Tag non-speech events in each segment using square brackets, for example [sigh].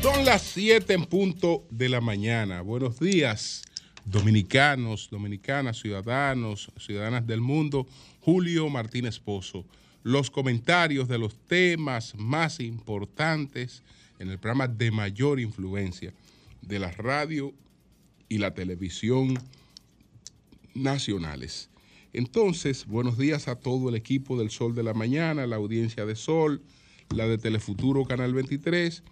Son las 7 en punto de la mañana. Buenos días, dominicanos, dominicanas, ciudadanos, ciudadanas del mundo. Julio Martínez Pozo. Los comentarios de los temas más importantes en el programa de mayor influencia de la radio y la televisión nacionales. Entonces, buenos días a todo el equipo del Sol de la Mañana, la audiencia de Sol, la de Telefuturo Canal 23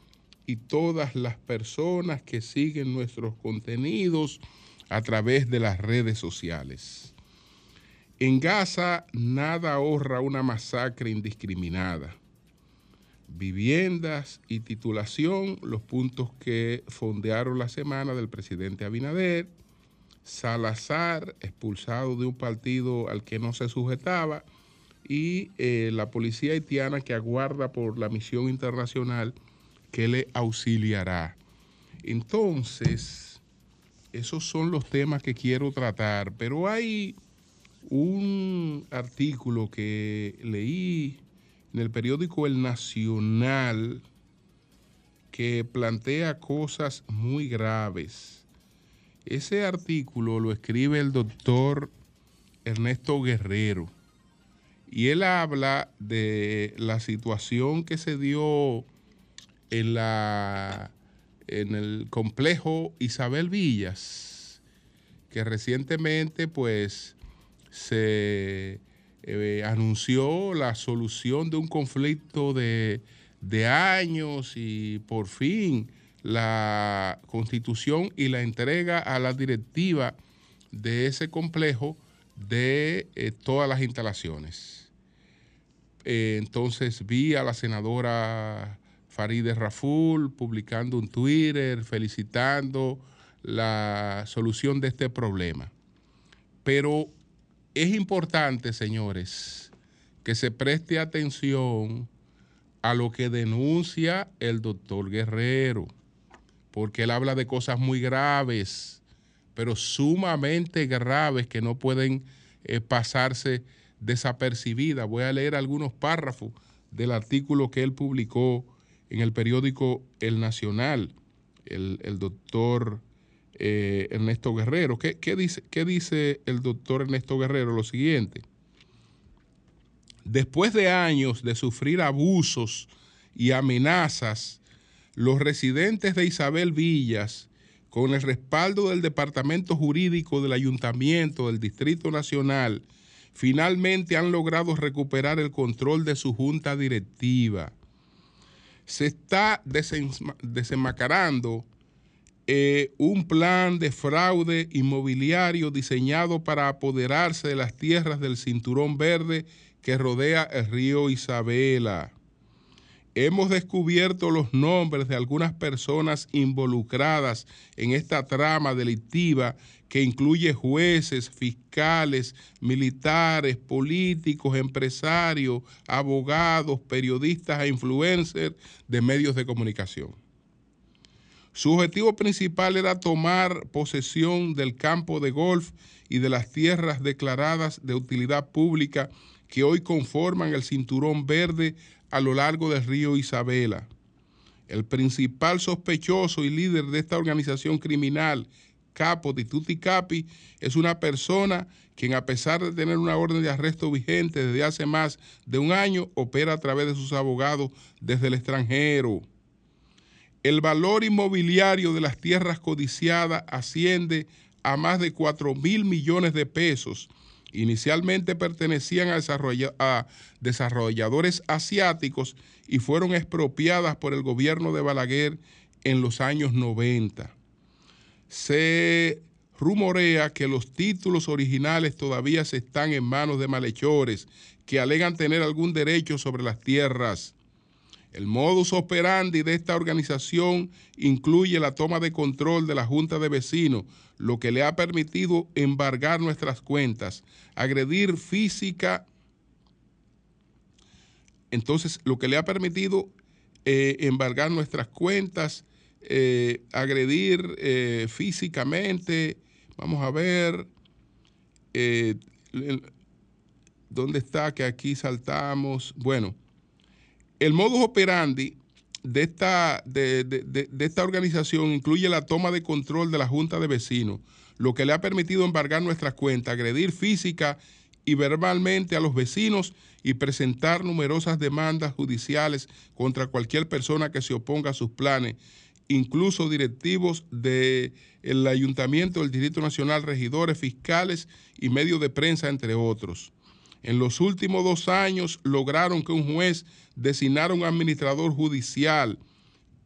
y todas las personas que siguen nuestros contenidos a través de las redes sociales. En Gaza nada ahorra una masacre indiscriminada. Viviendas y titulación, los puntos que fondearon la semana del presidente Abinader. Salazar, expulsado de un partido al que no se sujetaba. Y eh, la policía haitiana que aguarda por la misión internacional que le auxiliará. Entonces, esos son los temas que quiero tratar, pero hay un artículo que leí en el periódico El Nacional que plantea cosas muy graves. Ese artículo lo escribe el doctor Ernesto Guerrero y él habla de la situación que se dio en, la, en el complejo Isabel Villas, que recientemente pues se eh, anunció la solución de un conflicto de, de años y por fin la constitución y la entrega a la directiva de ese complejo de eh, todas las instalaciones. Eh, entonces vi a la senadora Farideh Raful publicando un Twitter felicitando la solución de este problema. Pero es importante, señores, que se preste atención a lo que denuncia el doctor Guerrero, porque él habla de cosas muy graves, pero sumamente graves que no pueden eh, pasarse desapercibidas. Voy a leer algunos párrafos del artículo que él publicó en el periódico El Nacional, el, doctor eh, Ernesto Guerrero. ¿Qué, dice, ¿Qué dice el doctor Ernesto Guerrero? Lo siguiente. Después de años de sufrir abusos y amenazas, los residentes de Isabel Villas, con el respaldo del Departamento Jurídico del Ayuntamiento del Distrito Nacional, finalmente han logrado recuperar el control de su junta directiva se está desenmascarando eh, un plan de fraude inmobiliario diseñado para apoderarse de las tierras del cinturón verde que rodea el río Isabela. Hemos descubierto los nombres de algunas personas involucradas en esta trama delictiva que incluye jueces, fiscales, militares, políticos, empresarios, abogados, periodistas e influencers de medios de comunicación. Su objetivo principal era tomar posesión del campo de golf y de las tierras declaradas de utilidad pública que hoy conforman el cinturón verde a lo largo del río Isabela. El principal sospechoso y líder de esta organización criminal capo de tutti capi es una persona quien a pesar de tener una orden de arresto vigente desde hace más de un año, opera a través de sus abogados desde el extranjero. El valor inmobiliario de las tierras codiciadas asciende a más de 4 mil millones de pesos. Inicialmente pertenecían a, desarrolladores asiáticos y fueron expropiadas por el gobierno de Balaguer en los años 90 se rumorea que los títulos originales todavía se están en manos de malhechores que alegan tener algún derecho sobre las tierras. El modus operandi de esta organización incluye la toma de control de la Junta de Vecinos, lo que le ha permitido embargar nuestras cuentas, agredir física entonces, lo que le ha permitido eh, embargar nuestras cuentas, eh, agredir eh, físicamente, vamos a ver, ¿dónde está? Que aquí saltamos. Bueno, el modus operandi de esta, de, esta organización incluye la toma de control de la Junta de Vecinos, lo que le ha permitido embargar nuestras cuentas, agredir física y verbalmente a los vecinos y presentar numerosas demandas judiciales contra cualquier persona que se oponga a sus planes, incluso directivos del Ayuntamiento del Distrito Nacional, regidores, fiscales y medios de prensa, entre otros. En los últimos dos años lograron que un juez designara un administrador judicial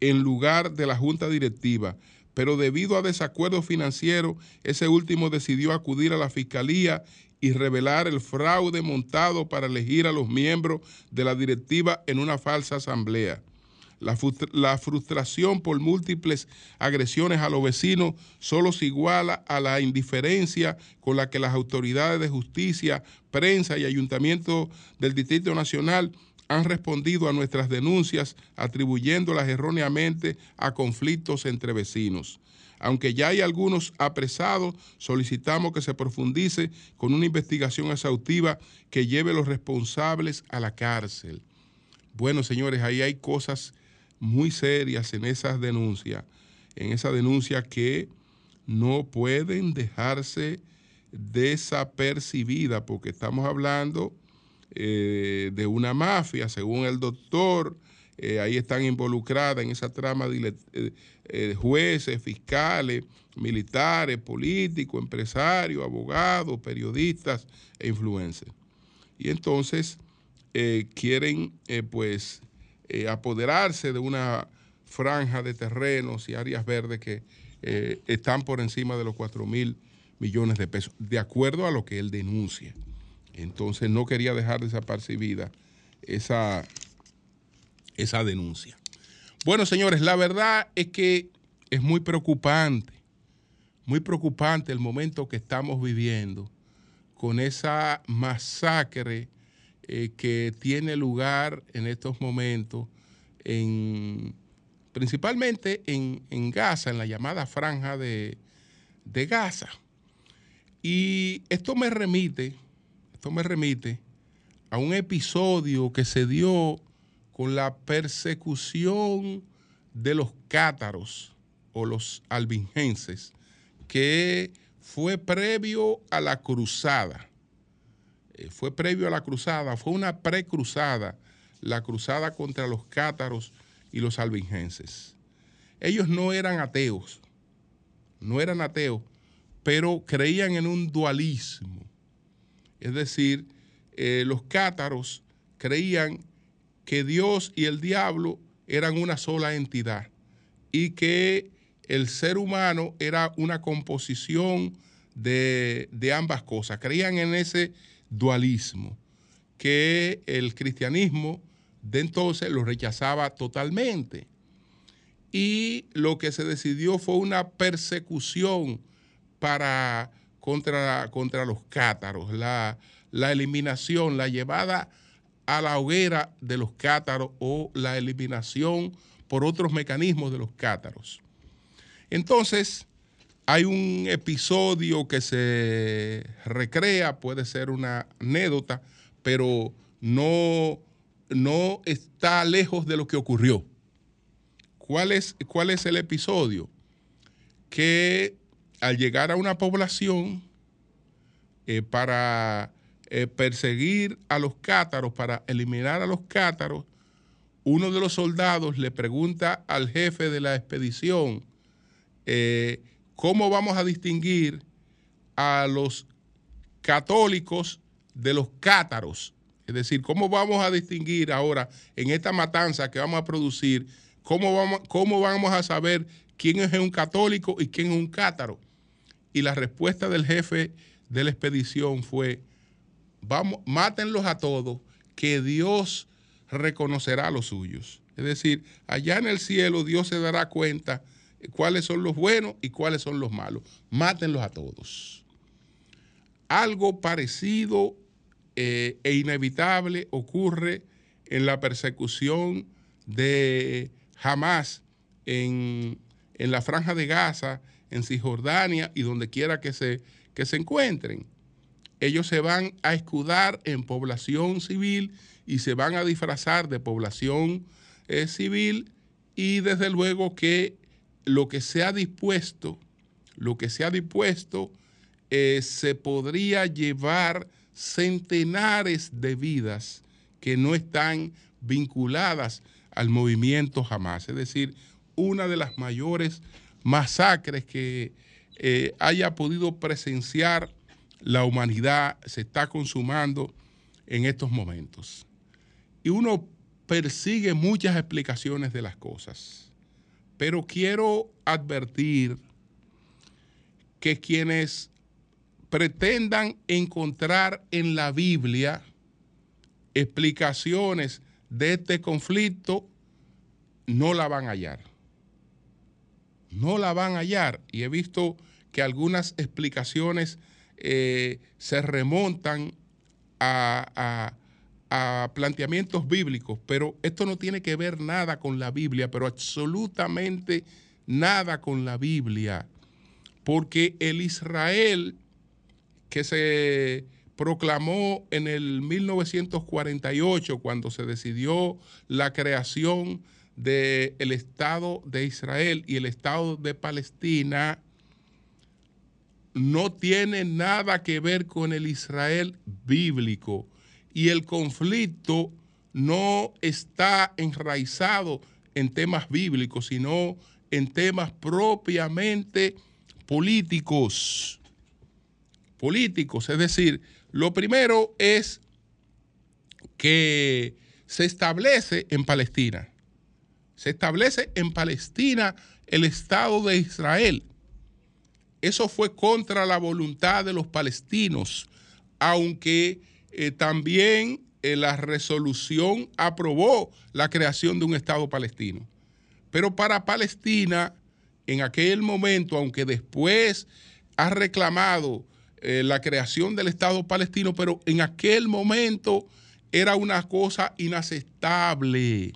en lugar de la junta directiva, pero debido a desacuerdos financieros, ese último decidió acudir a la fiscalía y revelar el fraude montado para elegir a los miembros de la directiva en una falsa asamblea. La, frustra- la frustración por múltiples agresiones a los vecinos solo se iguala a la indiferencia con la que las autoridades de justicia, prensa y ayuntamiento del Distrito Nacional han respondido a nuestras denuncias atribuyéndolas erróneamente a conflictos entre vecinos. Aunque ya hay algunos apresados, solicitamos que se profundice con una investigación exhaustiva que lleve los responsables a la cárcel. Bueno, señores, ahí hay cosas muy serias en esas denuncias, en esa denuncia que no pueden dejarse desapercibida, porque estamos hablando eh, de una mafia, según el doctor, eh, ahí están involucradas en esa trama de, eh, jueces, fiscales, militares, políticos, empresarios, abogados, periodistas e influencers. Y entonces quieren pues eh, apoderarse de una franja de terrenos y áreas verdes que eh, están por encima de los 4 mil millones de pesos, de acuerdo a lo que él denuncia. Entonces no quería dejar desapercibida esa, esa denuncia. Bueno, señores, la verdad es que es muy preocupante, muy preocupante el momento que estamos viviendo con esa masacre eh, que tiene lugar en estos momentos, en, principalmente en, Gaza, en la llamada franja de, Gaza. Y esto me remite, esto me remite a un episodio que se dio con la persecución de los cátaros o los albingenses, que fue previo a la cruzada. Eh, fue previo a la cruzada, fue una precruzada, la cruzada contra los cátaros y los albingenses. Ellos no eran ateos, no eran ateos, pero creían en un dualismo. Es decir, eh, los cátaros creían que Dios y el diablo eran una sola entidad y que el ser humano era una composición de, de ambas cosas. Creían en ese dualismo que el cristianismo de entonces lo rechazaba totalmente. Y lo que se decidió fue una persecución para, contra, contra los cátaros, la, la eliminación, la llevada a la hoguera de los cátaros o la eliminación por otros mecanismos de los cátaros. Entonces, hay un episodio que se recrea, puede ser una anécdota, pero no, no está lejos de lo que ocurrió. ¿Cuál es, ¿Cuál es el episodio? Que al llegar a una población eh, para eh, perseguir a los cátaros, para eliminar a los cátaros, uno de los soldados le pregunta al jefe de la expedición, eh, ¿cómo vamos a distinguir a los católicos de los cátaros? Es decir, ¿cómo vamos a distinguir ahora en esta matanza que vamos a producir, cómo vamos, cómo vamos a saber quién es un católico y quién es un cátaro? Y la respuesta del jefe de la expedición fue, vamos, mátenlos a todos, que Dios reconocerá a los suyos. Es decir, allá en el cielo Dios se dará cuenta cuáles son los buenos y cuáles son los malos. Mátenlos a todos. Algo parecido eh, e inevitable ocurre en la persecución de Hamas en, en la franja de Gaza, en Cisjordania y donde quiera que se, que se encuentren. Ellos se van a escudar en población civil y se van a disfrazar de población eh, civil y desde luego que lo que se ha dispuesto, lo que se ha dispuesto, eh, se podría llevar centenares de vidas que no están vinculadas al movimiento jamás. Es decir, una de las mayores masacres que eh, haya podido presenciar la humanidad se está consumando en estos momentos. Y uno persigue muchas explicaciones de las cosas, pero quiero advertir que quienes pretendan encontrar en la Biblia explicaciones de este conflicto, no la van a hallar. No la van a hallar. Y he visto que algunas explicaciones eh, se remontan a, a planteamientos bíblicos, pero esto no tiene que ver nada con la Biblia, pero absolutamente nada con la Biblia, porque el Israel que se proclamó en el 1948 cuando se decidió la creación del Estado de Israel y el Estado de Palestina, no tiene nada que ver con el Israel bíblico y el conflicto no está enraizado en temas bíblicos, sino en temas propiamente políticos. Políticos, es decir, lo primero es que se establece en Palestina, se establece en Palestina el Estado de Israel. Eso fue contra la voluntad de los palestinos, aunque eh, también eh, la resolución aprobó la creación de un Estado palestino. Pero para Palestina, en aquel momento, aunque después ha reclamado eh, la creación del Estado palestino, pero en aquel momento era una cosa inaceptable.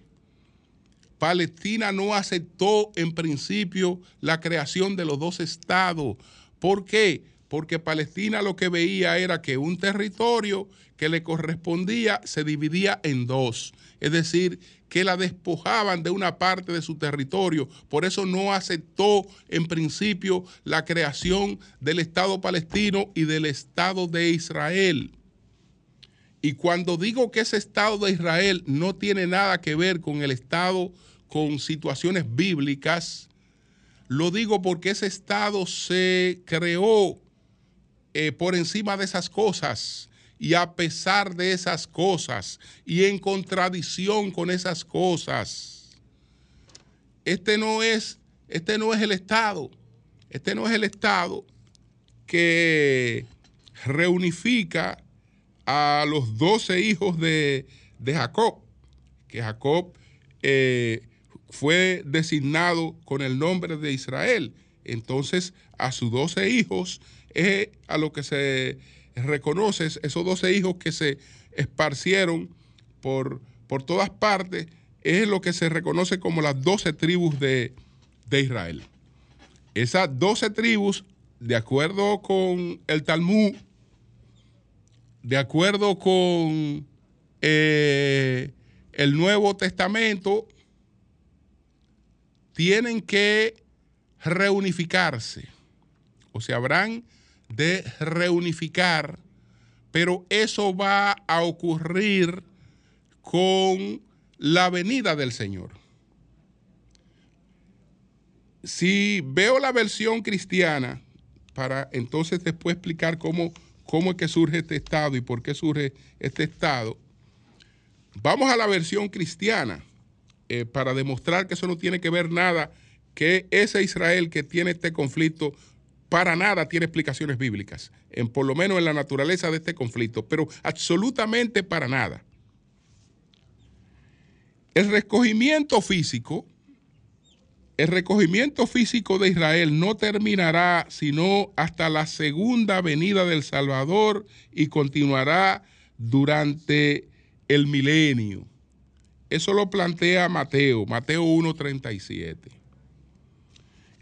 Palestina no aceptó en principio la creación de los dos estados. ¿Por qué? Porque Palestina lo que veía era que un territorio que le correspondía se dividía en dos. Es decir, que la despojaban de una parte de su territorio. Por eso no aceptó en principio la creación del Estado palestino y del Estado de Israel. Y cuando digo que ese Estado de Israel no tiene nada que ver con el Estado, con situaciones bíblicas, lo digo porque ese Estado se creó eh, por encima de esas cosas y a pesar de esas cosas y en contradicción con esas cosas. Este no es, este no es el Estado. Este no es el Estado que reunifica a los doce hijos de, Jacob, que Jacob eh, fue designado con el nombre de Israel. Entonces, a sus doce hijos es a lo que se reconoces esos doce hijos que se esparcieron por, por todas partes, es lo que se reconoce como las doce tribus de, Israel. Esas doce tribus, de acuerdo con el Talmud, de acuerdo con eh, el Nuevo Testamento, tienen que reunificarse. O sea, habrán de reunificar, pero eso va a ocurrir con la venida del Señor. Si veo la versión cristiana, para entonces después explicar cómo, cómo es que surge este estado y por qué surge este estado, vamos a la versión cristiana eh, para demostrar que eso no tiene que ver nada, que ese Israel que tiene este conflicto para nada tiene explicaciones bíblicas, en, por lo menos en la naturaleza de este conflicto, pero absolutamente para nada. El recogimiento físico, el recogimiento físico de Israel no terminará sino hasta la segunda venida del Salvador y continuará durante el milenio. Eso lo plantea Mateo, Mateo 1.37.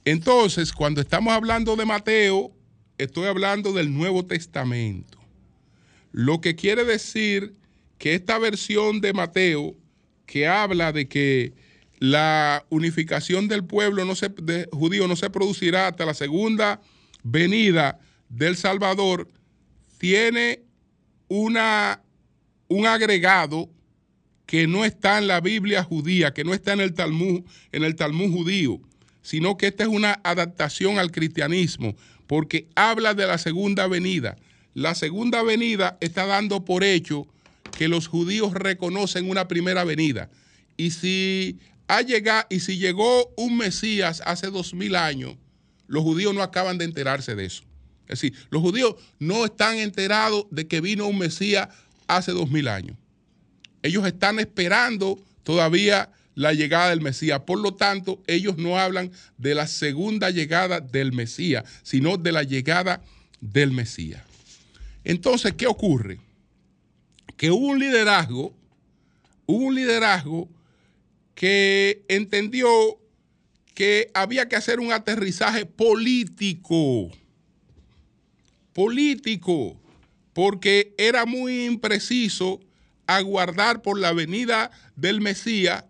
Entonces, cuando estamos hablando de Mateo, estoy hablando del Nuevo Testamento. Lo que quiere decir que esta versión de Mateo, que habla de que la unificación del pueblo no se, judío no se producirá hasta la segunda venida del Salvador, tiene una, un agregado que no está en la Biblia judía, que no está en el Talmud, en el Talmud judío, sino que esta es una adaptación al cristianismo, porque habla de la segunda venida. La segunda venida está dando por hecho que los judíos reconocen una primera venida. Y si ha llegado, y si llegó un Mesías hace dos mil años, los judíos no acaban de enterarse de eso. Es decir, los judíos no están enterados de que vino un Mesías hace dos mil años. Ellos están esperando todavía la llegada del Mesías. Por lo tanto, ellos no hablan de la segunda llegada del Mesías, sino de la llegada del Mesías. Entonces, ¿qué ocurre? Que hubo un liderazgo, un liderazgo que entendió que había que hacer un aterrizaje político, político, porque era muy impreciso aguardar por la venida del Mesías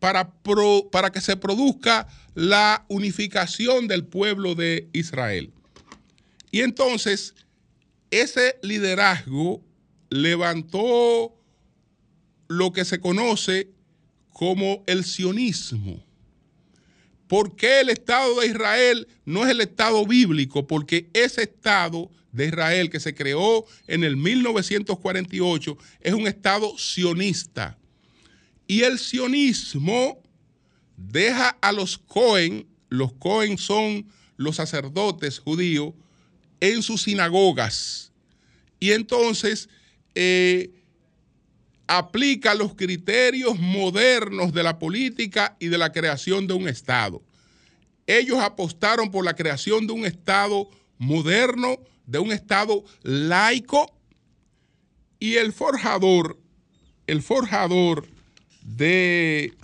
para, que se produzca la unificación del pueblo de Israel. Y entonces, ese liderazgo levantó lo que se conoce como el sionismo. ¿Por qué el Estado de Israel no es el Estado bíblico? Porque ese Estado de Israel que se creó en el 1948 es un Estado sionista. Y el sionismo deja a los Cohen, los Cohen son los sacerdotes judíos, en sus sinagogas. Y entonces eh, aplica los criterios modernos de la política y de la creación de un Estado. Ellos apostaron por la creación de un Estado moderno, de un Estado laico, y el forjador, el forjador de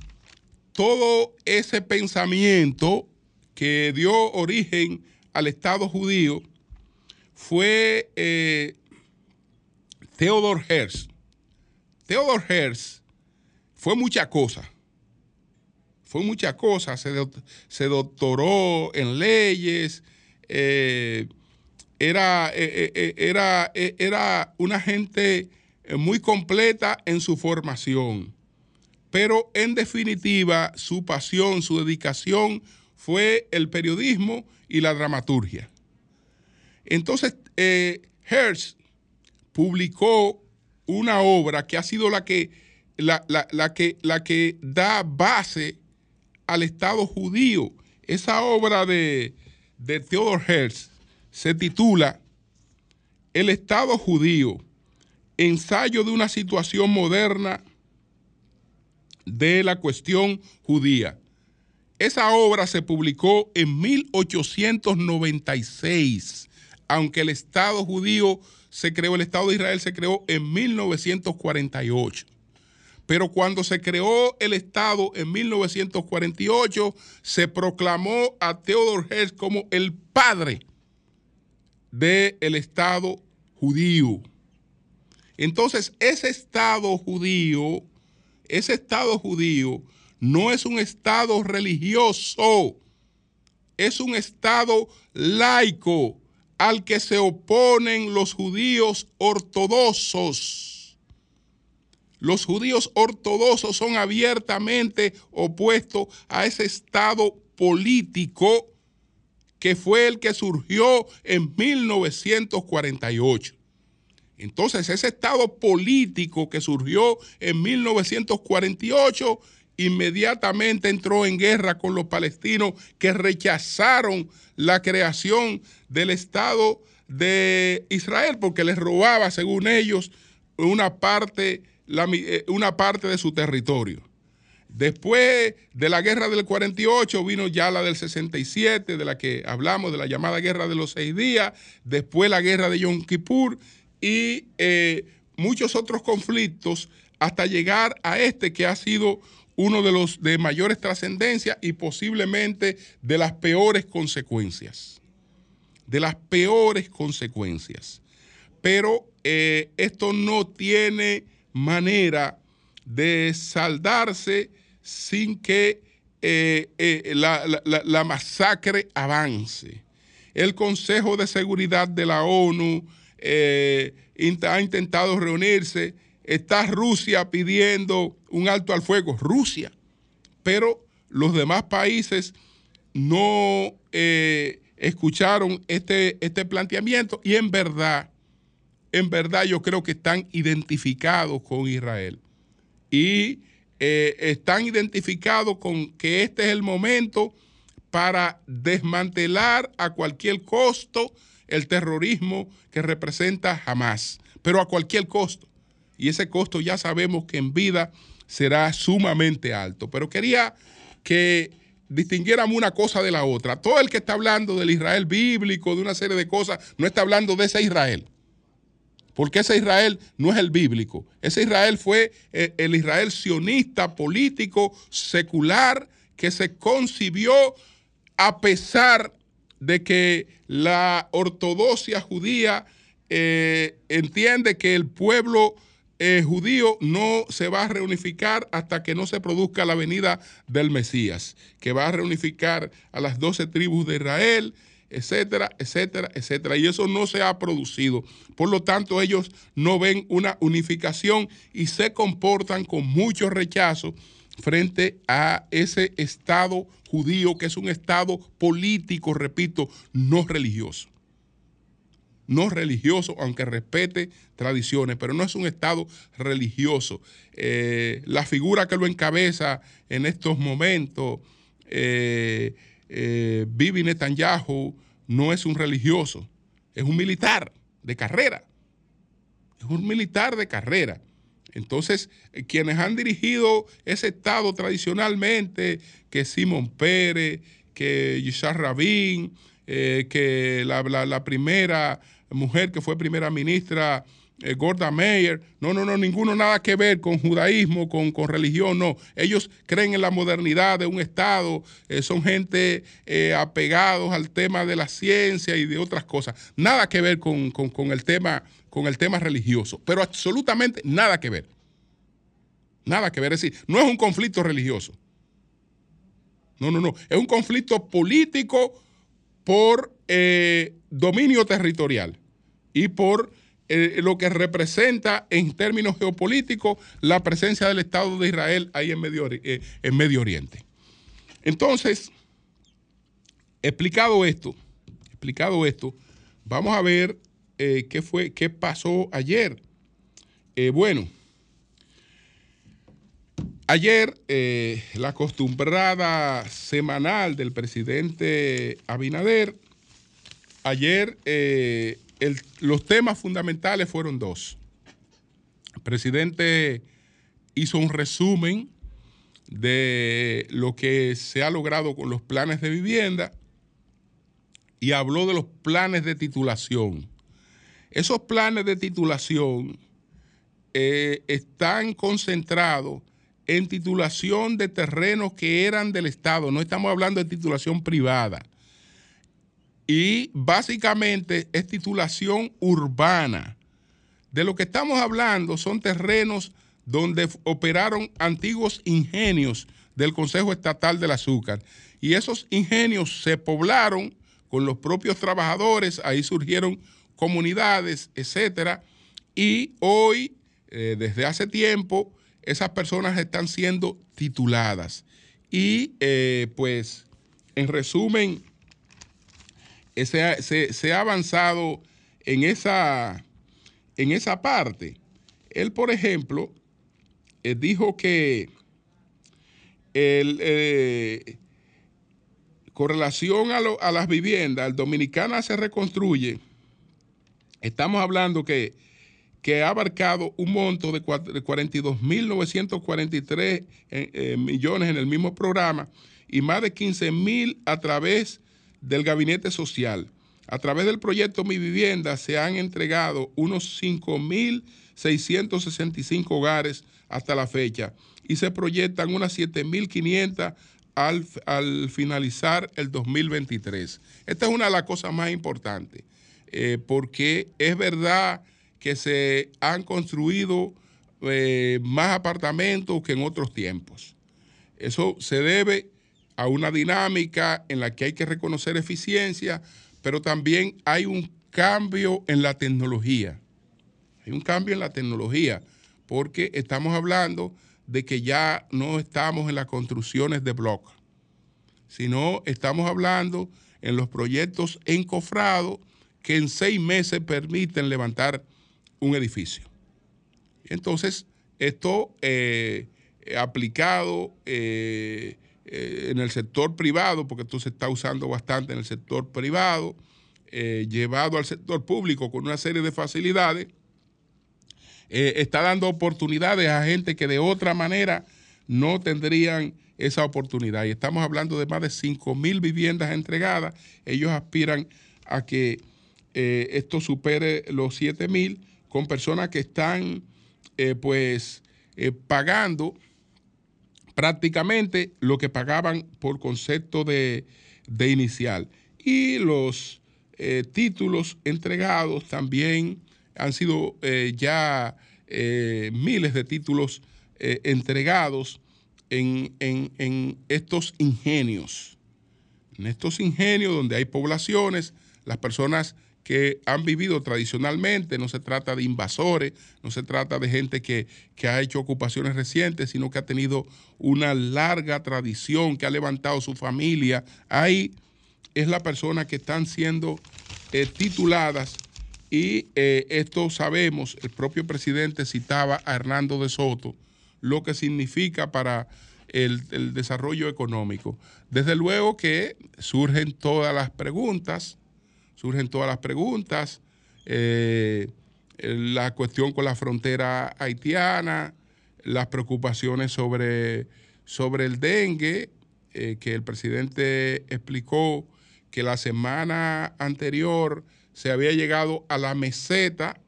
todo ese pensamiento que dio origen al Estado judío fue eh, Theodor Herzl. Theodor Herzl fue mucha cosa. Fue mucha cosa. Se, doctoró en leyes. Eh, era, eh, era, era una gente muy completa en su formación pero en definitiva su pasión, su dedicación fue el periodismo y la dramaturgia. Entonces, eh, Herzl publicó una obra que ha sido la que, la, que, la que da base al Estado judío. Esa obra de, de Theodor Herzl se titula El Estado judío, ensayo de una situación moderna de la cuestión judía. Esa obra se publicó en 1896, aunque el Estado judío se creó, el Estado de Israel se creó en 1948. Pero cuando se creó el Estado en 1948, se proclamó a Theodor Herzl como el padre del Estado judío. Entonces, ese Estado judío ese Estado judío no es un Estado religioso, es un Estado laico al que se oponen los judíos ortodoxos. Los judíos ortodoxos son abiertamente opuestos a ese Estado político que fue el que surgió en 1948. Entonces, ese Estado político que surgió en 1948 inmediatamente entró en guerra con los palestinos que rechazaron la creación del Estado de Israel porque les robaba, según ellos, una parte, eh, una parte de su territorio. Después de la guerra del 48 vino ya la del 67, de la que hablamos, de la llamada guerra de los seis días, después la guerra de Yom Kippur y eh, muchos otros conflictos hasta llegar a este que ha sido uno de los de mayores trascendencia y posiblemente de las peores consecuencias. De las peores consecuencias. Pero eh, esto no tiene manera de saldarse sin que eh, la, la- la masacre avance. El Consejo de Seguridad de la ONU eh, ha intentado reunirse. Está Rusia pidiendo un alto al fuego. Rusia. Pero los demás países no eh, escucharon este, este planteamiento y en verdad, en verdad yo creo que están identificados con Israel y eh, están identificados con que este es el momento para desmantelar a cualquier costo el terrorismo que representa Hamas, pero a cualquier costo. Y ese costo ya sabemos que en vida será sumamente alto. Pero quería que distinguiéramos una cosa de la otra. Todo el que está hablando del Israel bíblico, de una serie de cosas, no está hablando de ese Israel porque ese Israel no es el bíblico. Ese Israel fue eh, el Israel sionista, político, secular, que se concibió a pesar de que la ortodoxia judía eh, entiende que el pueblo eh, judío no se va a reunificar hasta que no se produzca la venida del Mesías, que va a reunificar a las doce tribus de Israel, etcétera, etcétera, etcétera. Y eso no se ha producido. Por lo tanto, ellos no ven una unificación y se comportan con mucho rechazo frente a ese Estado judío, que es un Estado político, repito, no religioso. No religioso, aunque respete tradiciones, pero no es un Estado religioso. Eh, la figura que lo encabeza en estos momentos, eh, eh, Bibi Netanyahu no es un religioso, es un militar de carrera. Es un militar de carrera. Entonces, eh, quienes han dirigido ese Estado tradicionalmente, que Simón Pérez, que Yishar Rabin, eh, que la, primera mujer que fue primera ministra, eh, Gorda Meir, no, no, no, ninguno nada que ver con judaísmo, con, con religión, no. Ellos creen en la modernidad de un Estado, eh, son gente apegados al tema de la ciencia y de otras cosas. Nada que ver con, con- con el tema, con el tema religioso, pero absolutamente nada que ver. Nada que ver, es decir, no es un conflicto religioso. No, no, no, es un conflicto político por eh, dominio territorial y por eh, lo que representa en términos geopolíticos la presencia del Estado de Israel ahí en Medio, eh, en Medio Oriente. Entonces, explicado esto, explicado esto, vamos a ver eh, qué fue, qué pasó ayer. Eh, bueno, ayer eh, la acostumbrada semanal del presidente Abinader, ayer los temas fundamentales fueron dos. El presidente hizo un resumen de lo que se ha logrado con los planes de vivienda y habló de los planes de titulación. Esos planes de titulación eh, están concentrados en titulación de terrenos que eran del Estado, no estamos hablando de titulación privada. Y básicamente es titulación urbana. De lo que estamos hablando son terrenos donde operaron antiguos ingenios del Consejo Estatal del Azúcar. Y esos ingenios se poblaron con los propios trabajadores, ahí surgieron comunidades, etcétera. Y hoy, eh, desde hace tiempo, esas personas están siendo tituladas. Y eh, pues, en resumen, eh, se se- ha avanzado en esa, en esa parte. Él, por ejemplo, dijo que el, eh, con relación a, lo- a las viviendas, el Dominicana se reconstruye. Estamos hablando que, que ha abarcado un monto de cua- de 42.943 eh, eh, millones en el mismo programa y más de 15.000 a través del gabinete social. A través del proyecto Mi Vivienda se han entregado unos 5.665 hogares hasta la fecha y se proyectan unas 7.500 al, al, finalizar el 2023. Esta es una de las cosas más importantes, eh, porque es verdad que se han construido eh, más apartamentos que en otros tiempos. Eso se debe a una dinámica en la que hay que reconocer eficiencia, pero también hay un cambio en la tecnología. Hay un cambio en la tecnología, porque estamos hablando de que ya no estamos en las construcciones de bloques, sino estamos hablando en los proyectos encofrados que en seis meses permiten levantar un edificio. Entonces, esto eh, aplicado eh, eh, en el sector privado, porque esto se está usando bastante en el sector privado, eh, llevado al sector público con una serie de facilidades, eh, está dando oportunidades a gente que de otra manera no tendrían esa oportunidad. Y estamos hablando de más de 5 mil viviendas entregadas. Ellos aspiran a que eh, esto supere los 7 mil con personas que están eh, pues eh, pagando prácticamente lo que pagaban por concepto de, de inicial. Y los títulos entregados también han sido ya miles de títulos entregados en, en, en, estos ingenios. En estos ingenios donde hay poblaciones, las personas que han vivido tradicionalmente, no se trata de invasores, no se trata de gente que, que ha hecho ocupaciones recientes, sino que ha tenido una larga tradición, que ha levantado su familia. Ahí es la persona que están siendo eh, tituladas y eh, esto sabemos, el propio presidente citaba a Hernando de Soto, lo que significa para el, el, desarrollo económico. Desde luego que surgen todas las preguntas, surgen todas las preguntas, eh, la cuestión con la frontera haitiana, las preocupaciones sobre, sobre el dengue, eh, que el presidente explicó que la semana anterior se había llegado a la meseta,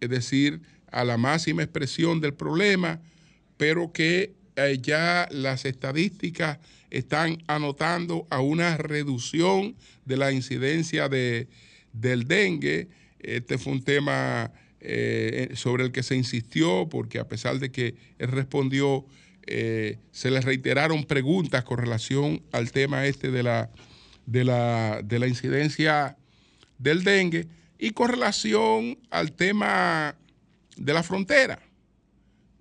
es decir, a la máxima expresión del problema, pero que eh, ya las estadísticas están anotando a una reducción de la incidencia de, del dengue. Este fue un tema eh, sobre el que se insistió, porque a pesar de que él respondió, eh, se le reiteraron preguntas con relación al tema este de la, de la, de la incidencia del dengue y con relación al tema de la frontera.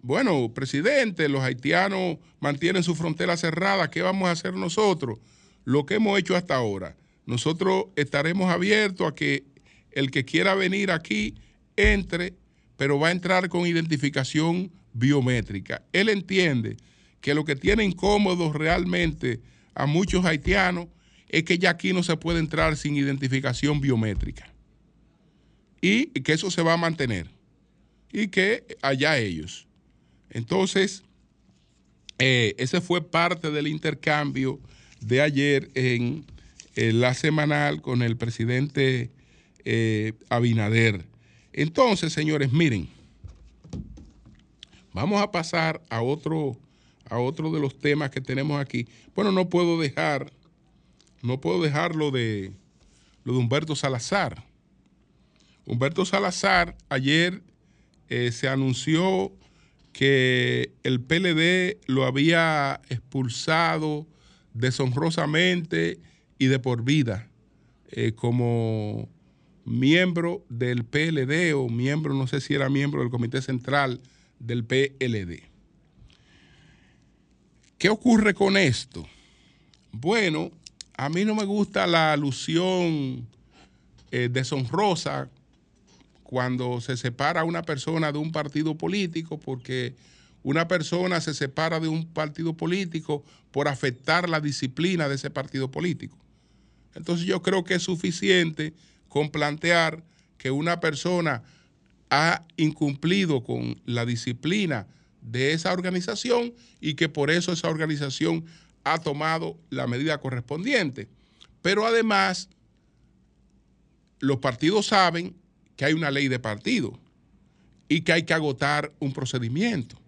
Bueno, presidente, los haitianos mantienen su frontera cerrada, ¿qué vamos a hacer nosotros? Lo que hemos hecho hasta ahora. Nosotros estaremos abiertos a que el que quiera venir aquí entre, pero va a entrar con identificación biométrica. Él entiende que lo que tiene incómodos realmente a muchos haitianos es que ya aquí no se puede entrar sin identificación biométrica. Y que eso se va a mantener. Y que allá ellos. Entonces, eh, ese fue parte del intercambio de ayer en, en la semanal con el presidente eh, Abinader. Entonces, señores, miren, vamos a pasar a otro, a otro de los temas que tenemos aquí. Bueno, no puedo dejar no puedo dejarlo de lo de Humberto Salazar. Humberto Salazar ayer eh, se anunció que el PLD lo había expulsado deshonrosamente y de por vida eh, como miembro del PLD o miembro, no sé si era miembro del Comité Central del PLD. ¿Qué ocurre con esto? Bueno, a mí no me gusta la alusión eh, deshonrosa cuando se separa una persona de un partido político, porque una persona se separa de un partido político por afectar la disciplina de ese partido político. Entonces yo creo que es suficiente con plantear que una persona ha incumplido con la disciplina de esa organización y que por eso esa organización ha tomado la medida correspondiente. Pero además, los partidos saben que hay una ley de partido y que hay que agotar un procedimiento.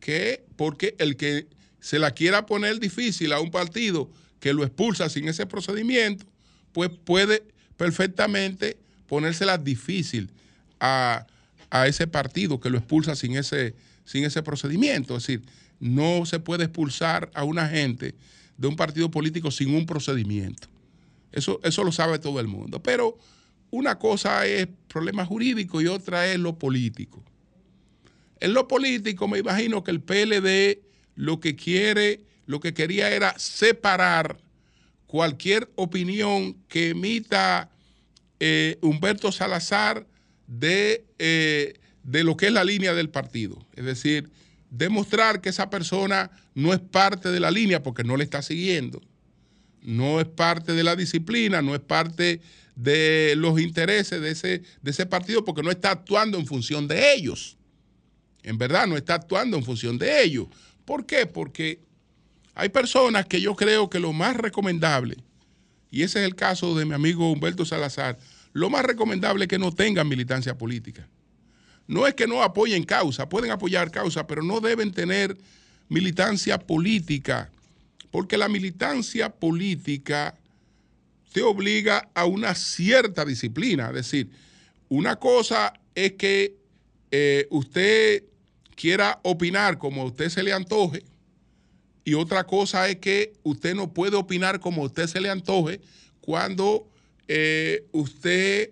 Que porque el que se la quiera poner difícil a un partido que lo expulsa sin ese procedimiento, pues puede perfectamente ponérsela difícil a, a ese partido que lo expulsa sin ese, sin ese procedimiento. Es decir, no se puede expulsar a una gente de un partido político sin un procedimiento. Eso, eso lo sabe todo el mundo. Pero una cosa es problema jurídico y otra es lo político. En lo político me imagino que el PLD lo que quiere, lo que quería era separar cualquier opinión que emita eh, Humberto Salazar de, eh, de lo que es la línea del partido. Es decir, demostrar que esa persona no es parte de la línea porque no le está siguiendo, no es parte de la disciplina, no es parte de los intereses de ese, de ese partido porque no está actuando en función de ellos. En verdad, no está actuando en función de ellos. ¿Por qué? Porque hay personas que yo creo que lo más recomendable, y ese es el caso de mi amigo Humberto Salazar, lo más recomendable es que no tengan militancia política. No es que no apoyen causa, pueden apoyar causa, pero no deben tener militancia política, porque la militancia política te obliga a una cierta disciplina. Es decir, una cosa es que eh, usted quiera opinar como a usted se le antoje, y otra cosa es que usted no puede opinar como a usted se le antoje cuando eh, usted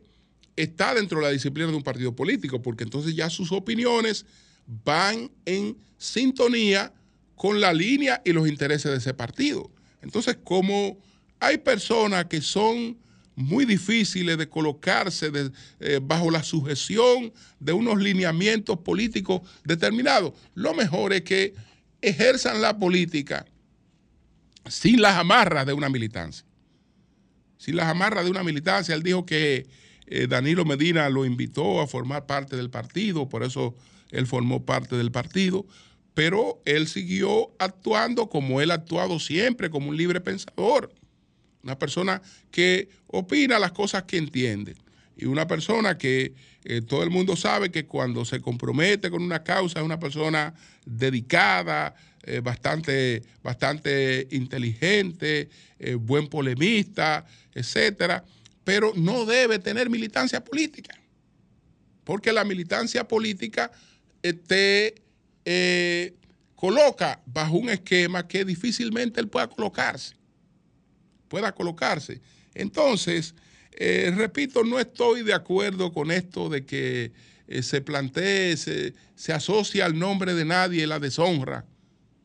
está dentro de la disciplina de un partido político, porque entonces ya sus opiniones van en sintonía con la línea y los intereses de ese partido. Entonces, como hay personas que son muy difíciles de colocarse eh, bajo la sujeción de unos lineamientos políticos determinados, lo mejor es que ejerzan la política sin las amarras de una militancia. Sin las amarras de una militancia, él dijo que eh, Danilo Medina lo invitó a formar parte del partido, por eso él formó parte del partido, pero él siguió actuando como él ha actuado siempre, como un libre pensador, una persona que opina las cosas que entiende. Y una persona que eh, todo el mundo sabe que cuando se compromete con una causa es una persona dedicada, eh, bastante, bastante inteligente, buen polemista, etcétera pero no debe tener militancia política, porque la militancia política eh, te eh, coloca bajo un esquema que difícilmente él pueda colocarse, pueda colocarse. Entonces, eh, repito, no estoy de acuerdo con esto de que se plantee, se, se asocia al nombre de nadie la deshonra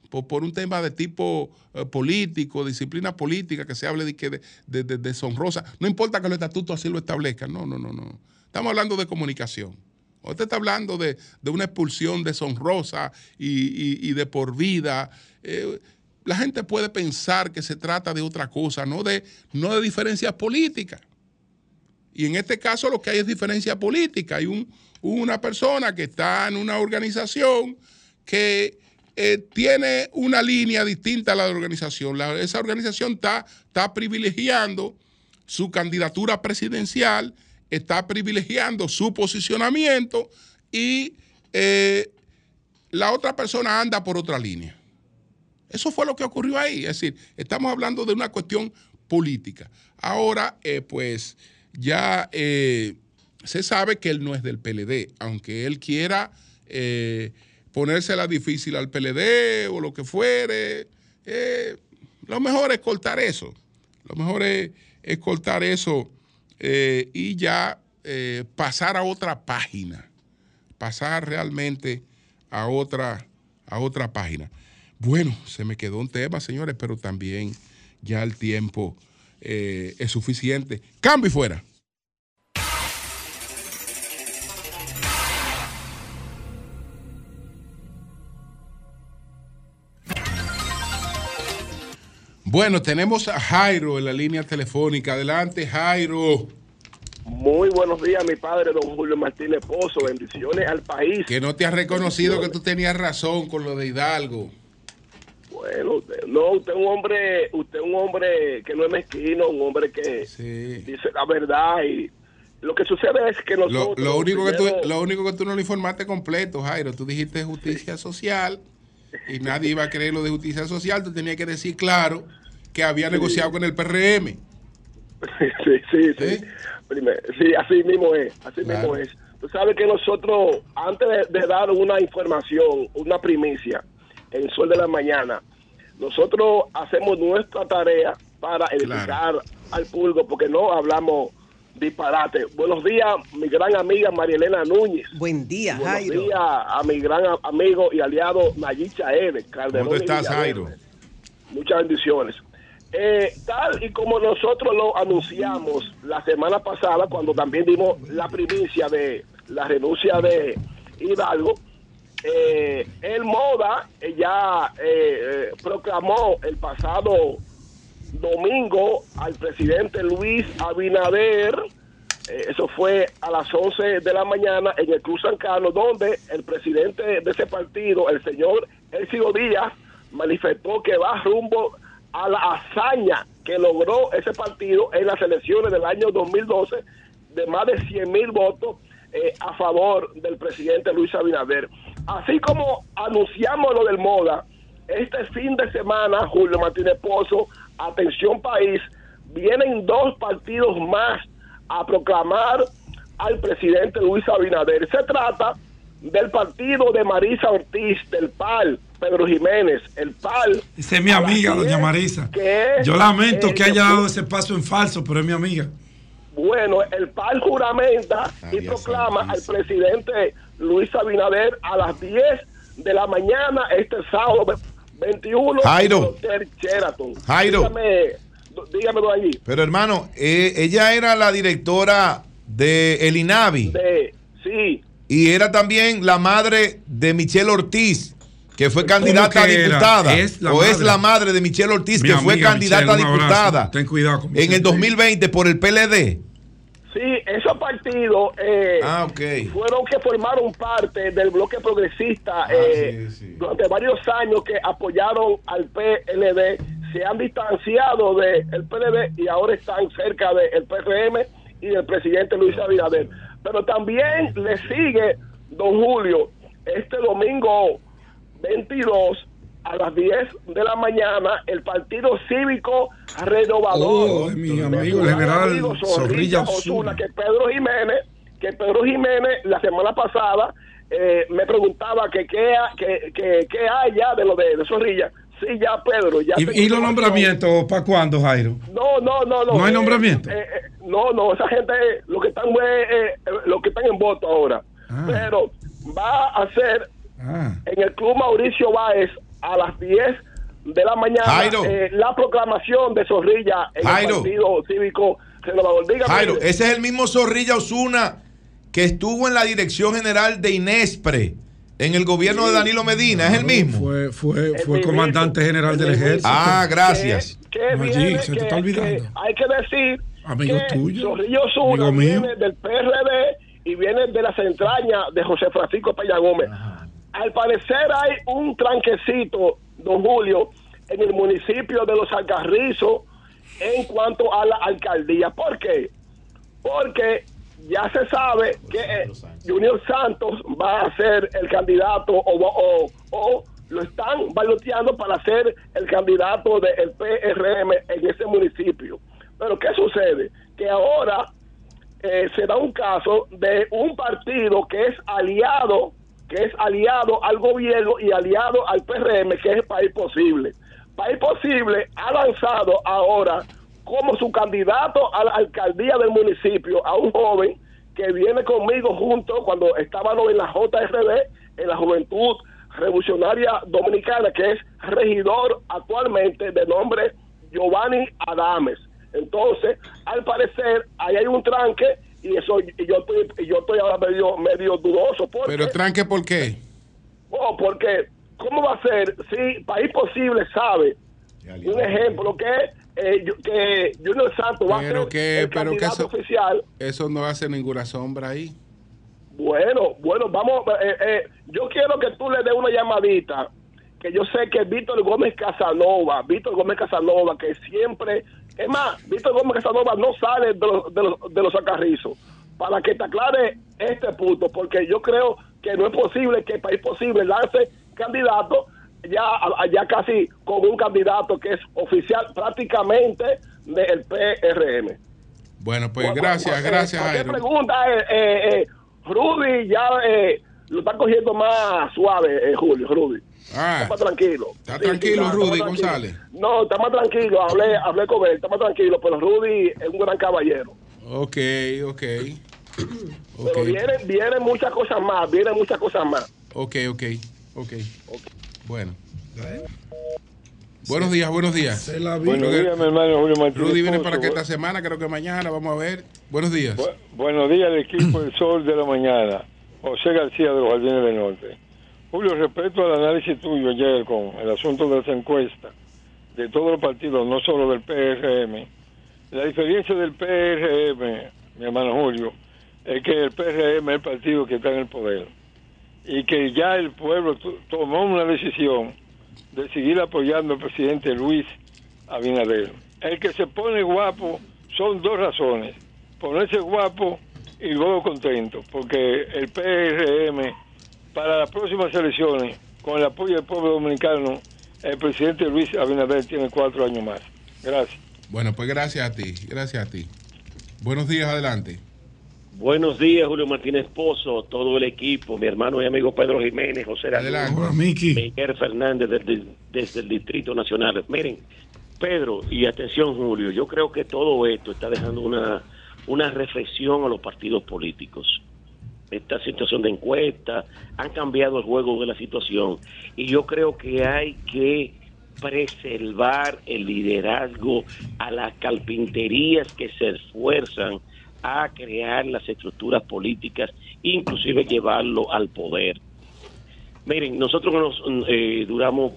por, un tema de tipo eh, político, disciplina política, que se hable de, que de, deshonrosa. No importa que los estatutos así lo establezcan, no, no, no, no. Estamos hablando de comunicación. Usted está hablando de, una expulsión deshonrosa y, y, de por vida. Eh, la gente puede pensar que se trata de otra cosa, no de, no de diferencias políticas. Y en este caso lo que hay es diferencia política. Hay un, una persona que está en una organización que eh, tiene una línea distinta a la de la organización. esa organización está, está privilegiando su candidatura presidencial, está privilegiando su posicionamiento y eh, la otra persona anda por otra línea. Eso fue lo que ocurrió ahí. Es decir, estamos hablando de una cuestión política. Ahora, eh, pues ya se sabe que él no es del PLD, aunque él quiera ponérsela difícil al PLD o lo que fuere. Eh, lo mejor es cortar eso. Lo mejor es, cortar eso eh, y ya eh, pasar a otra página. Pasar realmente a otra, a otra página. Bueno, se me quedó un tema, señores, pero también ya el tiempo es suficiente. Cambio y fuera. Bueno, tenemos a Jairo en la línea telefónica. Adelante, Jairo. Muy buenos días, mi padre, don Julio Martínez Pozo. Bendiciones al país. Que no te has reconocido que tú tenías razón con lo de Hidalgo. Bueno, usted- no, usted es un hombre, usted es un hombre que no es mezquino, un hombre que Sí. dice la verdad y lo que sucede es que Lo, nosotros lo único que tú, lo único que tú no lo informaste completo, Jairo. Tú dijiste justicia social y nadie iba a creer lo de justicia social. Tú tenías que decir claro que había negociado con el PRM. [laughs] sí, sí, sí. Sí, así mismo es, así Claro. mismo es. Tú sabes que nosotros, antes de, de dar una información, una primicia en Sol de la Mañana, nosotros hacemos nuestra tarea para edificar al público, porque no hablamos disparate. Buenos días, mi gran amiga Marielena Núñez. Buen día, Buenos Jairo. días a mi gran amigo y aliado Nayib Chaed, Calderón ¿Cómo estás. Jairo? Muchas bendiciones. Eh, tal y como nosotros lo anunciamos la semana pasada, cuando también dimos la primicia de la renuncia de Hidalgo, eh, el Moda eh, ya eh, eh, proclamó el pasado domingo al presidente Luis Abinader, eh, eso fue a las 11 de la mañana en el Cruz Sancano, donde el presidente de ese partido, el señor Elcio Díaz, manifestó que va rumbo a la hazaña que logró ese partido en las elecciones del año 2012 de más de 100 mil votos a favor del presidente Luis Abinader. Así como anunciamos lo del Moda, este fin de semana, Julio Martínez Pozo, atención país, vienen dos partidos más a proclamar al presidente Luis Abinader. Se trata del partido de Marisa Ortiz, del PAL, Pedro Jiménez, el PAL. Esa es mi amiga, 10, doña Marisa. Yo lamento que haya dado ese paso en falso, pero es mi amiga. Bueno, el PAL juramenta y María proclama al presidente Luis Abinader a las 10 de la mañana este sábado ve- 21 Jairo. en el Hotel Sheraton. Jairo. Dígame, dígamelo allí. Pero hermano, eh, ella era la directora de El INAVI De, sí, y era también la madre de Michelle Ortiz, que fue ¿Cómo candidata a diputada. Es o es la madre de Michelle Ortiz, Mi que fue candidata Michelle, a diputada Ten cuidado con en el 2020 por el PLD. Sí, esos partidos eh, Ah, fueron que formaron parte del bloque progresista Ah, eh, sí, sí. durante varios años que apoyaron al PLD, se han distanciado del PLD y ahora están cerca del PRM y del presidente Luis Abinader. Pero también le sigue, don Julio, este domingo 22 a las 10 de la mañana, el Partido Cívico Renovador. Oh, mi amigo, el general amigo Zorrilla Osuna, Osuna. que Pedro Jiménez, que Pedro Jiménez la semana pasada eh, me preguntaba que qué que, que, que hay ya de lo de, de Zorrilla. Sí, ya Pedro, ya ¿Y, y los nombramientos para cuándo, Jairo? No, no, no, no. ¿No hay Eh, nombramiento? eh, eh, no, no, esa gente, lo que están, eh, lo que están en voto ahora. Ah. Pero va a ser Ah. en el Club Mauricio Báez a las 10 de la mañana Jairo. eh, la proclamación de Zorrilla en Jairo. el Partido Cívico Renovador. Dígame. Jairo, ese es el mismo Zorrilla Osuna que estuvo en la dirección general de Inespre en el gobierno de Danilo Medina, es el mismo. Fue, fue, El fue comandante general el del ejército. Ah, gracias. que, que Allí, viene, se te está olvidando. que hay que decir Amigo que tuyo, amigo mío. viene del PRD y viene de las entrañas de José Francisco Peña Gómez. Al parecer hay un tranquecito, don Julio, en el municipio de Los Alcarrizos en cuanto a la alcaldía. ¿Por qué? Porque ya se sabe que eh, Junior Santos va a ser el candidato o, o, o lo están baloteando para ser el candidato del PRM en ese municipio. Pero ¿qué sucede? Que ahora eh, se da un caso de un partido que es aliado, que es aliado al gobierno y aliado al PRM, que es País Posible. País Posible ha lanzado ahora como su candidato a la alcaldía del municipio a un joven que viene conmigo junto cuando estábamos en la JRD, en la Juventud Revolucionaria Dominicana, que es regidor actualmente de nombre Giovanni Adames. Entonces, al parecer, ahí hay un tranque y eso y yo estoy, y yo estoy ahora medio, medio dudoso. Porque, Pero tranque, ¿por qué? oh, porque, ¿cómo va a ser si País Posible sabe, un ejemplo, que, eh, yo- que Junior Santos va a ser que- el pero que candidato eso- oficial? Eso no hace ninguna sombra ahí. Bueno, bueno, vamos, eh, eh, yo quiero que tú le des una llamadita que yo sé que Víctor Gómez Casanova, Víctor Gómez Casanova, que siempre, es más, Víctor Gómez Casanova no sale de los, de los, de los acarrizos, para que te aclare este punto, porque yo creo que no es posible que el país posible lance candidato ya, ya casi con un candidato que es oficial prácticamente del PRM. Bueno, pues gracias, gracias, Jairo. pregunta, eh, eh, eh, Rudy ya eh, lo está cogiendo más suave, eh, Julio, Rudy. Ah, Está más tranquilo. Está Sí, tranquilo, sí, está Rudy tranquilo. González. No, está más tranquilo. Hablé, hablé con él, está más tranquilo, pero Rudy es un gran caballero. ok, ok. Pero Ok, vienen, vienen muchas cosas más, vienen muchas cosas más. ok, ok, ok. Bueno. Buenos días, buenos días. Buenos días, mi hermano Julio Martínez. Rudy viene para que esta semana, creo que mañana, vamos a ver. Buenos días. Bu- buenos días al equipo del Sol de la Mañana. José García de los Jardines del Norte. Julio, respecto al análisis tuyo ayer con el asunto de las encuestas de todos los partidos, no solo del PRM, la diferencia del PRM, mi hermano Julio, es que el PRM es el partido que está en el poder y que ya el pueblo to- tomó una decisión de seguir apoyando al presidente Luis Abinader. El que se pone guapo son dos razones. Ponerse guapo y luego contento, porque el PRM para las próximas elecciones, con el apoyo del pueblo dominicano, el presidente Luis Abinader tiene cuatro años más. Gracias. Bueno, pues gracias a ti, gracias a ti. Buenos días, adelante. Buenos días, Julio Martínez Pozo, todo el equipo, mi hermano y amigo Pedro Jiménez, José Miki. Miguel Fernández desde, desde el Distrito Nacional. Miren, Pedro, y atención, Julio, yo creo que todo esto está dejando una, una reflexión a los partidos políticos. Esta situación de encuesta han cambiado el juego de la situación y yo creo que hay que preservar el liderazgo a las carpinterías que se esfuerzan a crear las estructuras políticas, inclusive llevarlo al poder. Miren, nosotros nos, eh, duramos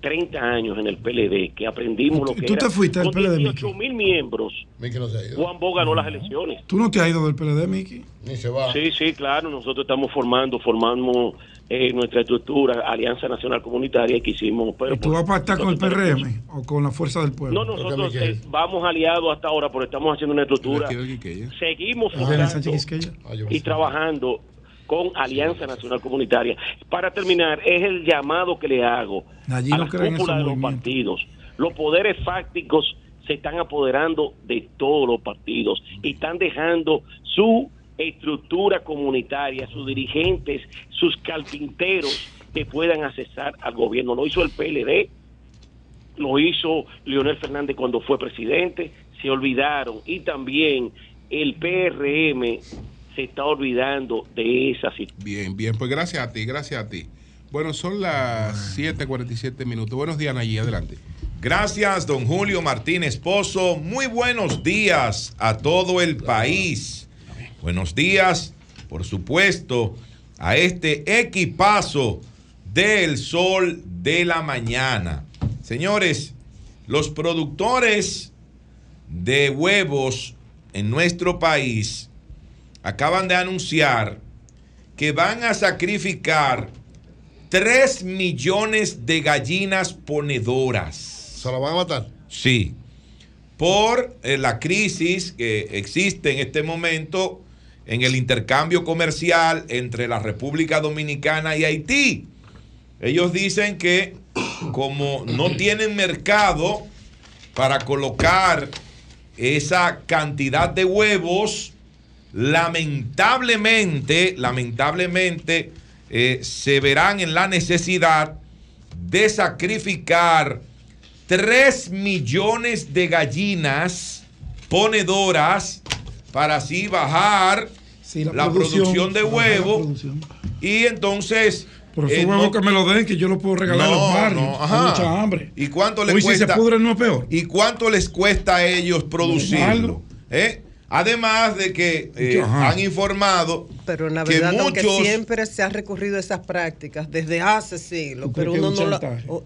30 años en el PLD, que aprendimos lo que ¿Tú te fuiste del PLD, 18 mil miembros, Miki no se ha ido. Juan Bo ganó las elecciones. ¿Tú no te has ido del PLD, Miki? Ni se va. Sí, sí, claro, nosotros estamos formando, formamos eh, nuestra estructura, Alianza Nacional Comunitaria, que hicimos... Pero ¿Y tú vas a pactar con el PRM o con la fuerza del pueblo? No, nosotros eh, vamos aliados hasta ahora, pero estamos haciendo una estructura. Seguimos Adriana formando. Ah, y trabajando con Alianza Nacional Comunitaria. Para terminar, es el llamado que le hago Allí a no la cúpula de los partidos. Los poderes fácticos se están apoderando de todos los partidos y están dejando su estructura comunitaria, sus dirigentes, sus carpinteros que puedan accesar al gobierno. Lo hizo el PLD, lo hizo Leonel Fernández cuando fue presidente, se olvidaron y también el PRM se está olvidando de esa situación. Bien, bien, pues gracias a ti, gracias a ti. Bueno, son las 7:47 minutos. Buenos días, Nayí, adelante. Gracias, don Julio Martínez Pozo. Muy buenos días a todo el país. Buenos días, por supuesto, a este equipazo del sol de la mañana. Señores, los productores de huevos en nuestro país acaban de anunciar que van a sacrificar 3 millones de gallinas ponedoras. ¿Se la van a matar? Sí, por eh, la crisis que existe en este momento en el intercambio comercial entre la República Dominicana y Haití. Ellos dicen que como no [clears throat] tienen mercado para colocar esa cantidad de huevos, lamentablemente, lamentablemente, eh, se verán en la necesidad de sacrificar 3 millones de gallinas ponedoras para así bajar Sí, la, producción, de huevo producción. y entonces Pero eh, no- que me lo den, que yo los puedo regalar a los barrios. no, ajá. mucha hambre. ¿Y cuánto les Hoy si cuesta? se no es peor. ¿Y cuánto les cuesta a ellos producirlo? ¿Eh? Además de que eh, han informado Pero la que verdad, aunque muchos siempre se ha recurrido a esas prácticas desde hace siglos, ¿Tú pero que uno un no la... chantaje? o-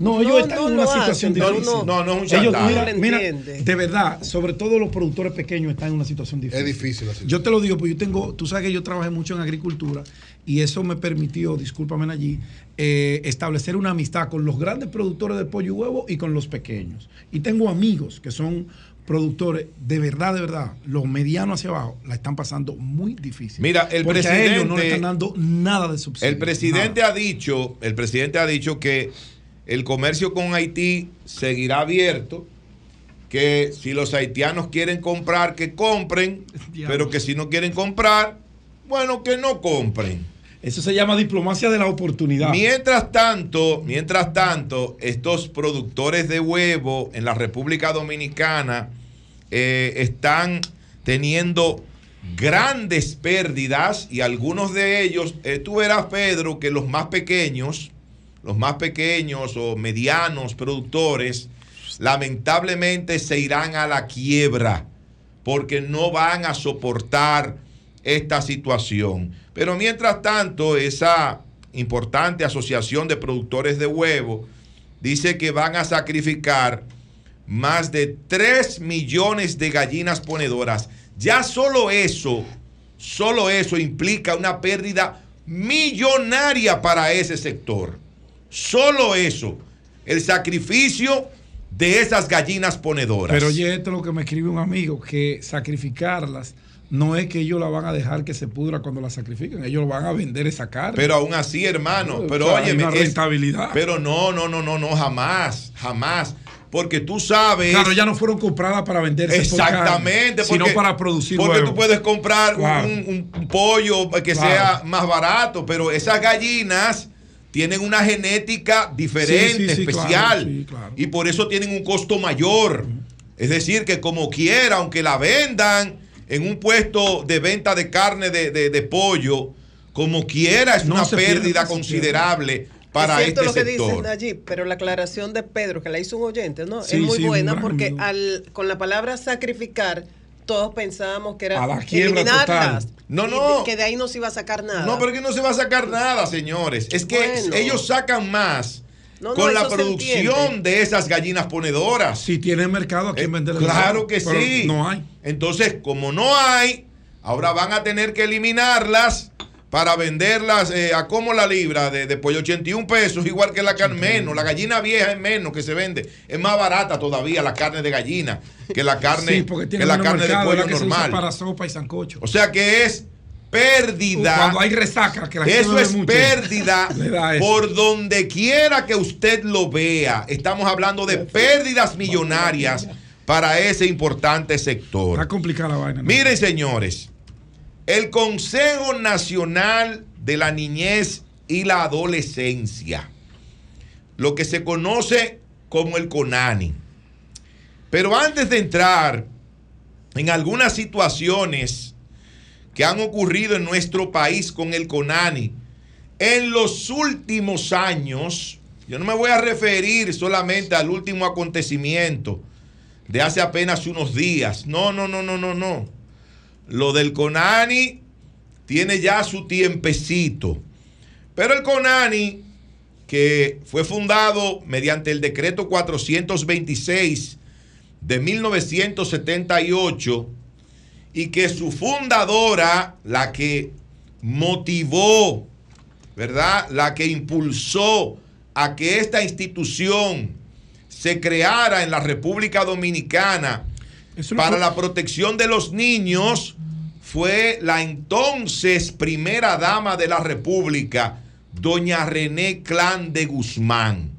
No, ellos No, están no en una situación hacen, no, difícil. no. No, no es un Ellos, chantaje. mira, No lo mira, entiende. de verdad, sobre todo los productores pequeños están en una situación difícil. Es difícil la situación. Yo te lo digo, porque yo tengo, tú sabes que yo trabajé mucho en agricultura y eso me permitió, discúlpame allí, eh, establecer una amistad con los grandes productores de pollo y huevo y con los pequeños. Y tengo amigos que son productores, de verdad, de verdad, los medianos hacia abajo la están pasando muy difícil. Mira, el porque a ellos no le presidente- están dando nada de subsidio. El presidente nada. ha dicho, el presidente ha dicho que el comercio con Haití seguirá abierto, que si los haitianos quieren comprar, que compren, [laughs] pero que si no quieren comprar, bueno, que no compren. Eso se llama diplomacia de la oportunidad. Mientras tanto, mientras tanto, estos productores de huevo en la República Dominicana eh, están teniendo grandes pérdidas y algunos de ellos, eh, tú verás, Pedro, que los más pequeños, los más pequeños o medianos productores, lamentablemente se irán a la quiebra porque no van a soportar esta situación. Pero mientras tanto, esa importante asociación de productores de huevo dice que van a sacrificar más de 3 millones de gallinas ponedoras. Ya solo eso, solo eso implica una pérdida millonaria para ese sector. Solo eso, el sacrificio de esas gallinas ponedoras. Pero oye, esto es lo que me escribe un amigo, que sacrificarlas no es que ellos la van a dejar que se pudra cuando la sacrifiquen, ellos van a vender esa carne. Pero aún así, hermano, No, pero o sea, óyeme, una es- rentabilidad. pero no, no, no, no, no, jamás, jamás. Porque tú sabes. Claro, ya no fueron compradas para venderse por Exactamente, carne, sino porque- para producir Porque tú puedes comprar un- Claro. un, un pollo que Claro. sea más barato, pero esas gallinas tienen una genética diferente, Sí, sí, sí, especial, claro. y por eso tienen un costo mayor. Es decir, que como quiera, aunque la vendan en un puesto de venta de carne de, de- de pollo, como quiera es No una pierde, pérdida considerable para es cierto este lo que sector. dicen allí, pero la aclaración de Pedro, que la hizo un oyente, ¿no? Sí, es muy sí, buena porque al, con la palabra sacrificar, todos pensábamos que era A la quiebra eliminarlas. total. No, y no. de- que de ahí no se iba a sacar nada. No, pero que no se va a sacar nada, señores. Es que Bueno. ellos sacan más No, no, con la producción de esas gallinas ponedoras. Si tiene mercado, ¿a quién Eh, venderle? claro que Pero sí. No hay. Entonces, como no hay, ahora van a tener que eliminarlas para venderlas eh, a como la libra de, de pollo 81 pesos, igual que la carne menos. La gallina vieja es menos que se vende. Es más barata todavía la carne de gallina que la carne, sí, porque tiene que la carne de mercado, pollo que se usa normal. para sopa y sancocho. O sea que es pérdida. Cuando hay resaca, que la Eso es mucho, pérdida [laughs] eso. por donde quiera que usted lo vea. Estamos hablando de pérdidas millonarias para ese importante sector. Está complicada la vaina. ¿no? Miren, señores, el Consejo Nacional de la Niñez y la Adolescencia, lo que se conoce como el CONANI. Pero antes de entrar en algunas situaciones que han ocurrido en nuestro país con el CONANI, en los últimos años, yo no me voy a referir solamente al último acontecimiento de hace apenas unos días. No, no, no, no, no, no. Lo del CONANI tiene ya su tiempecito. Pero el CONANI, que fue fundado mediante el decreto 426 de 1978, y que su fundadora, la que motivó, ¿verdad? La que impulsó a que esta institución se creara en la República Dominicana Eso para fue- la protección de los niños fue la entonces primera dama de la República, doña René Clan de Guzmán,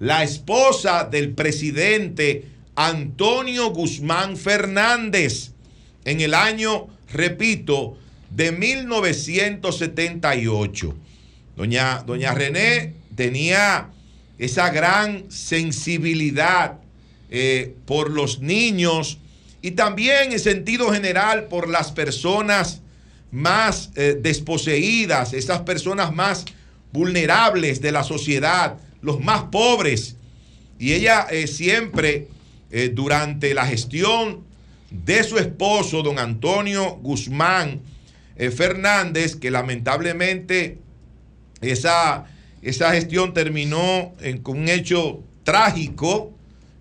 la esposa del presidente Antonio Guzmán Fernández, en el año, repito, de 1978. Doña, doña René tenía esa gran sensibilidad eh, por los niños y también en sentido general por las personas más eh, desposeídas, esas personas más vulnerables de la sociedad, los más pobres. Y ella eh, siempre, durante la gestión de su esposo, don Antonio Guzmán eh, Fernández, que lamentablemente esa, esa gestión terminó en- con un hecho trágico,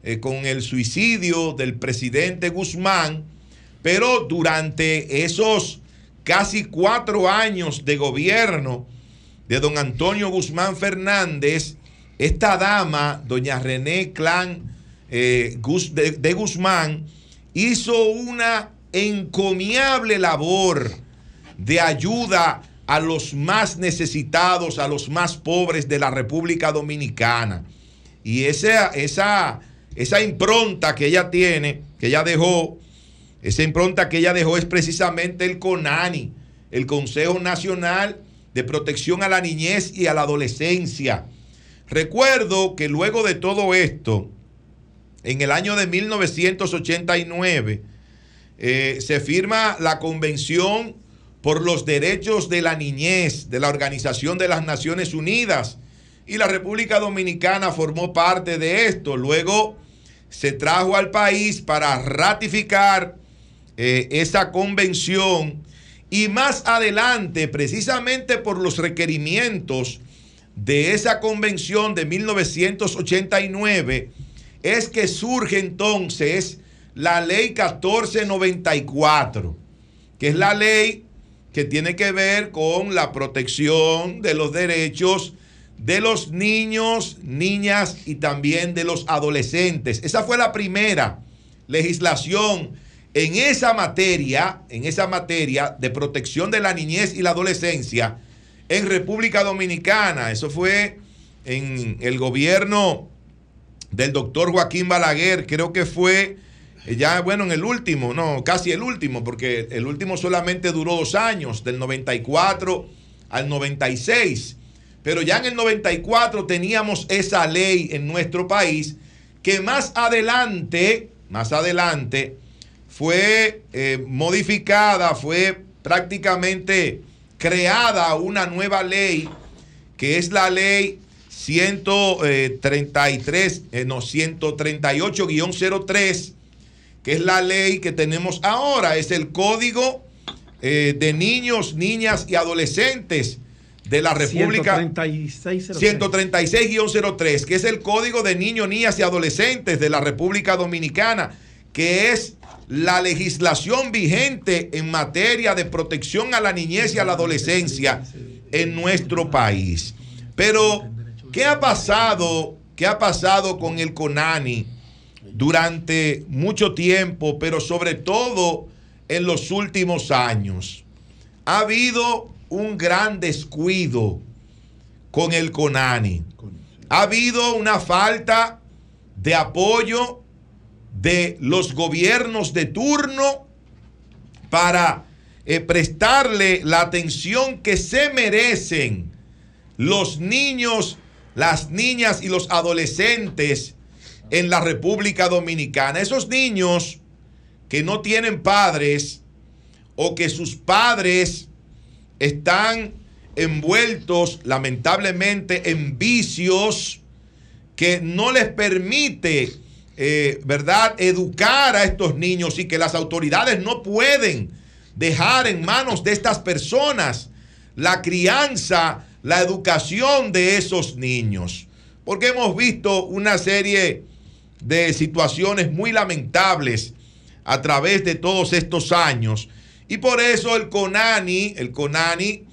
eh, con el suicidio del presidente Guzmán, pero durante esos casi cuatro años de gobierno de don Antonio Guzmán Fernández, esta dama, doña René Clan eh, de Guzmán, hizo una encomiable labor de ayuda a los más necesitados, a los más pobres de la República Dominicana. Y esa, esa, esa impronta que ella tiene, que ella dejó, esa impronta que ella dejó es precisamente el CONANI, el Consejo Nacional de Protección a la Niñez y a la Adolescencia. Recuerdo que luego de todo esto, en el año de 1989, eh, se firma la Convención por los Derechos de la Niñez de la Organización de las Naciones Unidas y la República Dominicana formó parte de esto. Luego se trajo al país para ratificar eh, esa convención y más adelante, precisamente por los requerimientos de esa convención de 1989, es que surge entonces la ley 1494, que es la ley que tiene que ver con la protección de los derechos de los niños, niñas y también de los adolescentes. Esa fue la primera legislación en esa materia, en esa materia de protección de la niñez y la adolescencia en República Dominicana. Eso fue en el gobierno del doctor Joaquín Balaguer, creo que fue eh, ya, bueno, en el último, no, casi el último, porque el último solamente duró dos años, del 94 al 96. Pero ya en el 94 teníamos esa ley en nuestro país que más adelante, más adelante, fue eh, modificada, fue prácticamente creada una nueva ley, que es la ley 133, eh, no, 138-03, que es la ley que tenemos ahora, es el Código eh, de Niños, Niñas y Adolescentes de la República. 136. 136-03, que es el Código de Niños, Niñas y Adolescentes de la República Dominicana, que es la legislación vigente en materia de protección a la niñez y a la adolescencia en nuestro país. Pero, ¿qué ha pasado? ¿Qué ha pasado con el CONANI durante mucho tiempo, pero sobre todo en los últimos años? Ha habido un gran descuido con el CONANI. Ha habido una falta de apoyo de los gobiernos de turno para eh, prestarle la atención que se merecen los niños, las niñas y los adolescentes en la República Dominicana. Esos niños que no tienen padres o que sus padres están envueltos lamentablemente en vicios que no les permite, eh, ¿verdad?, educar a estos niños y que las autoridades no pueden dejar en manos de estas personas la crianza, la educación de esos niños. Porque hemos visto una serie de situaciones muy lamentables a través de todos estos años. Y por eso el CONANI, el CONANI,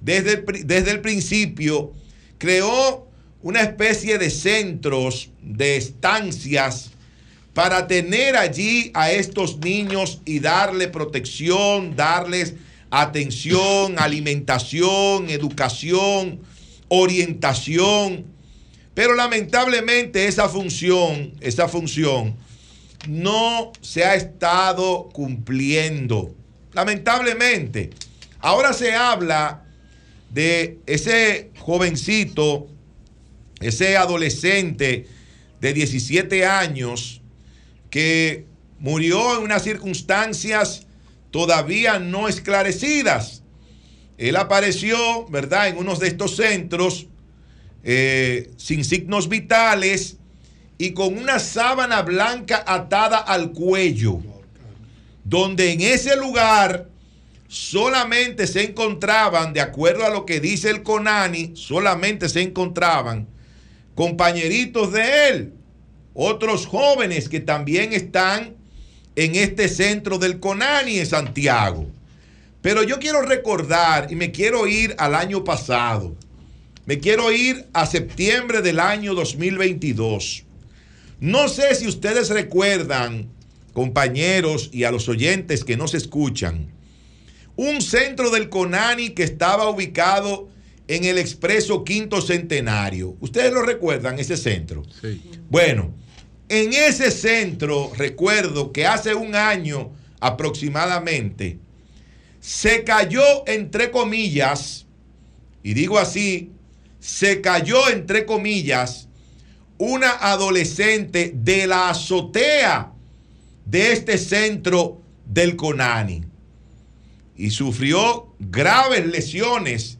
desde el, desde el principio, creó una especie de centros, de estancias, para tener allí a estos niños y darle protección, darles atención, alimentación, educación, orientación. Pero lamentablemente esa función, esa función, no se ha estado cumpliendo. Lamentablemente. Ahora se habla de ese jovencito, ese adolescente de 17 años que murió en unas circunstancias todavía no esclarecidas. Él apareció, ¿verdad?, en uno de estos centros eh, sin signos vitales y con una sábana blanca atada al cuello, donde en ese lugar solamente se encontraban, de acuerdo a lo que dice el CONANI, solamente se encontraban compañeritos de él, otros jóvenes que también están en este centro del CONANI en Santiago. Pero yo quiero recordar y me quiero ir al año pasado. Me quiero ir a septiembre del año 2022. No sé si ustedes recuerdan, compañeros y a los oyentes que nos escuchan, un centro del CONANI que estaba ubicado en el expreso Quinto Centenario. ¿Ustedes lo recuerdan, ese centro? Sí. Bueno, en ese centro, recuerdo que hace un año aproximadamente, se cayó entre comillas, y digo así, se cayó entre comillas, una adolescente de la azotea de este centro del CONANI. Y sufrió graves lesiones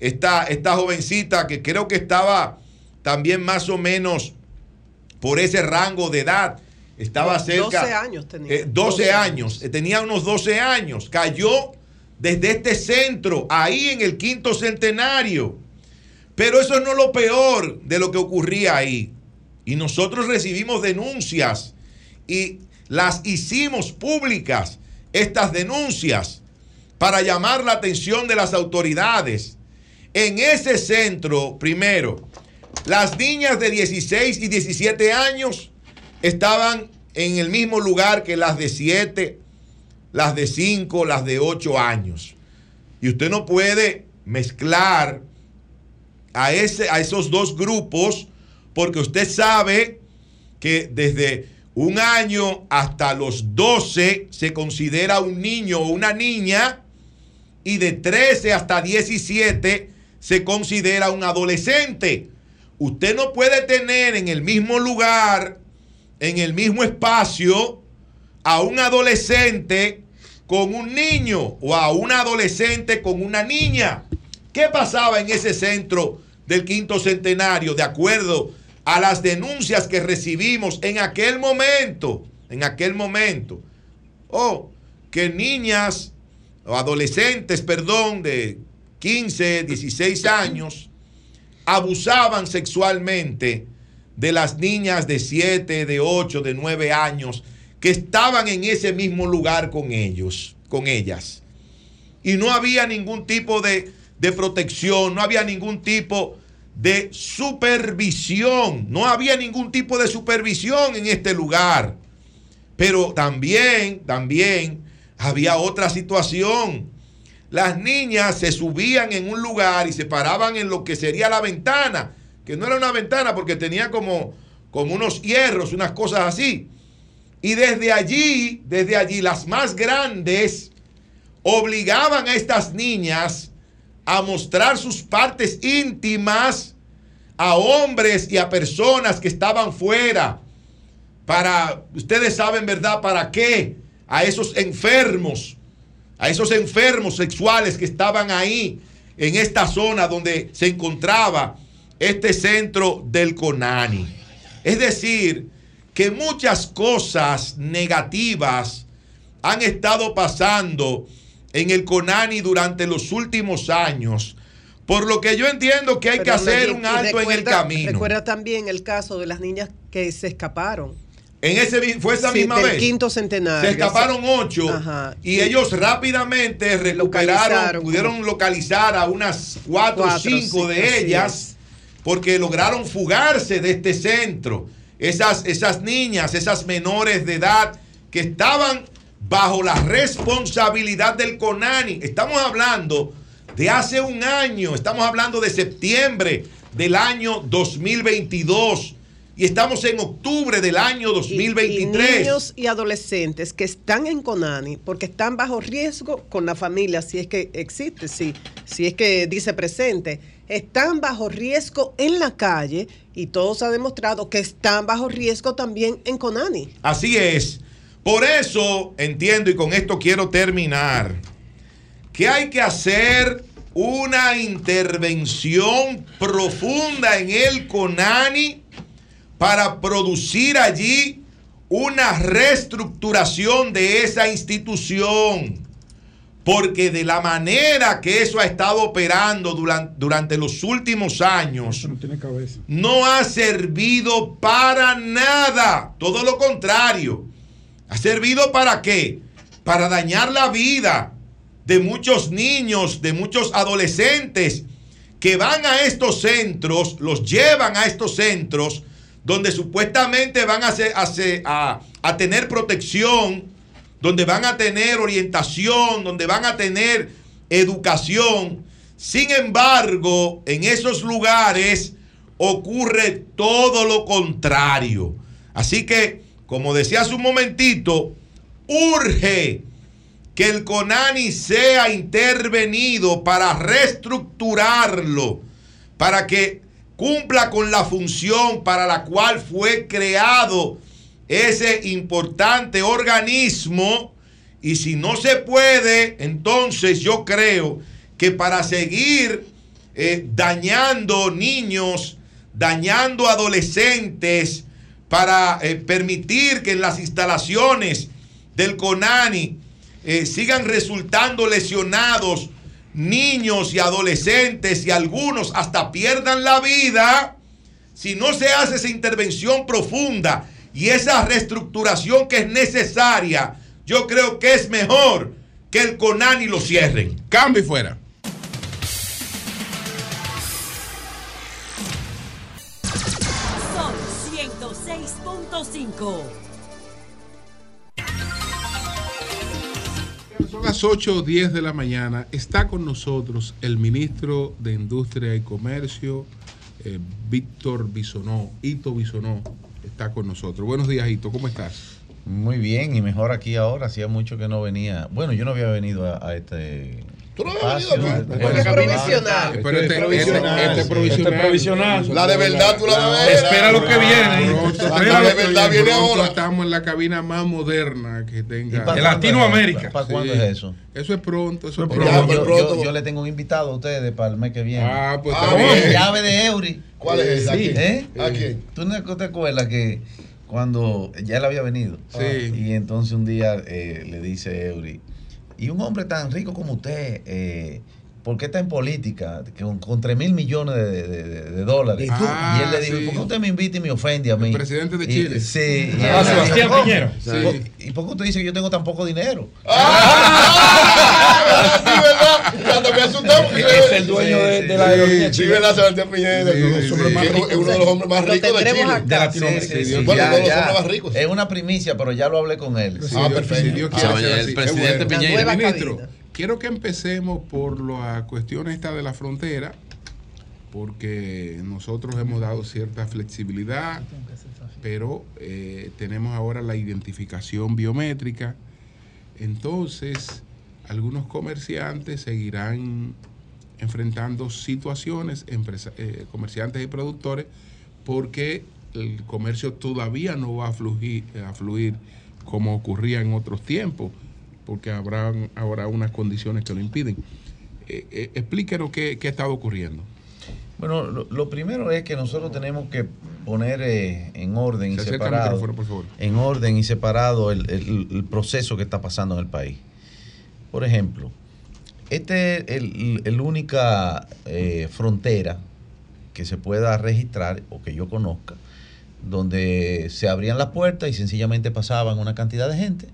esta, esta jovencita que creo que estaba también más o menos por ese rango de edad. Estaba cerca. 12 años tenía. eh, 12 años. eh, Tenía unos 12 años. Cayó desde este centro, ahí en el quinto centenario. Pero eso no es lo peor de lo que ocurría ahí. Y nosotros recibimos denuncias y las hicimos públicas, estas denuncias, para llamar la atención de las autoridades. En ese centro, primero, las niñas de 16 y 17 años estaban en el mismo lugar que las de 7, las de 5, las de 8 años. Y usted no puede mezclar a, ese, a esos dos grupos porque usted sabe que desde un año hasta los 12 se considera un niño o una niña y de 13 hasta 17 se considera un adolescente. Usted no puede tener en el mismo lugar, en el mismo espacio, a un adolescente con un niño o a una adolescente con una niña. ¿Qué pasaba en ese centro del quinto centenario de acuerdo a las denuncias que recibimos en aquel momento? En aquel momento. Oh, que niñas o adolescentes, perdón, de 15, 16 años, abusaban sexualmente de las niñas de 7, de 8, de 9 años que estaban en ese mismo lugar con ellos, con ellas. Y no había ningún tipo de, de protección, no había ningún tipo de supervisión, no había ningún tipo de supervisión en este lugar. Pero también, también había otra situación. Las niñas se subían en un lugar y se paraban en lo que sería la ventana, que no era una ventana porque tenía como, como unos hierros, unas cosas así. Y desde allí, desde allí, las más grandes obligaban a estas niñas a mostrar sus partes íntimas a hombres y a personas que estaban fuera. Para, ustedes saben, ¿verdad? ¿Para qué? A esos enfermos, a esos enfermos sexuales que estaban ahí, en esta zona donde se encontraba este centro del CONANI. Es decir, que muchas cosas negativas han estado pasando en el CONANI durante los últimos años. Por lo que yo entiendo que hay que hacer un alto en el camino. Recuerda también el caso de las niñas que se escaparon. En ese fue esa Sí, misma del vez. quinto centenario. Se escaparon ocho Ajá. y ellos rápidamente recuperaron, Localizaron. pudieron localizar a unas cuatro o cinco sí, de ellas porque lograron fugarse de este centro. Esas, esas niñas, esas menores de edad que estaban bajo la responsabilidad del CONANI. Estamos hablando de hace un año, estamos hablando de septiembre del año 2022 y estamos en octubre del año Y 2023. niños y adolescentes que están en Conani porque están bajo riesgo con la familia, si es que existe, si, si es que dice presente, están bajo riesgo en la calle y todo se ha demostrado que están bajo riesgo también en Conani. Así es. Por eso entiendo y con esto quiero terminar que hay que hacer una intervención profunda en el CONANI para producir allí una reestructuración de esa institución. Porque de la manera que eso ha estado operando durante, durante los últimos años, No tiene cabeza. no ha servido para nada. Todo lo contrario. ¿Ha servido para qué? Para dañar la vida de muchos niños, de muchos adolescentes que van a estos centros, los llevan a estos centros donde supuestamente van a, ser- a tener protección, donde van a tener orientación, donde van a tener educación. Sin embargo, en esos lugares ocurre todo lo contrario. Así que, como decía hace un momentito, urge que el CONANI sea intervenido para reestructurarlo, para que cumpla con la función para la cual fue creado ese importante organismo. Y si no se puede, entonces yo creo que para seguir eh, dañando niños, dañando adolescentes, para eh, permitir que en las instalaciones del CONANI eh, sigan resultando lesionados niños y adolescentes y algunos hasta pierdan la vida, si no se hace esa intervención profunda y esa reestructuración que es necesaria, yo creo que es mejor que el CONANI lo cierren. Cambio y fuera. Sol 106.5. Son las 8 o 10 de la mañana. Está con nosotros el ministro de Industria y Comercio, eh, Víctor Bisonó. Hito Bisonó está con nosotros. Buenos días, Hito. ¿Cómo estás? Muy bien, y mejor aquí ahora. Hacía mucho que no venía. Bueno, yo no había venido a, a este. ¿Tú no habías venido acá? es provisional. Pero este, provisional. este- este provisional. Este provisional. La de verdad tú la ves. Espera lo que viene. La de verdad viene ahora. Estamos en la cabina más moderna que ¿Y tenga. Latinoamérica. ¿Para cuándo es eso? Eso es pronto, eso es pronto. Ya, Yo, yo- pronto. yo le tengo un invitado a ustedes para el mes que viene. Ah, pues Ah, llave de Eury. ¿Cuál es esa? ¿A Sí, quién? ¿eh? ¿A quién? ¿Tú no te acuerdas que cuando ya él había venido? Sí. Y entonces un día eh, le dice Eury, y un hombre tan rico como usted, eh, ¿por qué está en política? Que Con, con 3 mil millones de, de- de- de dólares. Ah, y él le dijo, sí. ¿por qué usted me invita y me ofende a mí? El presidente de Y- Chile. sí. y Ah, Sebastián dijo, ¿cómo? Piñera. Sí. ¿Y por qué usted dice que yo tengo tan poco dinero? [laughs] Ah, sí, ¿verdad? Cuando me asustamos. Es el dueño de, de la aerolínea Sí. ¿verdad? Sebastián. Sí, sí, es sí. uno de los hombres más ricos de Chile. De Latinoamérica. Sí, sí, sí, Bueno, uno de los hombres más ricos. Es una primicia, pero ya lo hablé con él. Ah, perfecto. Ah, el presidente bueno. Quiero que empecemos por la cuestión esta de la frontera, porque nosotros hemos dado cierta flexibilidad, pero eh, tenemos ahora la identificación biométrica. Entonces, algunos comerciantes seguirán enfrentando situaciones, eh, comerciantes y productores, porque el comercio todavía no va a fluir como ocurría en otros tiempos, porque habrá ahora unas condiciones que lo impiden. Eh, eh, explíquenos qué, qué ha estado ocurriendo. Bueno, lo, lo primero es que nosotros tenemos que poner eh, en orden y Se separado, micrófono, por favor. en orden y separado el, el- el proceso que está pasando en el país. Por ejemplo, este es el, el única eh, frontera que se pueda registrar o que yo conozca, donde se abrían las puertas y sencillamente pasaban una cantidad de gente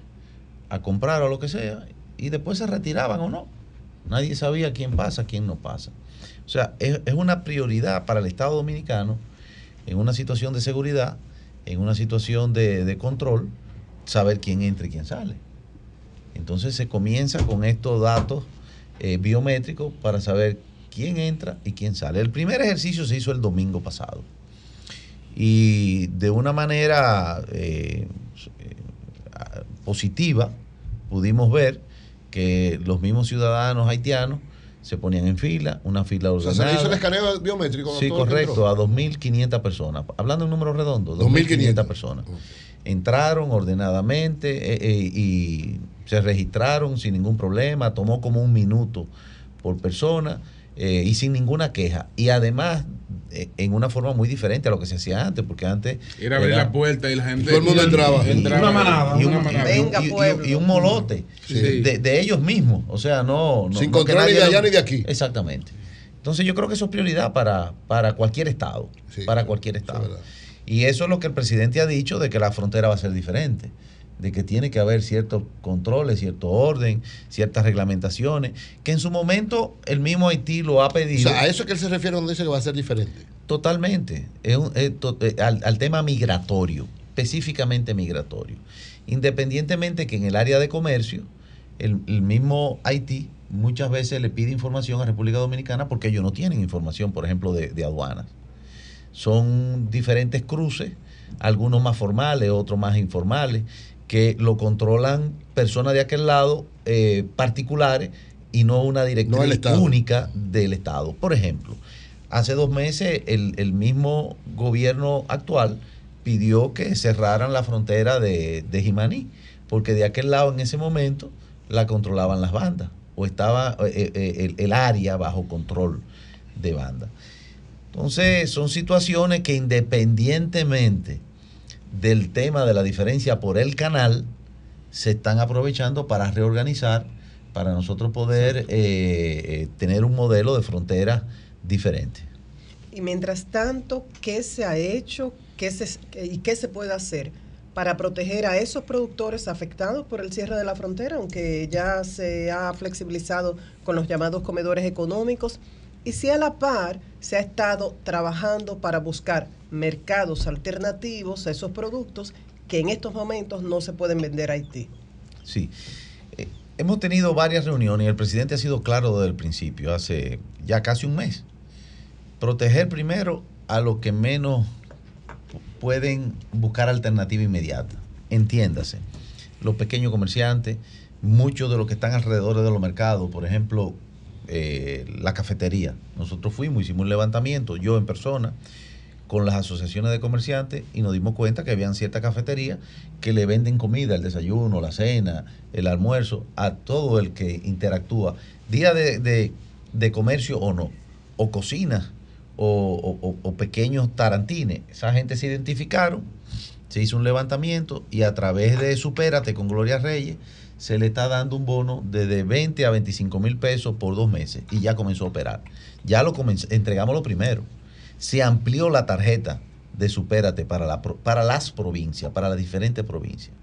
a comprar o lo que sea, y después se retiraban o no. Nadie sabía quién pasa, quién no pasa. O sea, es, es una prioridad para el Estado Dominicano en una situación de seguridad, en una situación de, de control, saber quién entra y quién sale. Entonces se comienza con estos datos eh, biométricos para saber quién entra y quién sale. El primer ejercicio se hizo el domingo pasado. Y de una manera eh, positiva pudimos ver que los mismos ciudadanos haitianos se ponían en fila, una fila O sea, se ordenada. le hizo el escaneo biométrico. Sí, correcto, a 2.500 personas. Hablando en números redondos, 2.500 2.500 personas. Entraron ordenadamente eh, eh, y se registraron sin ningún problema. Tomó como un minuto por persona. Eh, y sin ninguna queja. Y además, eh, en una forma muy diferente a lo que se hacía antes, porque antes... Era abrir la puerta y la gente. Todo el mundo entraba. entraba Una manada, y un, una manada. y un- Venga, y- y- pueblo. y un molote Sí. de, de ellos mismos. O sea, no. no Sin no control ni de allá lo- ni de aquí. Exactamente. Entonces, yo creo que eso es prioridad para, para cualquier Estado. Sí, para cualquier es Estado. y eso es lo que el presidente ha dicho de que la frontera va a ser diferente. De que tiene que haber ciertos controles, cierto orden, ciertas reglamentaciones, que en su momento el mismo Haití lo ha O pedido. sea, a eso es que él se refiere cuando dice que va a ser diferente. Totalmente. Es un- es to- eh, al, al tema migratorio, específicamente migratorio. Independientemente que en el área de comercio, el, el mismo Haití muchas veces le pide información a República Dominicana porque ellos no tienen información, por ejemplo, de, de aduanas. Son diferentes cruces, algunos más formales, otros más informales, que lo controlan personas de aquel lado eh, particulares y no una directriz única del Estado. Por ejemplo, hace dos meses el, el mismo gobierno actual pidió que cerraran la frontera de, de Jimaní, porque de aquel lado en ese momento la controlaban las bandas, o estaba eh, eh, el, el área bajo control de bandas. Entonces, son situaciones que independientemente del tema de la diferencia por el canal, se están aprovechando para reorganizar, para nosotros poder eh, eh, tener un modelo de frontera diferente. Y mientras tanto, ¿qué se ha hecho qué se, y qué se puede hacer para proteger a esos productores afectados por el cierre de la frontera, aunque ya se ha flexibilizado con los llamados comedores económicos? Y si a la par se ha estado trabajando para buscar mercados alternativos a esos productos que en estos momentos no se pueden vender a Haití. Sí. Eh, hemos tenido varias reuniones y el presidente ha sido claro desde el principio, hace ya casi un mes. Proteger primero a los que menos pueden buscar alternativa inmediata. Entiéndase. Los pequeños comerciantes, muchos de los que están alrededor de los mercados, por ejemplo, eh, la cafetería. Nosotros fuimos, hicimos un levantamiento, yo en persona, con las asociaciones de comerciantes y nos dimos cuenta que habían ciertas cafeterías que le venden comida, el desayuno, la cena, el almuerzo, a todo el que interactúa. Día de, de- comercio o no, o cocinas, o, o- o pequeños tarantines. Esa gente se identificaron, se hizo un levantamiento y a través de Supérate con Gloria Reyes se le está dando un bono de, de 20 a 25 mil pesos por dos meses y ya comenzó a operar. Ya lo entregamos lo primero. Se amplió la tarjeta de Supérate para, la, para las provincias, para las diferentes provincias.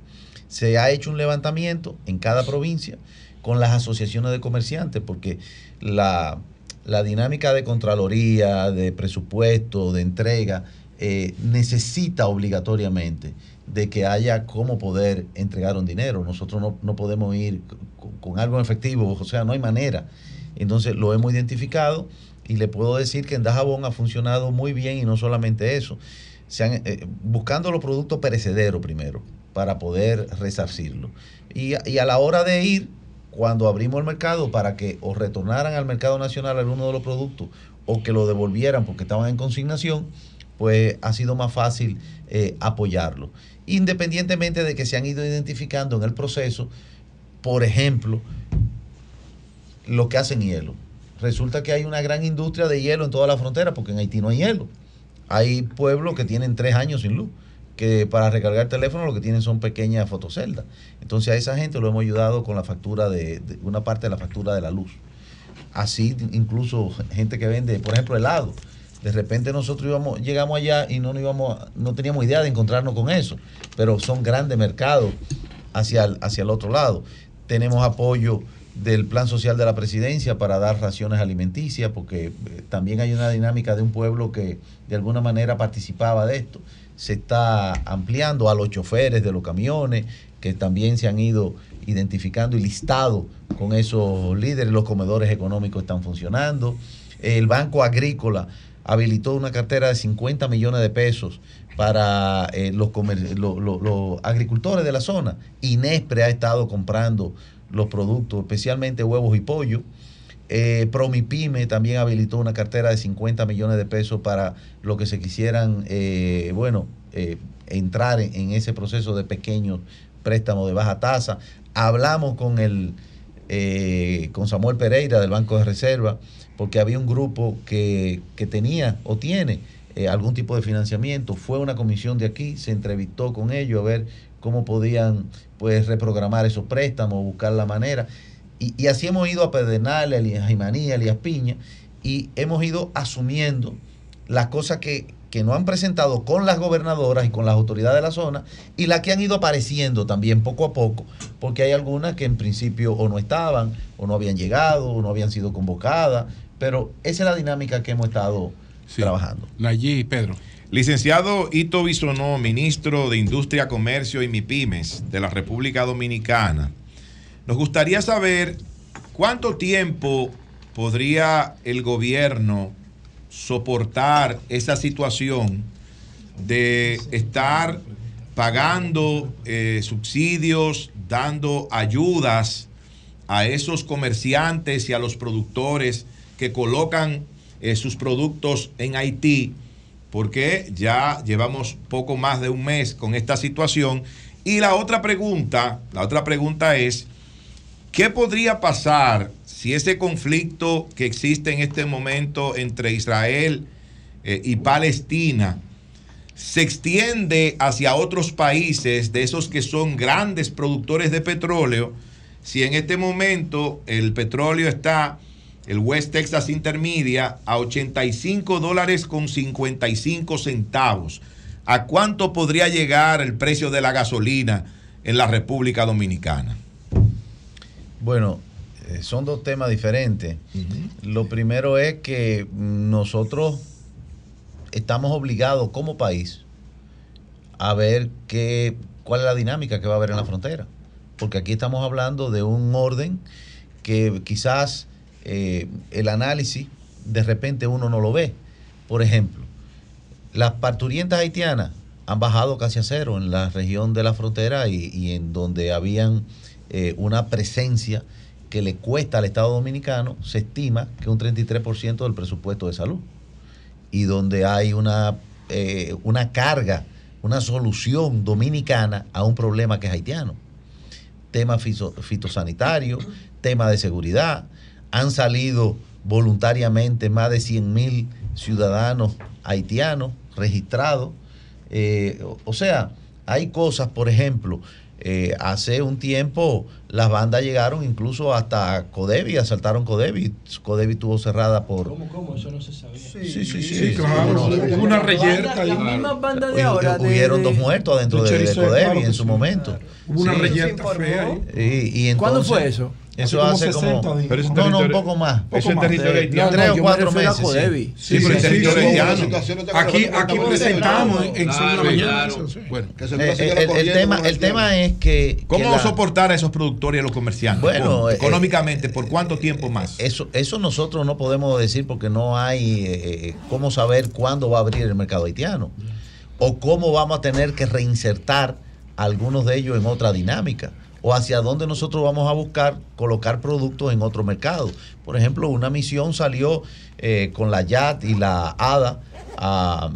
Se ha hecho un levantamiento en cada provincia con las asociaciones de comerciantes, porque la, la dinámica de Contraloría, de presupuesto, de entrega, eh, necesita obligatoriamente de que haya cómo poder entregar un dinero. Nosotros no, no podemos ir con, algo en efectivo, o sea, no hay manera. Entonces lo hemos identificado y le puedo decir que en Dajabón ha funcionado muy bien y no solamente eso, se han, eh, buscando los productos perecederos primero para poder resarcirlo. Y, y a la hora de ir, cuando abrimos el mercado para que o retornaran al mercado nacional alguno de los productos o que lo devolvieran porque estaban en consignación, pues ha sido más fácil eh, apoyarlo. Independientemente de que se han ido identificando en el proceso, por ejemplo, lo que hacen hielo. Resulta que hay una gran industria de hielo en toda la frontera porque en Haití no hay hielo. Hay pueblos que tienen tres años sin luz, que para recargar teléfono lo que tienen son pequeñas fotoceldas. Entonces a esa gente lo hemos ayudado con la factura de, de una parte de la factura de la luz. Así incluso gente que vende, por ejemplo, helado. De repente nosotros íbamos, llegamos allá y no, nos íbamos, no teníamos idea de encontrarnos con eso, pero son grandes mercados hacia el, hacia el otro lado. Tenemos apoyo del plan social de la presidencia para dar raciones alimenticias, porque eh, también hay una dinámica de un pueblo que de alguna manera participaba de esto. Se está ampliando a los choferes de los camiones, que también se han ido identificando y listado con esos líderes. Los comedores económicos están funcionando. El Banco Agrícola habilitó una cartera de 50 millones de pesos para eh, los, lo- lo- los agricultores de la zona. Inespre ha estado comprando los productos, especialmente huevos y pollo. Eh, Promipyme también habilitó una cartera de 50 millones de pesos para los que se quisieran, eh, bueno, eh, entrar en, en ese proceso de pequeños préstamos de baja tasa. Hablamos con el, con Samuel Pereira del Banco de Reserva, porque había un grupo que, que tenía o tiene eh, algún tipo de financiamiento. Fue una comisión de aquí, se entrevistó con ellos a ver cómo podían pues reprogramar esos préstamos, buscar la manera. Y, y así hemos ido a Pedernales, a Elías Jimaní, a Elías Piña, y hemos ido asumiendo las cosas que, que nos han presentado con las gobernadoras y con las autoridades de la zona y las que han ido apareciendo también poco a poco, porque hay algunas que en principio o no estaban, o no habían llegado, o no habían sido convocadas, pero esa es la dinámica que hemos estado trabajando. Nayí, Pedro. Licenciado Ito Bisonó, ministro de Industria, Comercio y MIPIMES de la República Dominicana, nos gustaría saber cuánto tiempo podría el gobierno soportar esa situación de estar pagando eh, subsidios, dando ayudas a esos comerciantes y a los productores que colocan eh, sus productos en Haití, porque ya llevamos poco más de un mes con esta situación. Y la otra pregunta, la otra pregunta es, ¿qué podría pasar si ese conflicto que existe en este momento entre Israel eh, y Palestina se extiende hacia otros países, de esos que son grandes productores de petróleo, si en este momento el petróleo está, el West Texas Intermedia, a 85 dólares con 55 centavos, ¿a cuánto podría llegar el precio de la gasolina en la República Dominicana? Bueno, eh, son dos temas diferentes. Lo primero es que nosotros estamos obligados como país a ver qué, cuál es la dinámica que va a haber en la frontera. Porque aquí estamos hablando de un orden que quizás eh, el análisis de repente uno no lo ve. Por ejemplo, las parturientas haitianas han bajado casi a cero en la región de la frontera y, en donde habían eh, una presencia que le cuesta al Estado Dominicano, se estima que un 33% del presupuesto de salud. Y donde hay una, eh, una carga, una solución dominicana a un problema que es haitiano. Tema fitosanitario, tema de seguridad. Han salido voluntariamente más de 100 mil ciudadanos haitianos registrados. Eh, o- sea, hay cosas, por ejemplo, eh, hace un tiempo las bandas llegaron incluso hasta Codevi, asaltaron Codevi. Codevi estuvo cerrada por... ¿Cómo, cómo? Eso no se sabía. Sí, sí, sí. Sí, claro. Hubo una reyerta. Las mismas bandas de ahora. de- Hubieron de- dos muertos adentro de, de Chorizo, Codevi claro en su sí. momento. Hubo una Sí. reyerta fea. Y, y ¿Cuándo entonces- fue eso? Eso Hace como como... 60 días. Pero ese no, no, un poco más. Eso es territorio Eh, haitiano. Tres No, o cuatro meses. Sí. Sí, pero el territorio sí, haitiano. Aquí, aquí estamos presentamos en Claro, Mañana. Bueno, que se Eh, eh, el, tema, el tema es que... que ¿Cómo la- soportar a esos productores y a los comerciantes? Bueno, ¿Cómo? eh, económicamente, ¿por cuánto tiempo más? Eso, eso nosotros no podemos decir porque no hay eh, cómo saber cuándo va a abrir el mercado haitiano o cómo vamos a tener que reinsertar algunos de ellos en otra dinámica o hacia dónde nosotros vamos a buscar colocar productos en otro mercado. Por ejemplo, una misión salió eh, con la YAT y la ADA a,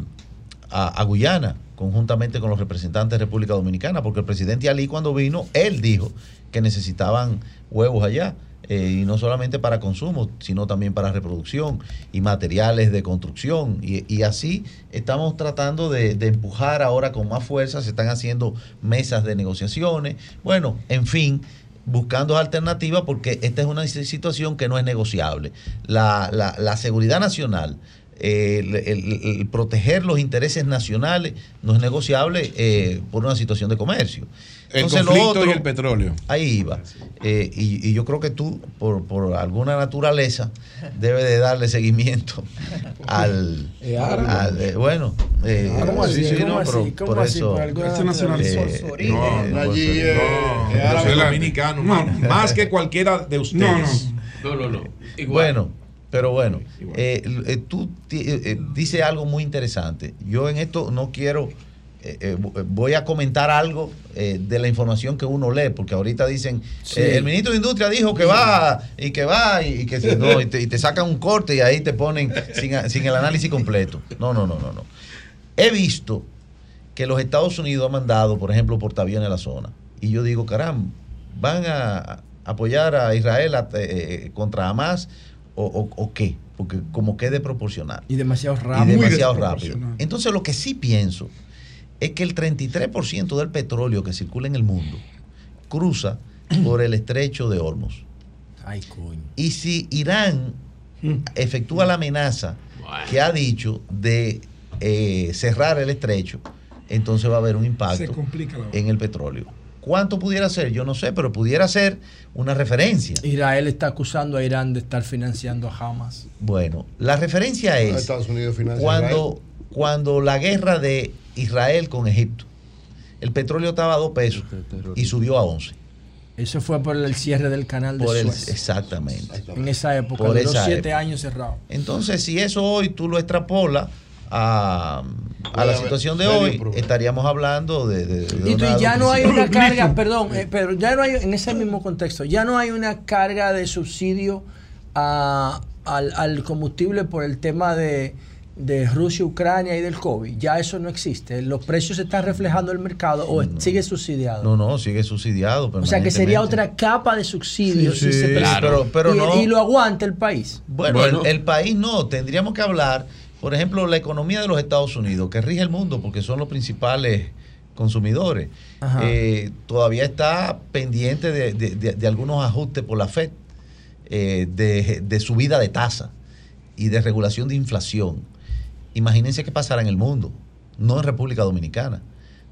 a- a Guyana, conjuntamente con los representantes de República Dominicana, porque el presidente Ali cuando vino, él dijo que necesitaban huevos allá. Eh, y no solamente para consumo, sino también para reproducción y materiales de construcción. Y, así estamos tratando de, empujar ahora con más fuerza, se están haciendo mesas de negociaciones. Bueno, en fin, buscando alternativas porque esta es una situación que no es negociable. La, la- la seguridad nacional, eh, el proteger los intereses nacionales no es negociable eh, por una situación de comercio. El Entonces, lo conflicto otro- y el petróleo. Ahí iba. Eh, y, y yo creo que tú, por, por alguna naturaleza, debes de darle seguimiento [laughs] al... Eh, al, eh, bueno, eh, ¿Cómo sí, así? sí, ¿Cómo no, así? pero ¿Cómo por así? eso... Por eh, No, eh, allí, eh, No, eh, árabe. dominicano, No. más, que cualquiera de ustedes. No, no. No, no, no. Igual. Bueno, pero bueno, eh, eh, tú eh, eh, dices algo muy interesante. Yo en esto no quiero, eh, eh, voy a comentar algo eh, de la información que uno lee, porque ahorita dicen, Sí. eh, el ministro de Industria dijo que va y que va y, que si no, y te, y te sacan un corte y ahí te ponen sin, sin el análisis completo. No, no, no, no, no. He visto que los Estados Unidos han mandado, por ejemplo, portaaviones a la zona. Y yo digo, caramba, van a, ¿Apoyar a Israel a- eh, contra Hamas o, o- o qué? Porque como quede proporcional. Y demasiado Y rápido. demasiado rápido. Entonces lo que sí pienso es que el 33% del petróleo que circula en el mundo cruza por el estrecho de Hormuz. Ay, coño. Y si Irán efectúa la amenaza que ha dicho de eh, cerrar el estrecho, entonces va a haber un Se impacto en el petróleo. ¿Cuánto pudiera ser? Yo no sé, pero pudiera ser una referencia. Israel está acusando a Irán de estar financiando a Hamas. Bueno, la referencia es Estados Unidos financia cuando, cuando la guerra de Israel con Egipto, el petróleo estaba a 2 pesos y subió a 11. Eso fue por el cierre del canal de Por el- Suez. exactamente. En esa época, Por duró esa siete época. años cerrado. Entonces, si eso hoy tú lo extrapolas a, a la situación de hoy, estaríamos hablando de... de- de Y tú- ya no hay una carga, [laughs] perdón, eh, pero ya no hay, en ese mismo contexto, ya no hay una carga de subsidio a- al, al combustible por el tema de, de Rusia, Ucrania y del COVID. Ya eso no existe. Los precios se están reflejando en el mercado o sigue subsidiado. No, no, sigue subsidiado. o sea que sería otra capa de subsidio Sí, si se presenta. pero- pero y, no. y lo aguanta el país. Bueno, El, el país no, tendríamos que hablar, por ejemplo, la economía de los Estados Unidos, que rige el mundo porque son los principales consumidores, eh, todavía está pendiente de, de- de- de algunos ajustes por la FED, eh, de, de subida de tasa y de regulación de inflación. Imagínense qué pasará en el mundo, no en República Dominicana.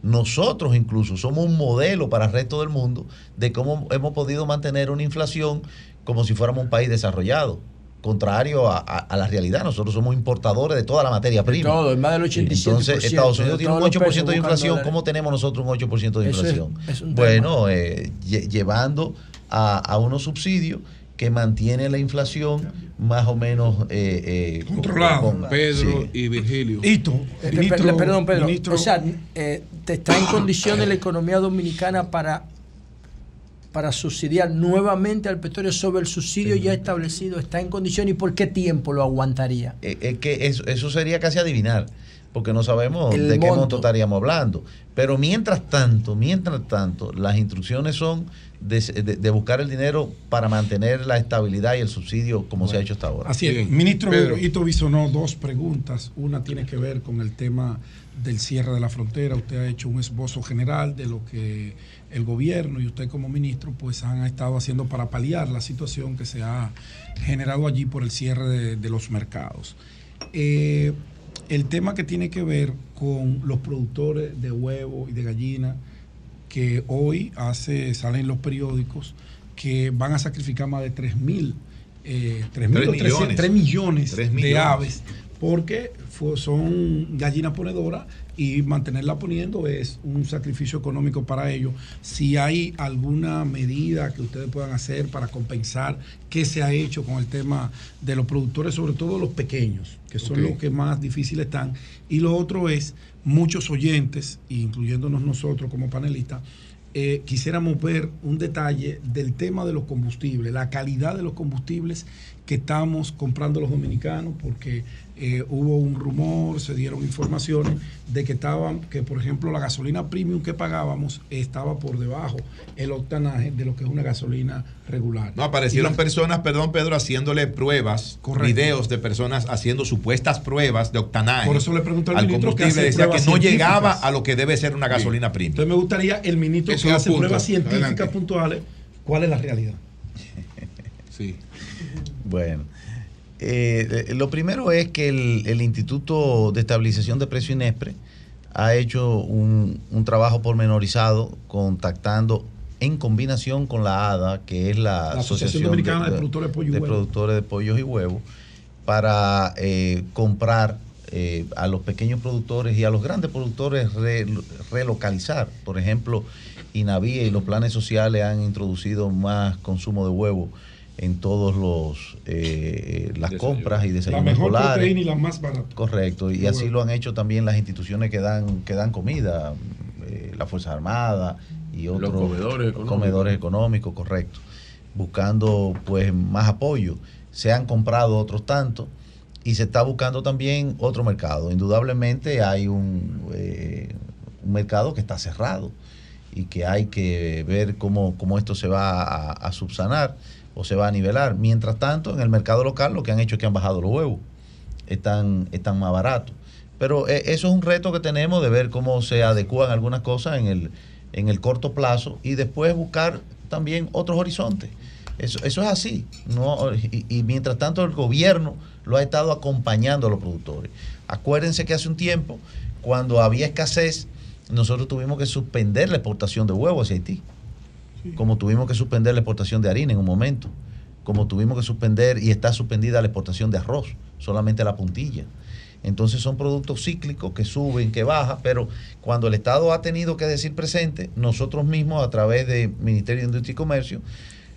Nosotros incluso somos un modelo para el resto del mundo de cómo hemos podido mantener una inflación como si fuéramos un país desarrollado. Contrario a, a- a la realidad, nosotros somos importadores de toda la materia prima. todo, en más del 87%, Entonces, Estados Unidos de tiene un todos los 8% pesos de inflación. ¿Cómo tenemos nosotros un 8% de es- inflación? es un bueno, eh, lle- llevando a, a unos subsidios que mantienen la inflación más o menos eh, eh, Controlado. con- Pedro sí. y Virgilio. Pe- pe- perdón, Pedro. O sea, eh, te está en condiciones la economía dominicana para, para subsidiar nuevamente al petróleo sobre el subsidio ya establecido. ¿Está en condición y por qué tiempo lo aguantaría? Eh, es que eso, eso sería casi adivinar, porque no sabemos El de qué monto. estaríamos hablando. Pero mientras tanto, mientras tanto, las instrucciones son de, de- de buscar el dinero para mantener la estabilidad y el subsidio como se ha hecho hasta ahora. Así es. Ministro Ito Bisonó, dos preguntas. Una tiene que ver con el tema del cierre de la frontera. Usted ha hecho un esbozo general de lo que el gobierno y usted como ministro pues han estado haciendo para paliar la situación que se ha generado allí por el cierre de, de los mercados. Eh, el tema que tiene que ver con los productores de huevo y de gallina que hoy hace, salen los periódicos que van a sacrificar más de 3 mil, eh, 3 mil Tres o 300, millones. 3 millones, de aves porque fue- son gallinas ponedoras y mantenerla poniendo es un sacrificio económico para ellos. Si hay alguna medida que ustedes puedan hacer para compensar qué se ha hecho con el tema de los productores, sobre todo los pequeños, que son los que más difíciles están. Y lo otro es, muchos oyentes, incluyéndonos nosotros como panelistas, eh, quisiéramos ver un detalle del tema de los combustibles, la calidad de los combustibles que estamos comprando los dominicanos, porque eh, hubo un rumor, se dieron informaciones de que estaban, que por ejemplo la gasolina premium que pagábamos estaba por debajo el octanaje de lo que es una gasolina regular. No, aparecieron la- personas, perdón Pedro, haciéndole pruebas, Correcto. videos de personas haciendo supuestas pruebas de octanaje. Por eso le pregunto al al ministro que combustible. hace Decía que no llegaba a lo que debe ser una gasolina premium. Entonces me gustaría el ministro Eso que hace pruebas científicas Adelante. puntuales, ¿cuál es la realidad? [laughs] Sí. Bueno, eh, lo primero es que el, el Instituto de Estabilización de Precio INESPRE ha hecho un, un trabajo pormenorizado contactando en combinación con la ADA, que es la, La Asociación Dominicana de Productores de Pollo y de productores de pollos y huevos, para eh, comprar eh, a los pequeños productores y a los grandes productores re- relocalizar. Por ejemplo, INAVIE y los planes sociales han introducido más consumo de huevo en todos los eh, las Desayuno. compras y La desayunos mejor escolares. proteína y la más barata. Correcto, y así bueno. lo han hecho también las instituciones que dan que dan comida, eh, la Fuerza Armada y otros comedores económicos. comedores económicos, correcto, buscando pues más apoyo. Se han comprado otros tantos y se está buscando también otro mercado. Indudablemente hay un, eh, un mercado que está cerrado y que hay que ver cómo, cómo esto se va a, a subsanar o se va a nivelar. Mientras tanto, en el mercado local lo que han hecho es que han bajado los huevos, están, están más baratos. Pero eh, eso es un reto que tenemos de ver cómo se adecúan algunas cosas en el, en el corto plazo y después buscar también otros horizontes. Eso, eso es así. No, y, y mientras tanto el gobierno lo ha estado acompañando a los productores. Acuérdense que hace un tiempo, cuando había escasez, nosotros tuvimos que suspender la exportación de huevos hacia Haití. Como tuvimos que suspender la exportación de harina en un momento. Como tuvimos que suspender y está suspendida la exportación de arroz, solamente la puntilla. Entonces son productos cíclicos que suben, que bajan, pero cuando el Estado ha tenido que decir presente, nosotros mismos a través del Ministerio de Industria y Comercio,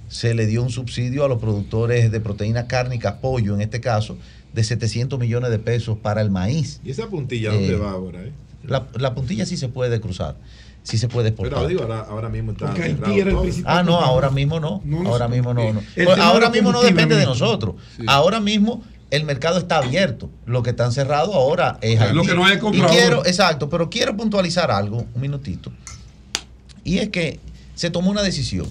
se le dio un subsidio a los productores de proteína cárnica, pollo en este caso, de 700 millones de pesos para el maíz. ¿Y esa puntilla Eh, dónde va ahora? Eh? La, la puntilla sí se puede cruzar, sí se puede exportar. Pero digo, ahora, ahora mismo está Porque cerrado Haití era el todo. principal Ah, no, ahora mismo no. No, no ahora mismo no. Pues ahora mismo no depende de nosotros. Sí. Ahora mismo el mercado está abierto. Lo que están cerrado ahora es Lo Haití. que no hay Y comprador. quiero, exacto, pero quiero puntualizar algo, un minutito. Y es que se tomó una decisión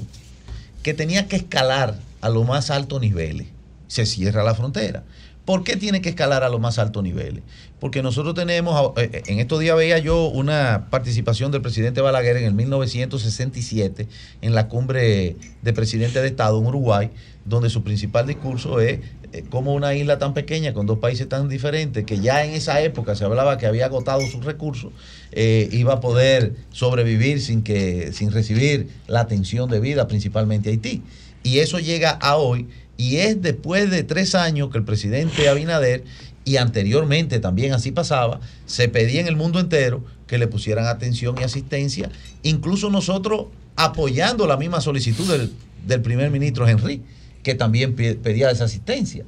que tenía que escalar a los más altos niveles. Se cierra la frontera. ¿Por qué tiene que escalar a los más altos niveles? Porque nosotros tenemos, eh, en estos días veía yo una participación del presidente Balaguer en el 1967 en la cumbre de presidente de Estado en Uruguay, donde su principal discurso es eh, cómo una isla tan pequeña con dos países tan diferentes, que ya en esa época se hablaba que había agotado sus recursos, eh, iba a poder sobrevivir sin, que, sin recibir la atención debida, principalmente Haití. Y eso llega a hoy, y es después de tres años que el presidente Abinader, y anteriormente también así pasaba, se pedía en el mundo entero que le pusieran atención y asistencia, incluso nosotros apoyando la misma solicitud del, del primer ministro Henry, que también pe- pedía esa asistencia.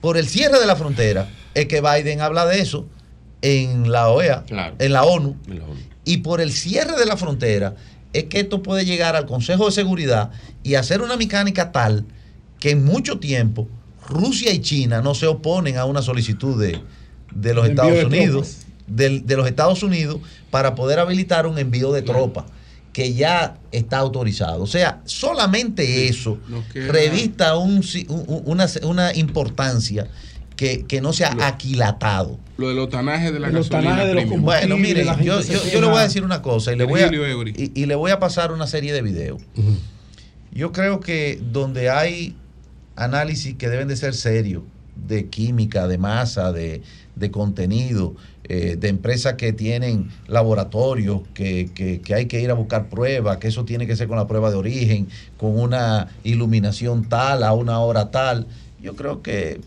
Por el cierre de la frontera es que Biden habla de eso en la OEA, en la ONU, y por el cierre de la frontera es que esto puede llegar al Consejo de Seguridad y hacer una mecánica tal que en mucho tiempo Rusia y China no se oponen a una solicitud de, de los Estados de Unidos, de, los Estados Unidos, para poder habilitar un envío de tropas que ya está autorizado. O sea, solamente eso queda- revista un una, una importancia que, que no sea aquilatado. Lo del otanaje de la El gasolina. otanaje de los. Bueno, mire, yo, yo- yo le voy a decir una cosa y le, voy a, y le voy a pasar una serie de videos. Yo creo que donde hay análisis que deben de ser serios, de química, de masa, de, de contenido, eh, de empresas que tienen laboratorios, que, que- hay que ir a buscar pruebas, que eso tiene que ser con la prueba de origen, con una iluminación tal, a una hora tal. Yo creo que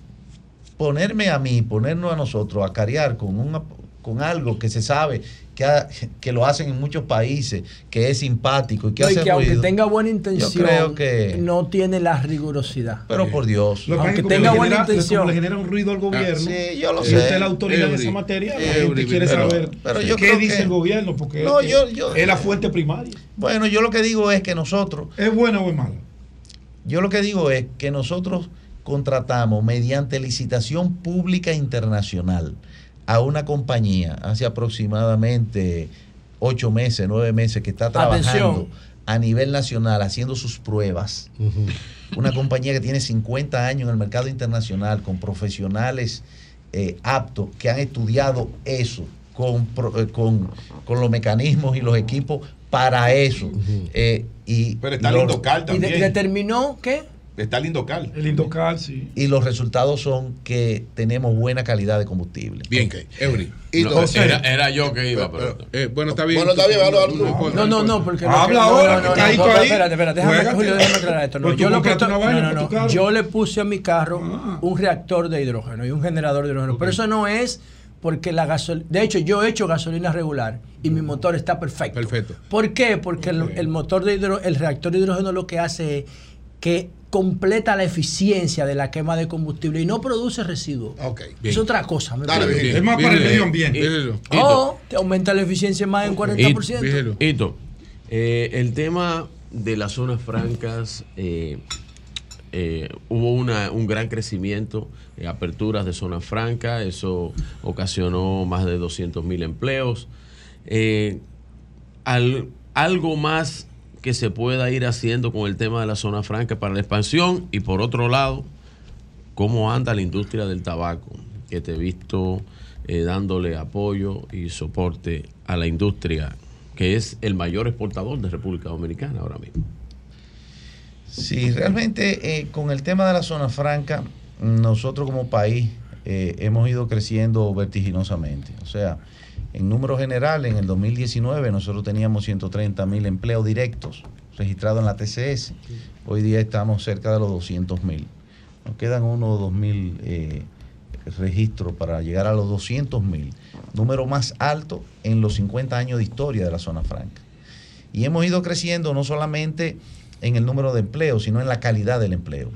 ponerme a mí, ponernos a nosotros a cariar con, una, con algo que se sabe que, ha- que lo hacen en muchos países, que es simpático y que No, y hace que aunque tenga buena intención, Yo creo que... no tiene la rigurosidad. Pero por Dios. Lo Aunque tenga le buena genera- intención. como le genera un ruido al gobierno. sí, yo lo y sé. usted es la autoridad de esa materia. La Eury, gente quiere pero- saber pero yo qué creo dice que- el gobierno, porque No, es, yo- yo- es la fuente primaria. Bueno, yo lo que digo es que nosotros... ¿Es buena o es mala? Yo lo que digo es que nosotros contratamos mediante licitación pública internacional a una compañía hace aproximadamente ocho meses, nueve meses que está trabajando Atención. a nivel nacional haciendo sus pruebas. Una compañía que tiene 50 años en el mercado internacional con profesionales eh, aptos que han estudiado eso con, pro- eh, con, con los mecanismos y los equipos para eso. Eh, y Pero está los- lindo cal Y también. de- determinó que Está lindo cal. El Indocal, sí. y los resultados son que tenemos buena calidad de combustible. Bien, Eury. Y No, entonces- era, era yo que iba, pero. Eh, bueno, está bien. Bueno, está bien, habla, No, no, no, porque Habla que- ahora, no, no, ahí. espérate, espérate, déjame. Julio, déjame aclarar esto. No, yo, lo que no, yo le puse a mi carro un reactor de hidrógeno y un generador de hidrógeno, pero eso no es porque la gasolina, de hecho yo he hecho gasolina regular y mi motor está perfecto. Perfecto. ¿Por qué? Porque el, el motor de hidro- el reactor de hidrógeno lo que hace es que completa la eficiencia de la quema de combustible y no produce residuos. Es otra cosa. Es más para el medio ambiente. Oh, te aumenta la eficiencia más en 40%. Virgilio. Hito, eh, el tema de las zonas francas, eh, eh, hubo una, un gran crecimiento, eh, aperturas de zonas francas, eso ocasionó más de 200 mil empleos. Eh, al algo más que se pueda ir haciendo con el tema de la zona franca para la expansión y por otro lado, cómo anda la industria del tabaco, que te he visto eh, dándole apoyo y soporte a la industria que es el mayor exportador de República Dominicana ahora mismo. Sí, realmente eh, con el tema de la zona franca, nosotros como país eh, hemos ido creciendo vertiginosamente. O sea, en número general, en el 2019 nosotros teníamos 130 mil empleos directos registrados en la TCS. Hoy día estamos cerca de los 200 mil. Nos quedan unos 2 mil eh, registros para llegar a los 200 mil. Número más alto en los 50 años de historia de la zona franca. Y hemos ido creciendo no solamente en el número de empleos, sino en la calidad del empleo.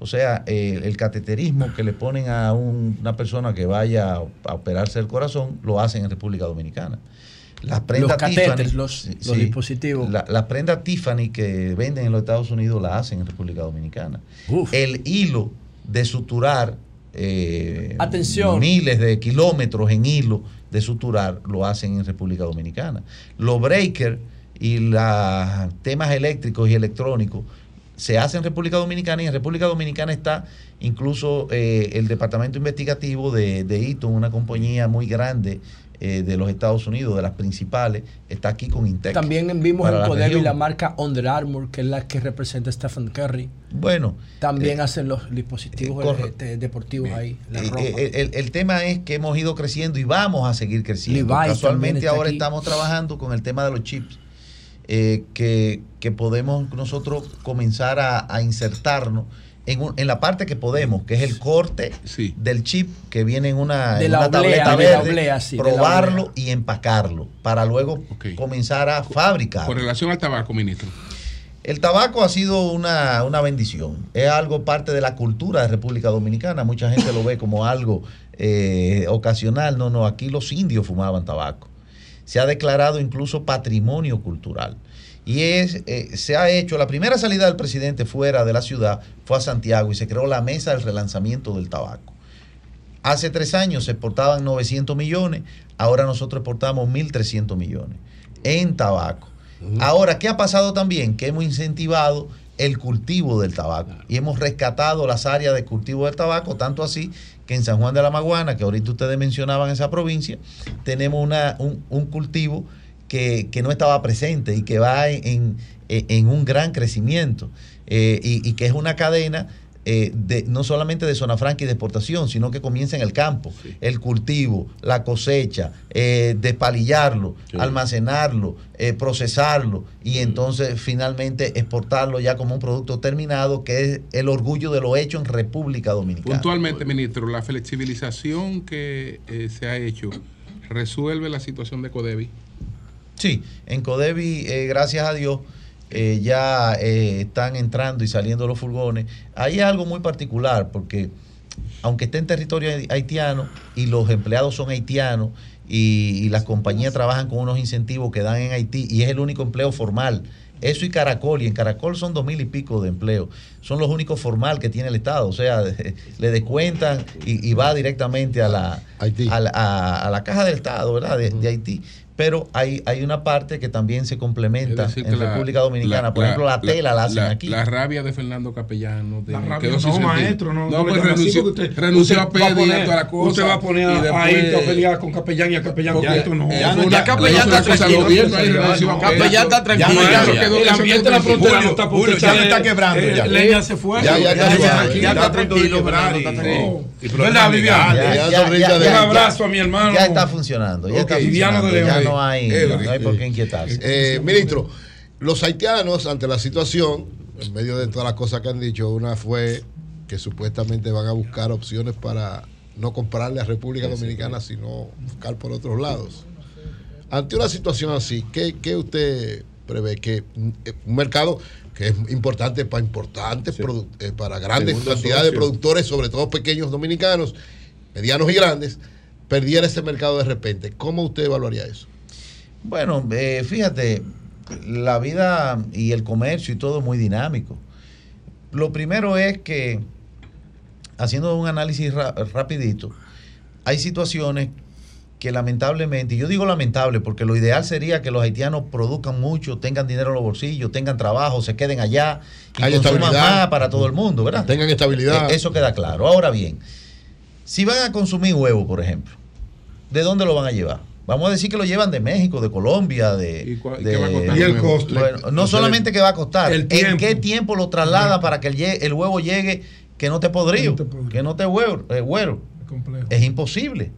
O sea, eh, el cateterismo que le ponen a un- una persona que vaya a, operarse el corazón, lo hacen en República Dominicana. Las prendas catéteres, Tiffany, los- sí, los dispositivos. la- Las prendas Tiffany que venden en los Estados Unidos la hacen en República Dominicana. El hilo de suturar eh, Atención. miles de kilómetros en hilo de suturar lo hacen en República Dominicana. Los breakers y los temas eléctricos y electrónicos se hacen en República Dominicana y en República Dominicana está incluso eh, el departamento investigativo de, de Eaton, una compañía muy grande eh, de los Estados Unidos, de las principales, está aquí con Intec. También vimos en Codevi región. la marca Under Armour, que es la que representa a Stephen Curry. Bueno, También eh, hacen los dispositivos corre- este, deportivos ahí, la Eh, ropa. eh, el, el tema es que hemos ido creciendo y vamos a seguir creciendo. También Casualmente ahora aquí. estamos trabajando con el tema de los chips, eh, que, que podemos nosotros comenzar a, a insertarnos en, un- en la parte que podemos, que es el corte del chip que viene en una, De en la una oblea, tableta de la verde, oblea, sí, de la probarlo y empacarlo para luego comenzar a fabricar. Con relación al tabaco, ministro. El tabaco ha sido una, una bendición. Es algo parte de la cultura de República Dominicana. Mucha gente lo ve como algo eh, ocasional. No, no, aquí los indios fumaban tabaco. Se ha declarado incluso patrimonio cultural. Y es, eh, se ha hecho, la primera salida del presidente fuera de la ciudad fue a Santiago y se creó la mesa del relanzamiento del tabaco. Hace tres años se exportaban 900 millones, ahora nosotros exportamos 1.300 millones en tabaco. Ahora, ¿qué ha pasado también? Que hemos incentivado el cultivo del tabaco y hemos rescatado las áreas de cultivo del tabaco, tanto así que en San Juan de la Maguana, que ahorita ustedes mencionaban esa provincia, tenemos una, un, cultivo que, que no estaba presente y que va en, en- un gran crecimiento eh, y que es una cadena eh, de, no solamente de zona franca y de exportación, sino que comienza en el campo, el cultivo, la cosecha, eh, despalillarlo, almacenarlo, eh, procesarlo y entonces finalmente exportarlo ya como un producto terminado, que es el orgullo de lo hecho en República Dominicana. Puntualmente, ministro, la flexibilización que eh, se ha hecho resuelve la situación de Codevi. Sí, en Codevi, eh, gracias a Dios, eh, ya eh, están entrando y saliendo los furgones. Hay algo muy particular porque aunque esté en territorio haitiano y los empleados son haitianos y, y las compañías trabajan con unos incentivos que dan en Haití y es el único empleo formal. Eso y Caracol, y en Caracol son dos mil y pico de empleos. Son los únicos formal que tiene el Estado. O sea, [laughs] le descuentan y, y va directamente a la, a la, a- a la caja del Estado, ¿verdad? De, de Haití. Pero hay, hay una parte que también se complementa decir, en la- República Dominicana. la- Por ejemplo, la, tela la, hacen la- aquí. La rabia de Fernando Capellano. de- La rabia quedó no, maestro, no, no pues renunció, usted- renunció usted a pedir poner- a toda la cosa. Usted va a poner y a, después- a Hito a pelear con Capellán y a Capellán Porque ya esto no. ya no, ya Capellán está tranquilo, Capellán está tranquilo, El ambiente de la frontera no está por ya lo está quebrando, ya. Leña se fue. Ya, está tranquilo. Y Un abrazo a mi hermano. Ya está funcionando. Viviano de León. No hay, Every. no hay por qué inquietarse. Eh, ministro, los haitianos ante la situación, en medio de todas las cosas que han dicho, una fue que supuestamente van a buscar opciones para no comprarle a República Dominicana, sino buscar por otros lados. Ante una situación así, ¿qué, qué usted prevé? Que eh, un mercado que es importante para importantes, eh, para grandes cantidades de productores, sobre todo pequeños dominicanos, medianos y grandes, perdiera ese mercado de repente. ¿Cómo usted evaluaría eso? Bueno, eh, fíjate, la vida y el comercio y todo muy dinámico. Lo primero es que, haciendo un análisis ra- rapidito, hay situaciones que lamentablemente, y yo digo lamentable porque lo ideal sería que los haitianos produzcan mucho, tengan dinero en los bolsillos, tengan trabajo, se queden allá y Haya consuman más para todo el mundo, ¿verdad? Tengan estabilidad. Eh, Eso queda claro. Ahora bien, si van a consumir huevo, por ejemplo, ¿de dónde lo van a llevar? Vamos a decir que lo llevan de México, de Colombia, de... ¿Y cuál- de- qué va a costar Y el costo. Bueno, no solamente que va a costar, ¿en qué tiempo lo traslada para que el, huevo llegue que no te podrido, Que no te podrido. que no te huevo, eh. Es imposible.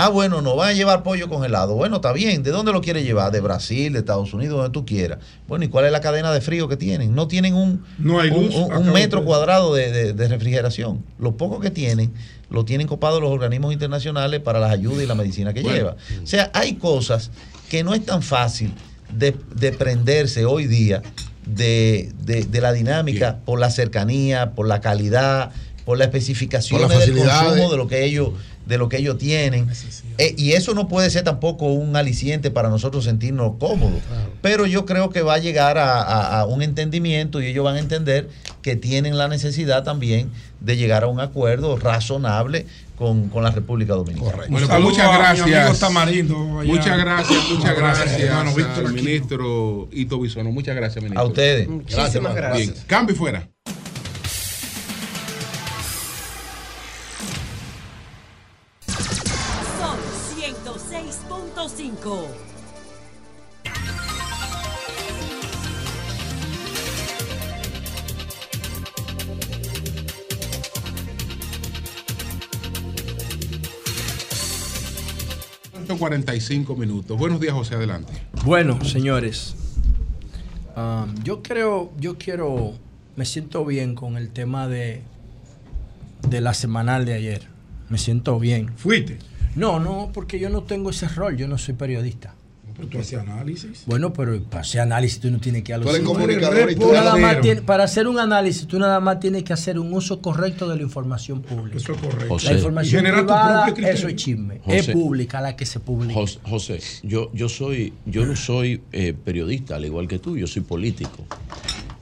Ah, bueno, no va a llevar pollo congelado. Bueno, está bien. ¿De dónde lo quiere llevar? De Brasil, de Estados Unidos, donde tú quieras. Bueno, ¿y cuál es la cadena de frío que tienen? No tienen un, No hay luz. un- metro de- cuadrado de, de- de refrigeración. Lo poco que tienen, lo tienen copado los organismos internacionales para las ayudas y la medicina que Bueno. lleva. O sea, hay cosas que no es tan fácil de, de prenderse hoy día de, de- de la dinámica por la cercanía, por la calidad, por Por las del consumo de lo que ellos de lo que ellos tienen Eh, y eso no puede ser tampoco un aliciente para nosotros sentirnos cómodos pero yo creo que va a llegar a, a- a un entendimiento y ellos van a entender que tienen la necesidad también de llegar a un acuerdo razonable con, con la República Dominicana Correcto. Bueno, pues muchas gracias. Tamarindo. Muchas gracias, muchas gracias hermano Víctor ministro Ito Bisono. Muchas gracias, ministro. a ustedes Muchísimas gracias. Bien, cambio y fuera. 106.5. Son 45 minutos. Buenos días, José, adelante. Bueno, señores, um, yo creo, yo quiero, me siento bien con el tema de, de la semanal de ayer. Me siento bien. Fuiste. No, no, porque yo no tengo ese rol, yo no soy periodista. Pero tú hacías análisis. Bueno, pero para hacer análisis tú no tienes que comunicador y tú nada más tienes- para hacer un análisis, tú nada más tienes que hacer un uso correcto de la información pública. Eso es correcto. José. La información privada, eso es chisme. José. Es pública la que se publica. Jos- José, yo, yo soy, yo no soy eh, periodista, al igual que tú, yo soy político.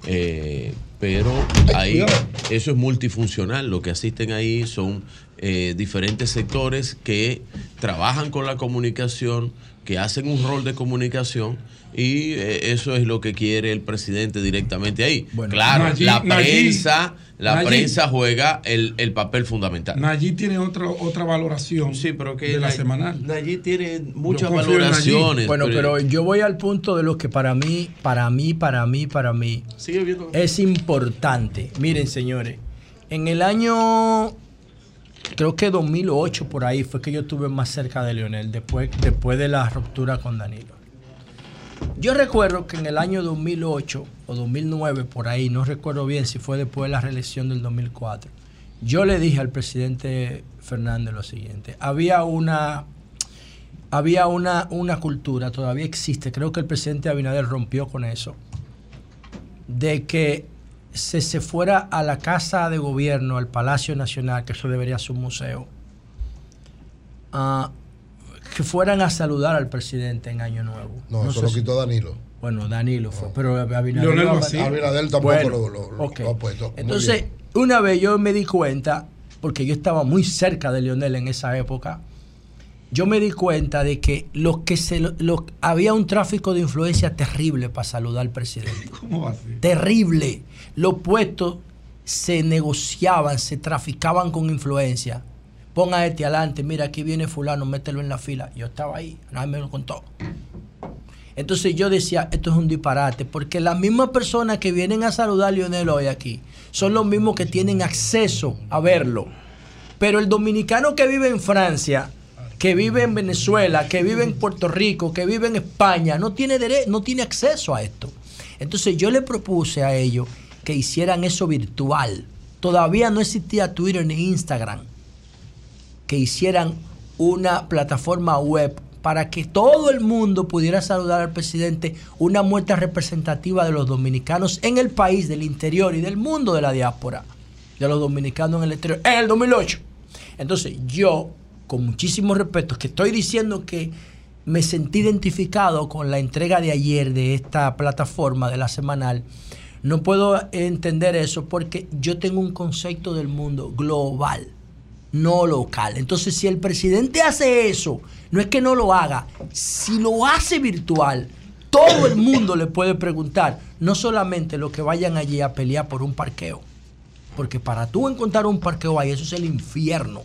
Eh, pero ahí eso es multifuncional. Lo que asisten ahí son eh, diferentes sectores que trabajan con la comunicación, que hacen un rol de comunicación y eh, eso es lo que quiere el presidente directamente ahí. Bueno, claro, Nayib- la Nayib- prensa, la Nayib. prensa juega el, el papel fundamental. Nayib tiene otra, otra valoración Sí, pero que de la semanal. Nayib tiene muchas valoraciones. Bueno, pero yo voy al punto de lo que para mí, para mí, para mí, para mí sigue viendo. es importante. Miren, señores, en el año, creo que 2008 por ahí fue que yo estuve más cerca de Leonel, después, después de la ruptura con Danilo. Yo recuerdo que en el año 2008 o 2009, por ahí, no recuerdo bien si fue después de la reelección del 2004, yo le dije al presidente Fernández lo siguiente. Había una, había una, una cultura, todavía existe, creo que el presidente Abinader rompió con eso, de que se, se fuera a la casa de gobierno, al Palacio Nacional, que eso debería ser un museo, ah, que fueran a saludar al presidente en Año Nuevo. No, No eso lo si- quitó Danilo. Bueno, Danilo fue, pero Abinader... Leonel hacía. Abinader tampoco Bueno, lo, ha puesto. Entonces, bien. una vez yo me di cuenta, porque yo estaba muy cerca de Leonel en esa época, yo me di cuenta de que los que se los- había un tráfico de influencia terrible para saludar al presidente. [laughs] ¿Cómo va a ser? Terrible. Los puestos se negociaban, se traficaban con influencia. Ponga este adelante, mira, aquí viene fulano, mételo en la fila. Yo estaba ahí, nadie me lo contó. Entonces yo decía, esto es un disparate, porque las mismas personas que vienen a saludar a Lionel hoy aquí son los mismos que tienen acceso a verlo. Pero el dominicano que vive en Francia, que vive en Venezuela, que vive en Puerto Rico, que vive en España, no tiene, dere- no tiene acceso a esto. Entonces yo le propuse a ellos que hicieran eso virtual. Todavía no existía Twitter ni Instagram. Que hicieran una plataforma web para que todo el mundo pudiera saludar al presidente, una muestra representativa de los dominicanos en el país, del interior y del mundo de la diáspora, de los dominicanos en el exterior, en el 2008. Entonces yo, con muchísimo respeto, que estoy diciendo que me sentí identificado con la entrega de ayer de esta plataforma de la semanal, no puedo entender eso porque yo tengo un concepto del mundo global. no local. Entonces, si el presidente hace eso, no es que no lo haga, si lo hace virtual, todo el mundo le puede preguntar, no solamente los que vayan allí a pelear por un parqueo, porque para tú encontrar un parqueo ahí, eso es el infierno.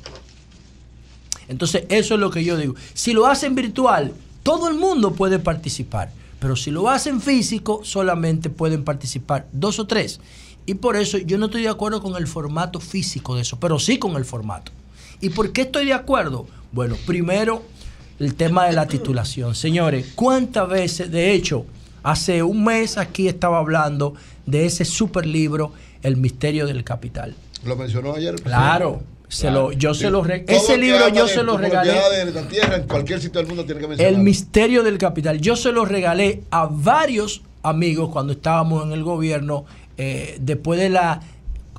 Entonces, eso es lo que yo digo. Si lo hacen virtual, todo el mundo puede participar. Pero si lo hacen físico, solamente pueden participar dos o tres. Y por eso yo no estoy de acuerdo con el formato físico de eso, pero sí con el formato. ¿Y por qué estoy de acuerdo? Bueno, primero, el tema de la titulación. Señores, ¿cuántas veces, de hecho, hace un mes aquí estaba hablando de ese super libro, El misterio del capital? Lo mencionó ayer. Claro. Se lo, yo Sí. se lo ese libro yo se lo regalé. de la tierra en cualquier sitio del mundo tiene que mencionar. El misterio del capital. Yo se lo regalé a varios amigos cuando estábamos en el gobierno eh, después de la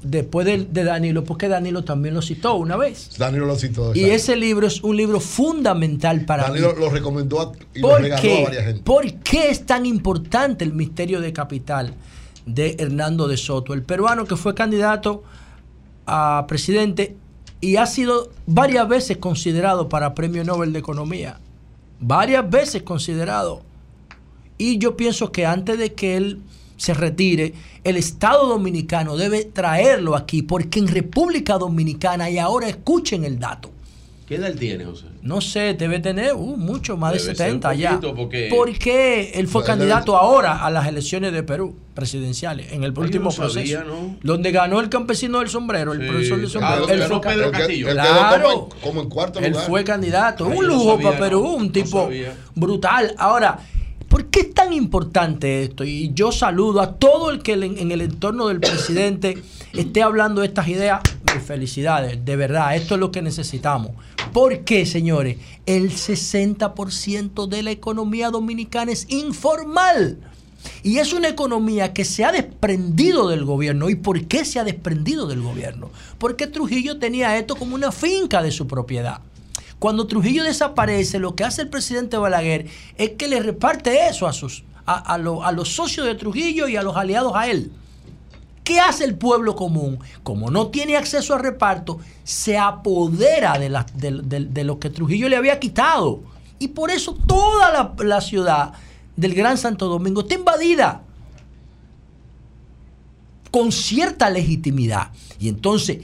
después de, de Danilo, porque Danilo también lo citó una vez. Danilo lo citó. Y ese libro es un libro fundamental para Danilo mí. lo recomendó a- y lo ¿Por regaló a varias gente. ¿Por qué es tan importante el misterio de capital de Hernando de Soto, el peruano que fue candidato a presidente y ha sido varias veces considerado para Premio Nobel de Economía? Varias veces considerado. Y yo pienso que antes de que él se retire, el Estado Dominicano debe traerlo aquí, porque en República Dominicana, y ahora escuchen el dato, ¿Qué edad él tiene, José? no sé, debe tener uh, mucho más de Debe ser 70 un ya. porque- ¿Por qué él fue él candidato ahora a las elecciones de Perú presidenciales en el último no sabía, proceso? ¿no? Donde ganó el campesino del sombrero, el profesor del sombrero. Ah, él fue, Pedro Él Castillo. él Claro. como, en- como en cuarto él lugar. fue candidato. Ay, un lujo sabía, para Perú, no, un tipo brutal. Ahora, ¿por qué es tan importante esto? Y yo saludo a todo el que en el entorno del presidente esté hablando de estas ideas. Felicidades, de verdad, esto es lo que necesitamos. ¿Por qué, señores? El 60% de la economía dominicana es informal. Y es una economía que se ha desprendido del gobierno. ¿Y por qué se ha desprendido del gobierno? Porque Trujillo tenía esto como una finca de su propiedad. Cuando Trujillo desaparece, lo que hace el presidente Balaguer es que le reparte eso a, sus, a, lo- a los socios de Trujillo y a los aliados a él. ¿Qué hace el pueblo común? Como no tiene acceso a reparto, se apodera de, lo que Trujillo le había quitado. Y por eso toda la, la ciudad del Gran Santo Domingo está invadida con cierta legitimidad. Y entonces,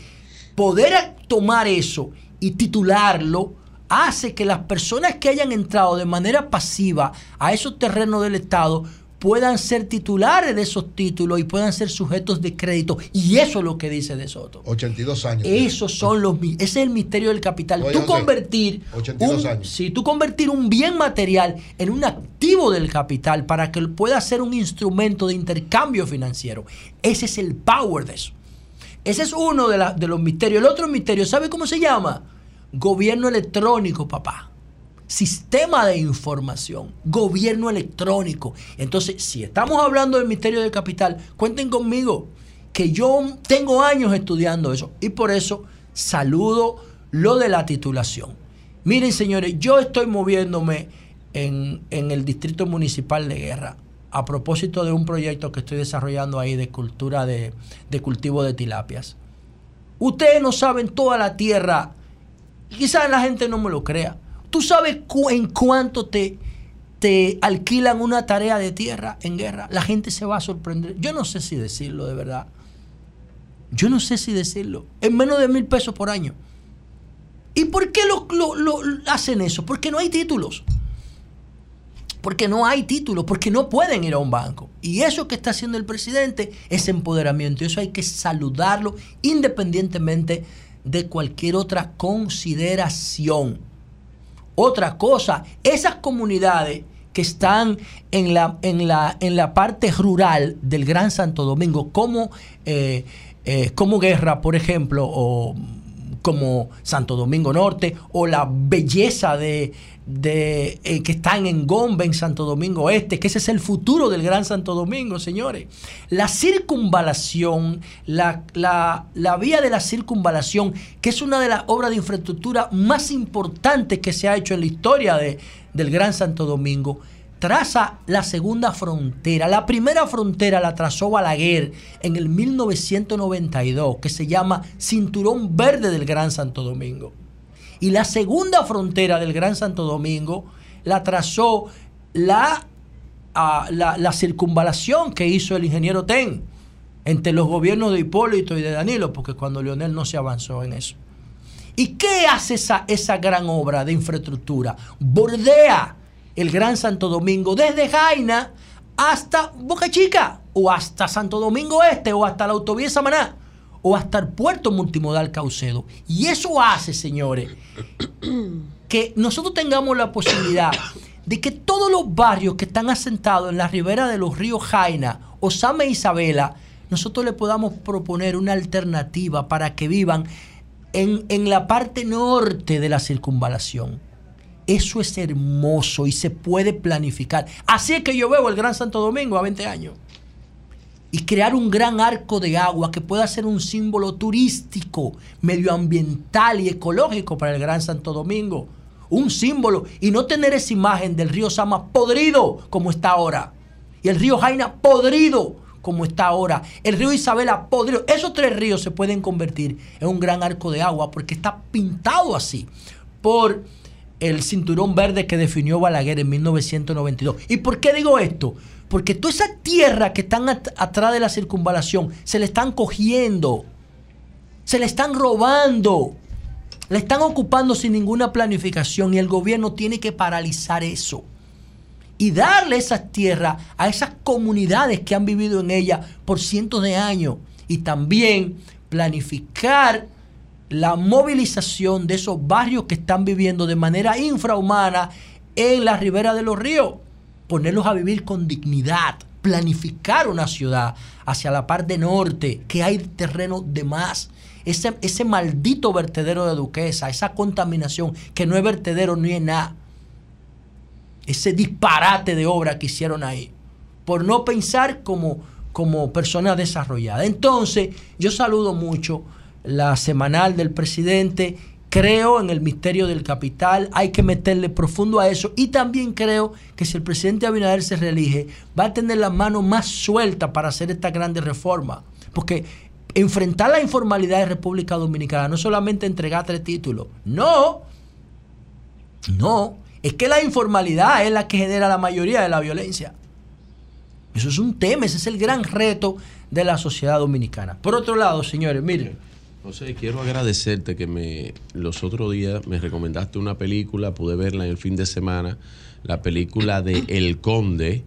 poder tomar eso y titularlo hace que las personas que hayan entrado de manera pasiva a esos terrenos del Estado puedan ser titulares de esos títulos y puedan ser sujetos de crédito. Y eso es lo que dice De Soto. 82 años. Esos son los ese es el misterio del capital. Oye, tú convertir 82 un, años. sí, tú convertir un bien material en un activo del capital para que pueda ser un instrumento de intercambio financiero. Ese es el power de eso. Ese es uno de, la- de los misterios. El otro misterio, ¿sabe cómo se llama? Gobierno electrónico, papá. Sistema de información, gobierno electrónico. Entonces, si estamos hablando del misterio del capital, cuenten conmigo, que yo tengo años estudiando eso y por eso saludo lo de la titulación. Miren, señores, yo estoy moviéndome en, en el Distrito Municipal de Guerra a propósito de un proyecto que estoy desarrollando ahí de cultura de, de cultivo de tilapias. Ustedes no saben toda la tierra, quizás la gente no me lo crea. ¿Tú sabes en cuánto te, te alquilan una tarea de tierra en guerra? La gente se va a sorprender. Yo no sé si decirlo de verdad. Yo no sé si decirlo. En menos de mil pesos por año. ¿Y por qué lo, lo- lo- hacen eso? Porque no hay títulos. Porque no hay títulos, porque no pueden ir a un banco. Y eso que está haciendo el presidente es empoderamiento. Eso hay que saludarlo independientemente de cualquier otra consideración. Otra cosa, esas comunidades que están en la, en la, en la parte rural del Gran Santo Domingo, como, eh, eh, como Guerra, por ejemplo, o como Santo Domingo Norte, o la belleza de, de, eh, que están en Gombe, en Santo Domingo Este, que ese es el futuro del Gran Santo Domingo, señores. La circunvalación, la, la, la vía de la circunvalación, que es una de las obras de infraestructura más importantes que se ha hecho en la historia de, del Gran Santo Domingo, traza la segunda frontera. La primera frontera la trazó Balaguer en el 1992, que se llama Cinturón Verde del Gran Santo Domingo. Y la segunda frontera del Gran Santo Domingo la trazó la, ah, la, la circunvalación que hizo el ingeniero Ten entre los gobiernos de Hipólito y de Danilo, porque cuando Leonel no se avanzó en eso. ¿Y qué hace esa, esa gran obra de infraestructura? Bordea el Gran Santo Domingo desde Jaina hasta Boca Chica, o hasta Santo Domingo Este, o hasta la autovía Samaná, o hasta el puerto multimodal Caucedo. Y eso hace, señores, que nosotros tengamos la posibilidad de que todos los barrios que están asentados en la ribera de los ríos Jaina, Osama e Isabela, nosotros le podamos proponer una alternativa para que vivan en, en la parte norte de la circunvalación. Eso es hermoso y se puede planificar. Así es que yo veo el Gran Santo Domingo a 20 años. Y crear un gran arco de agua que pueda ser un símbolo turístico, medioambiental y ecológico para el Gran Santo Domingo. Un símbolo. Y no tener esa imagen del río Sama podrido como está ahora. Y el río Jaina podrido como está ahora. El río Isabela podrido. Esos tres ríos se pueden convertir en un gran arco de agua porque está pintado así por el cinturón verde que definió Balaguer en 1992. ¿Y por qué digo esto? Porque toda esa tierra que están at- atrás de la circunvalación se le están cogiendo, se le están robando, le están ocupando sin ninguna planificación y el gobierno tiene que paralizar eso y darle esas tierras a esas comunidades que han vivido en ellas por cientos de años y también planificar la movilización de esos barrios que están viviendo de manera infrahumana en la ribera de los ríos, ponerlos a vivir con dignidad, planificar una ciudad hacia la parte norte, que hay terreno de más. Ese, ese maldito vertedero de Duquesa, esa contaminación que no es vertedero ni es nada ese disparate de obra que hicieron ahí, por no pensar como, como persona desarrollada. Entonces, yo saludo mucho la semanal del presidente, creo en el misterio del capital, hay que meterle profundo a eso y también creo que si el presidente Abinader se reelige, va a tener la mano más suelta para hacer esta grande reforma, porque enfrentar la informalidad de República Dominicana no solamente entregar tres títulos, no, no, es que la informalidad es la que genera la mayoría de la violencia. Eso es un tema, ese es el gran reto de la sociedad dominicana. Por otro lado, señores, miren. José, quiero agradecerte que me los otros días me recomendaste una película, pude verla en el fin de semana, la película de El Conde,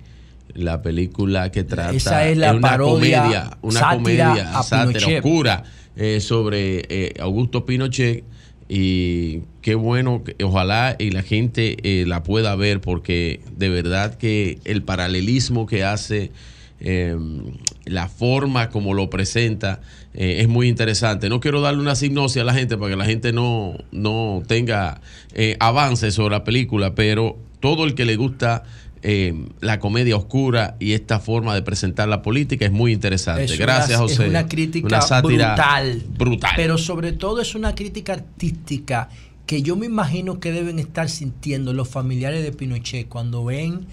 la película que trata Esa es la una parodia, comedia, una sátira comedia, sátira oscura eh, sobre eh, Augusto Pinochet y qué bueno, ojalá y la gente eh, la pueda ver porque de verdad que el paralelismo que hace eh, la forma como lo presenta eh, es muy interesante. No quiero darle una hipnosis a la gente para que la gente no, no tenga eh, avances sobre la película, pero todo el que le gusta eh, la comedia oscura y esta forma de presentar la política es muy interesante. Es Gracias, una, José. Es una crítica Una sátira brutal. brutal. Pero sobre todo es una crítica artística que yo me imagino que deben estar sintiendo los familiares de Pinochet cuando ven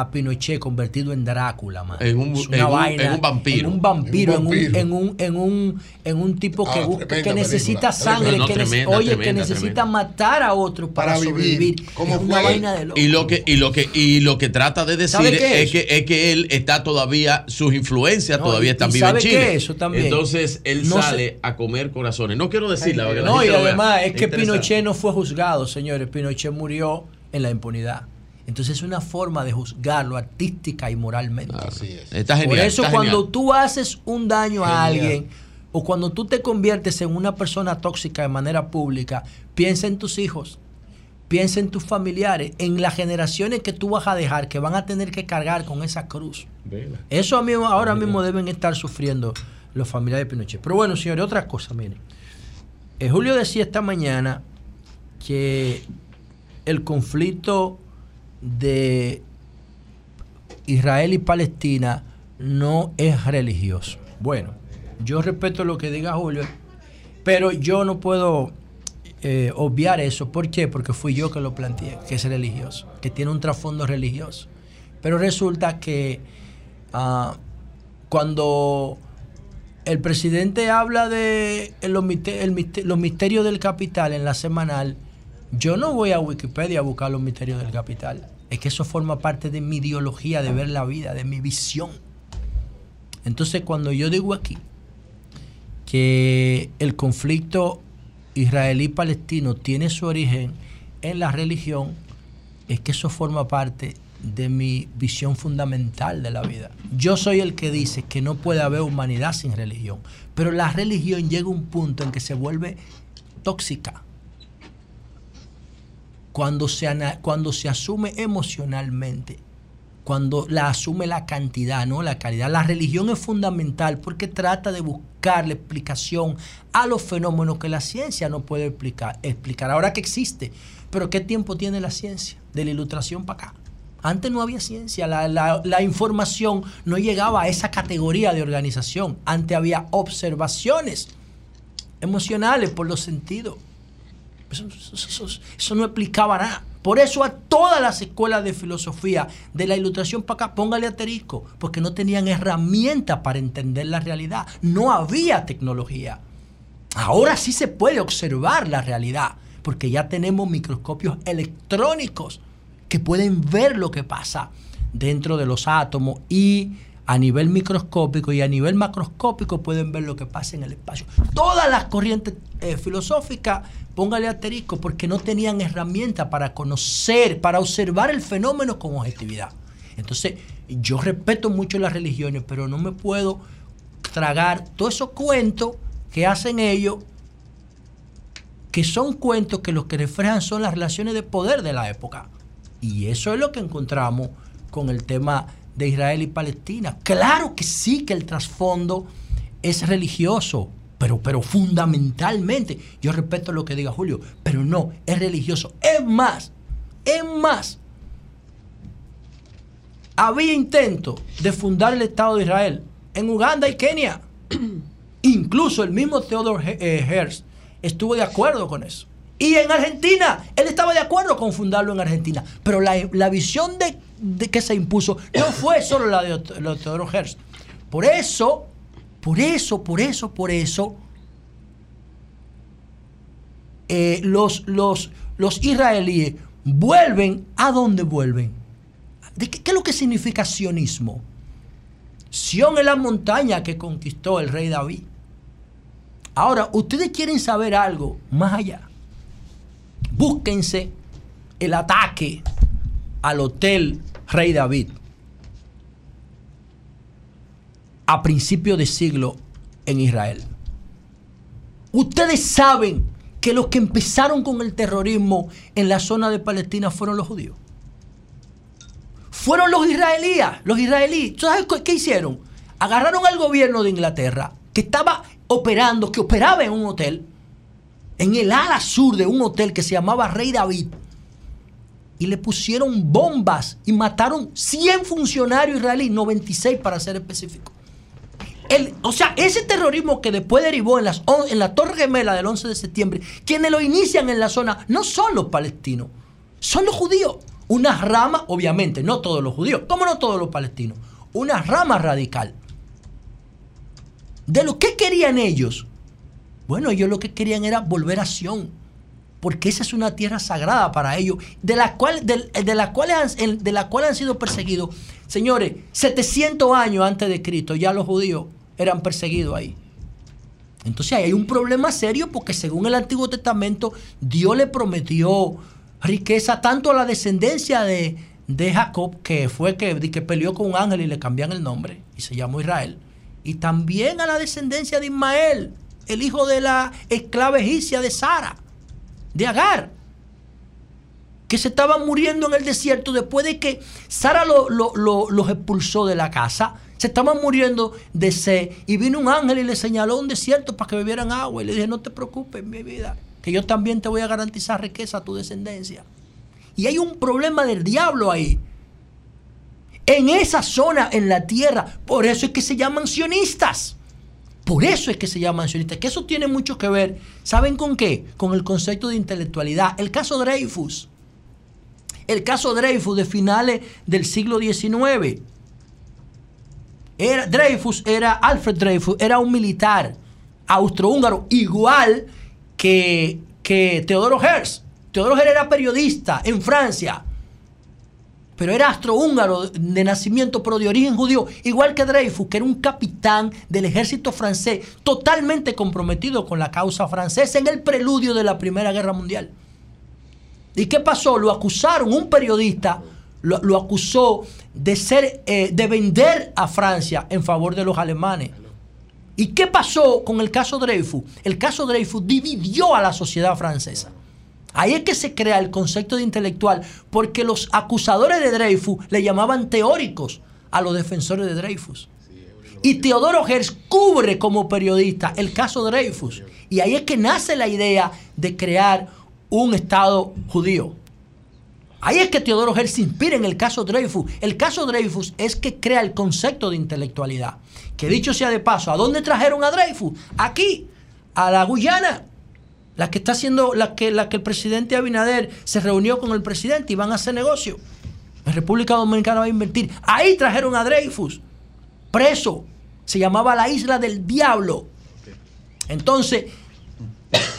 a Pinochet convertido en Drácula, man. En un- en un- vaina, en un vampiro. En un vampiro, En un vampiro. en un, en un, en un tipo que, Ah, busca- que necesita película. sangre, No, que tremenda, oye, que necesita tremenda. matar a otro para, Para vivir. sobrevivir. ¿Cómo es una fue? vaina de loco. Y lo que y lo que y lo que trata de decir ¿Sabe qué es, es? que es que él está todavía sus influencias No, todavía y- están vivas en ¿sabe Chile. qué? Eso también. Entonces él No sale a comer corazones. No quiero decirla la No, y además es que. Pinochet no fue juzgado, señores. Pinochet murió en la impunidad. Entonces es una forma de juzgarlo artística y moralmente. Así es. Está genial. Por eso está cuando genial. tú haces un daño a Genial. alguien o cuando tú te conviertes en una persona tóxica de manera pública, piensa en tus hijos, piensa en tus familiares, en las generaciones que tú vas a dejar que van a tener que cargar con esa cruz. Eso a mí ahora mismo deben estar sufriendo los familiares de Pinochet. Pero bueno, señores, otra cosa, miren. Eh, Julio decía esta mañana que el conflicto de Israel y Palestina no es religioso. Bueno, yo respeto lo que diga Julio, pero yo no puedo eh, obviar eso. ¿Por qué? Porque fui yo que lo planteé, que es religioso, que tiene un trasfondo religioso. Pero resulta que ah, cuando el presidente habla de los, misterios del capital en la semanal, yo no voy a Wikipedia a buscar los misterios del capital. Es que eso forma parte de mi ideología de ver la vida, de mi visión. Entonces, cuando yo digo aquí que el conflicto israelí-palestino tiene su origen en la religión, es que eso forma parte de mi visión fundamental de la vida. Yo soy el que dice que no puede haber humanidad sin religión, pero la religión llega a un punto en que se vuelve tóxica. Cuando se, cuando se asume emocionalmente, cuando la asume la cantidad, no la calidad. La religión es fundamental porque trata de buscarle explicación a los fenómenos que la ciencia no puede explicar. explicar. Ahora que existe, pero ¿qué tiempo tiene la ciencia? De la ilustración para acá. Antes no había ciencia, la, la- la información no llegaba a esa categoría de organización. Antes había observaciones emocionales por los sentidos. Eso, no explicaba nada. Por eso a todas las escuelas de filosofía de la ilustración para acá, póngale asterisco, porque no tenían herramientas para entender la realidad. No había tecnología. Ahora sí se puede observar la realidad, porque ya tenemos microscopios electrónicos que pueden ver lo que pasa dentro de los átomos y a nivel microscópico y a nivel macroscópico pueden ver lo que pasa en el espacio. Todas las corrientes eh, filosóficas, póngale asterisco, porque no tenían herramientas para conocer, para observar el fenómeno con objetividad. Entonces, yo respeto mucho las religiones, pero no me puedo tragar todos esos cuentos que hacen ellos, que son cuentos que lo que reflejan son las relaciones de poder de la época. Y eso es lo que encontramos con el tema de Israel y Palestina. Claro que sí que el trasfondo es religioso, pero, pero fundamentalmente, yo respeto lo que diga Julio, pero no, es religioso. Es más, es más, había intento de fundar el Estado de Israel en Uganda y Kenia. [clears throat] Incluso el mismo Theodore He- eh, Herzl estuvo de acuerdo con eso. Y en Argentina, él estaba de acuerdo con fundarlo en Argentina. Pero la, la visión de, de que se impuso no fue solo la de, Herzl. Por eso, por eso, por eso, por eso, eh, los, los, los israelíes vuelven a dónde vuelven. ¿De qué, qué es lo que significa sionismo? Sión es la montaña que conquistó el rey David. Ahora, ustedes quieren saber algo más allá. Búsquense el ataque al hotel Rey David a principios de siglo en Israel. Ustedes saben que los que empezaron con el terrorismo en la zona de Palestina fueron los judíos. Fueron los israelíes, los israelíes. ¿Tú sabes qué hicieron? Agarraron al gobierno de Inglaterra, que estaba operando, que operaba en un hotel, en el ala sur de un hotel que se llamaba Rey David, y le pusieron bombas y mataron 100 funcionarios israelíes, 96 para ser específico. El- o sea, ese terrorismo que después derivó en, las, en la Torre Gemela del 11 de septiembre, quienes lo inician en la zona no son los palestinos, son los judíos. Una rama, obviamente, no todos los judíos, como no todos los palestinos, una rama radical. ¿De lo que querían ellos? Bueno, ellos lo que querían era volver a Sion, porque esa es una tierra sagrada para ellos, de la cual, de, han, de han sido perseguidos. Señores, 700 años antes de Cristo ya los judíos eran perseguidos ahí. Entonces ahí hay un problema serio porque según el Antiguo Testamento Dios le prometió riqueza tanto a la descendencia de, de Jacob, que fue que, que peleó con un ángel y le cambian el nombre y se llamó Israel, y también a la descendencia de Ismael, el hijo de la esclava egipcia de Sara, de Agar, que se estaban muriendo en el desierto después de que Sara lo- lo- lo- los expulsó de la casa. Se estaban muriendo de sed y vino un ángel y le señaló un desierto para que bebieran agua y le dije, no te preocupes, mi vida, que yo también te voy a garantizar riqueza a tu descendencia. Y hay un problema del diablo ahí. En esa zona, en la tierra, por eso es que se llaman sionistas. Por eso es que se llaman sionistas. Que eso tiene mucho que ver, ¿saben con qué? Con el concepto de intelectualidad. El caso Dreyfus. El caso Dreyfus de finales del siglo XIX. Era, Dreyfus era, Alfred Dreyfus era un militar austrohúngaro, igual que, que Teodoro Herz. Teodoro Herz era periodista en Francia, pero era austrohúngaro de nacimiento, pero de origen judío, igual que Dreyfus, que era un capitán del ejército francés, totalmente comprometido con la causa francesa en el preludio de la Primera Guerra Mundial. ¿Y qué pasó? Lo acusaron, un periodista lo, lo acusó de ser, eh, de vender a Francia en favor de los alemanes. ¿Y qué pasó con el caso Dreyfus? El caso Dreyfus dividió a la sociedad francesa. Ahí es que se crea el concepto de intelectual, porque los acusadores de Dreyfus le llamaban teóricos a los defensores de Dreyfus. Y Teodoro Herz cubre como periodista el caso Dreyfus. Y ahí es que nace la idea de crear un Estado judío. Ahí es que Teodoro Herz se inspira en el caso Dreyfus. El caso Dreyfus es que crea el concepto de intelectualidad. Que dicho sea de paso, ¿a dónde trajeron a Dreyfus? Aquí, a la Guyana. La que está haciendo, la que, la que el presidente Abinader se reunió con el presidente y van a hacer negocio. En República Dominicana va a invertir. Ahí trajeron a Dreyfus, preso. Se llamaba la isla del diablo. Entonces,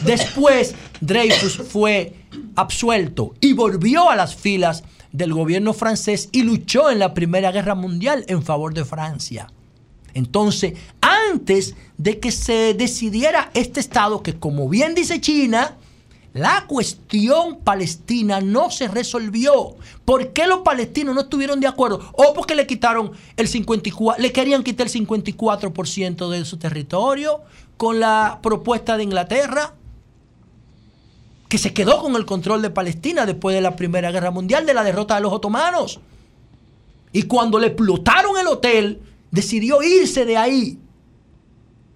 después Dreyfus fue absuelto y volvió a las filas del gobierno francés y luchó en la Primera Guerra Mundial en favor de Francia. Entonces, antes de que se decidiera este Estado, que como bien dice China, la cuestión palestina no se resolvió. ¿Por qué los palestinos no estuvieron de acuerdo? O porque le quitaron el 54, le querían quitar el 54% de su territorio con la propuesta de Inglaterra, que se quedó con el control de Palestina después de la Primera Guerra Mundial, de la derrota de los otomanos. Y cuando le explotaron el hotel, decidió irse de ahí.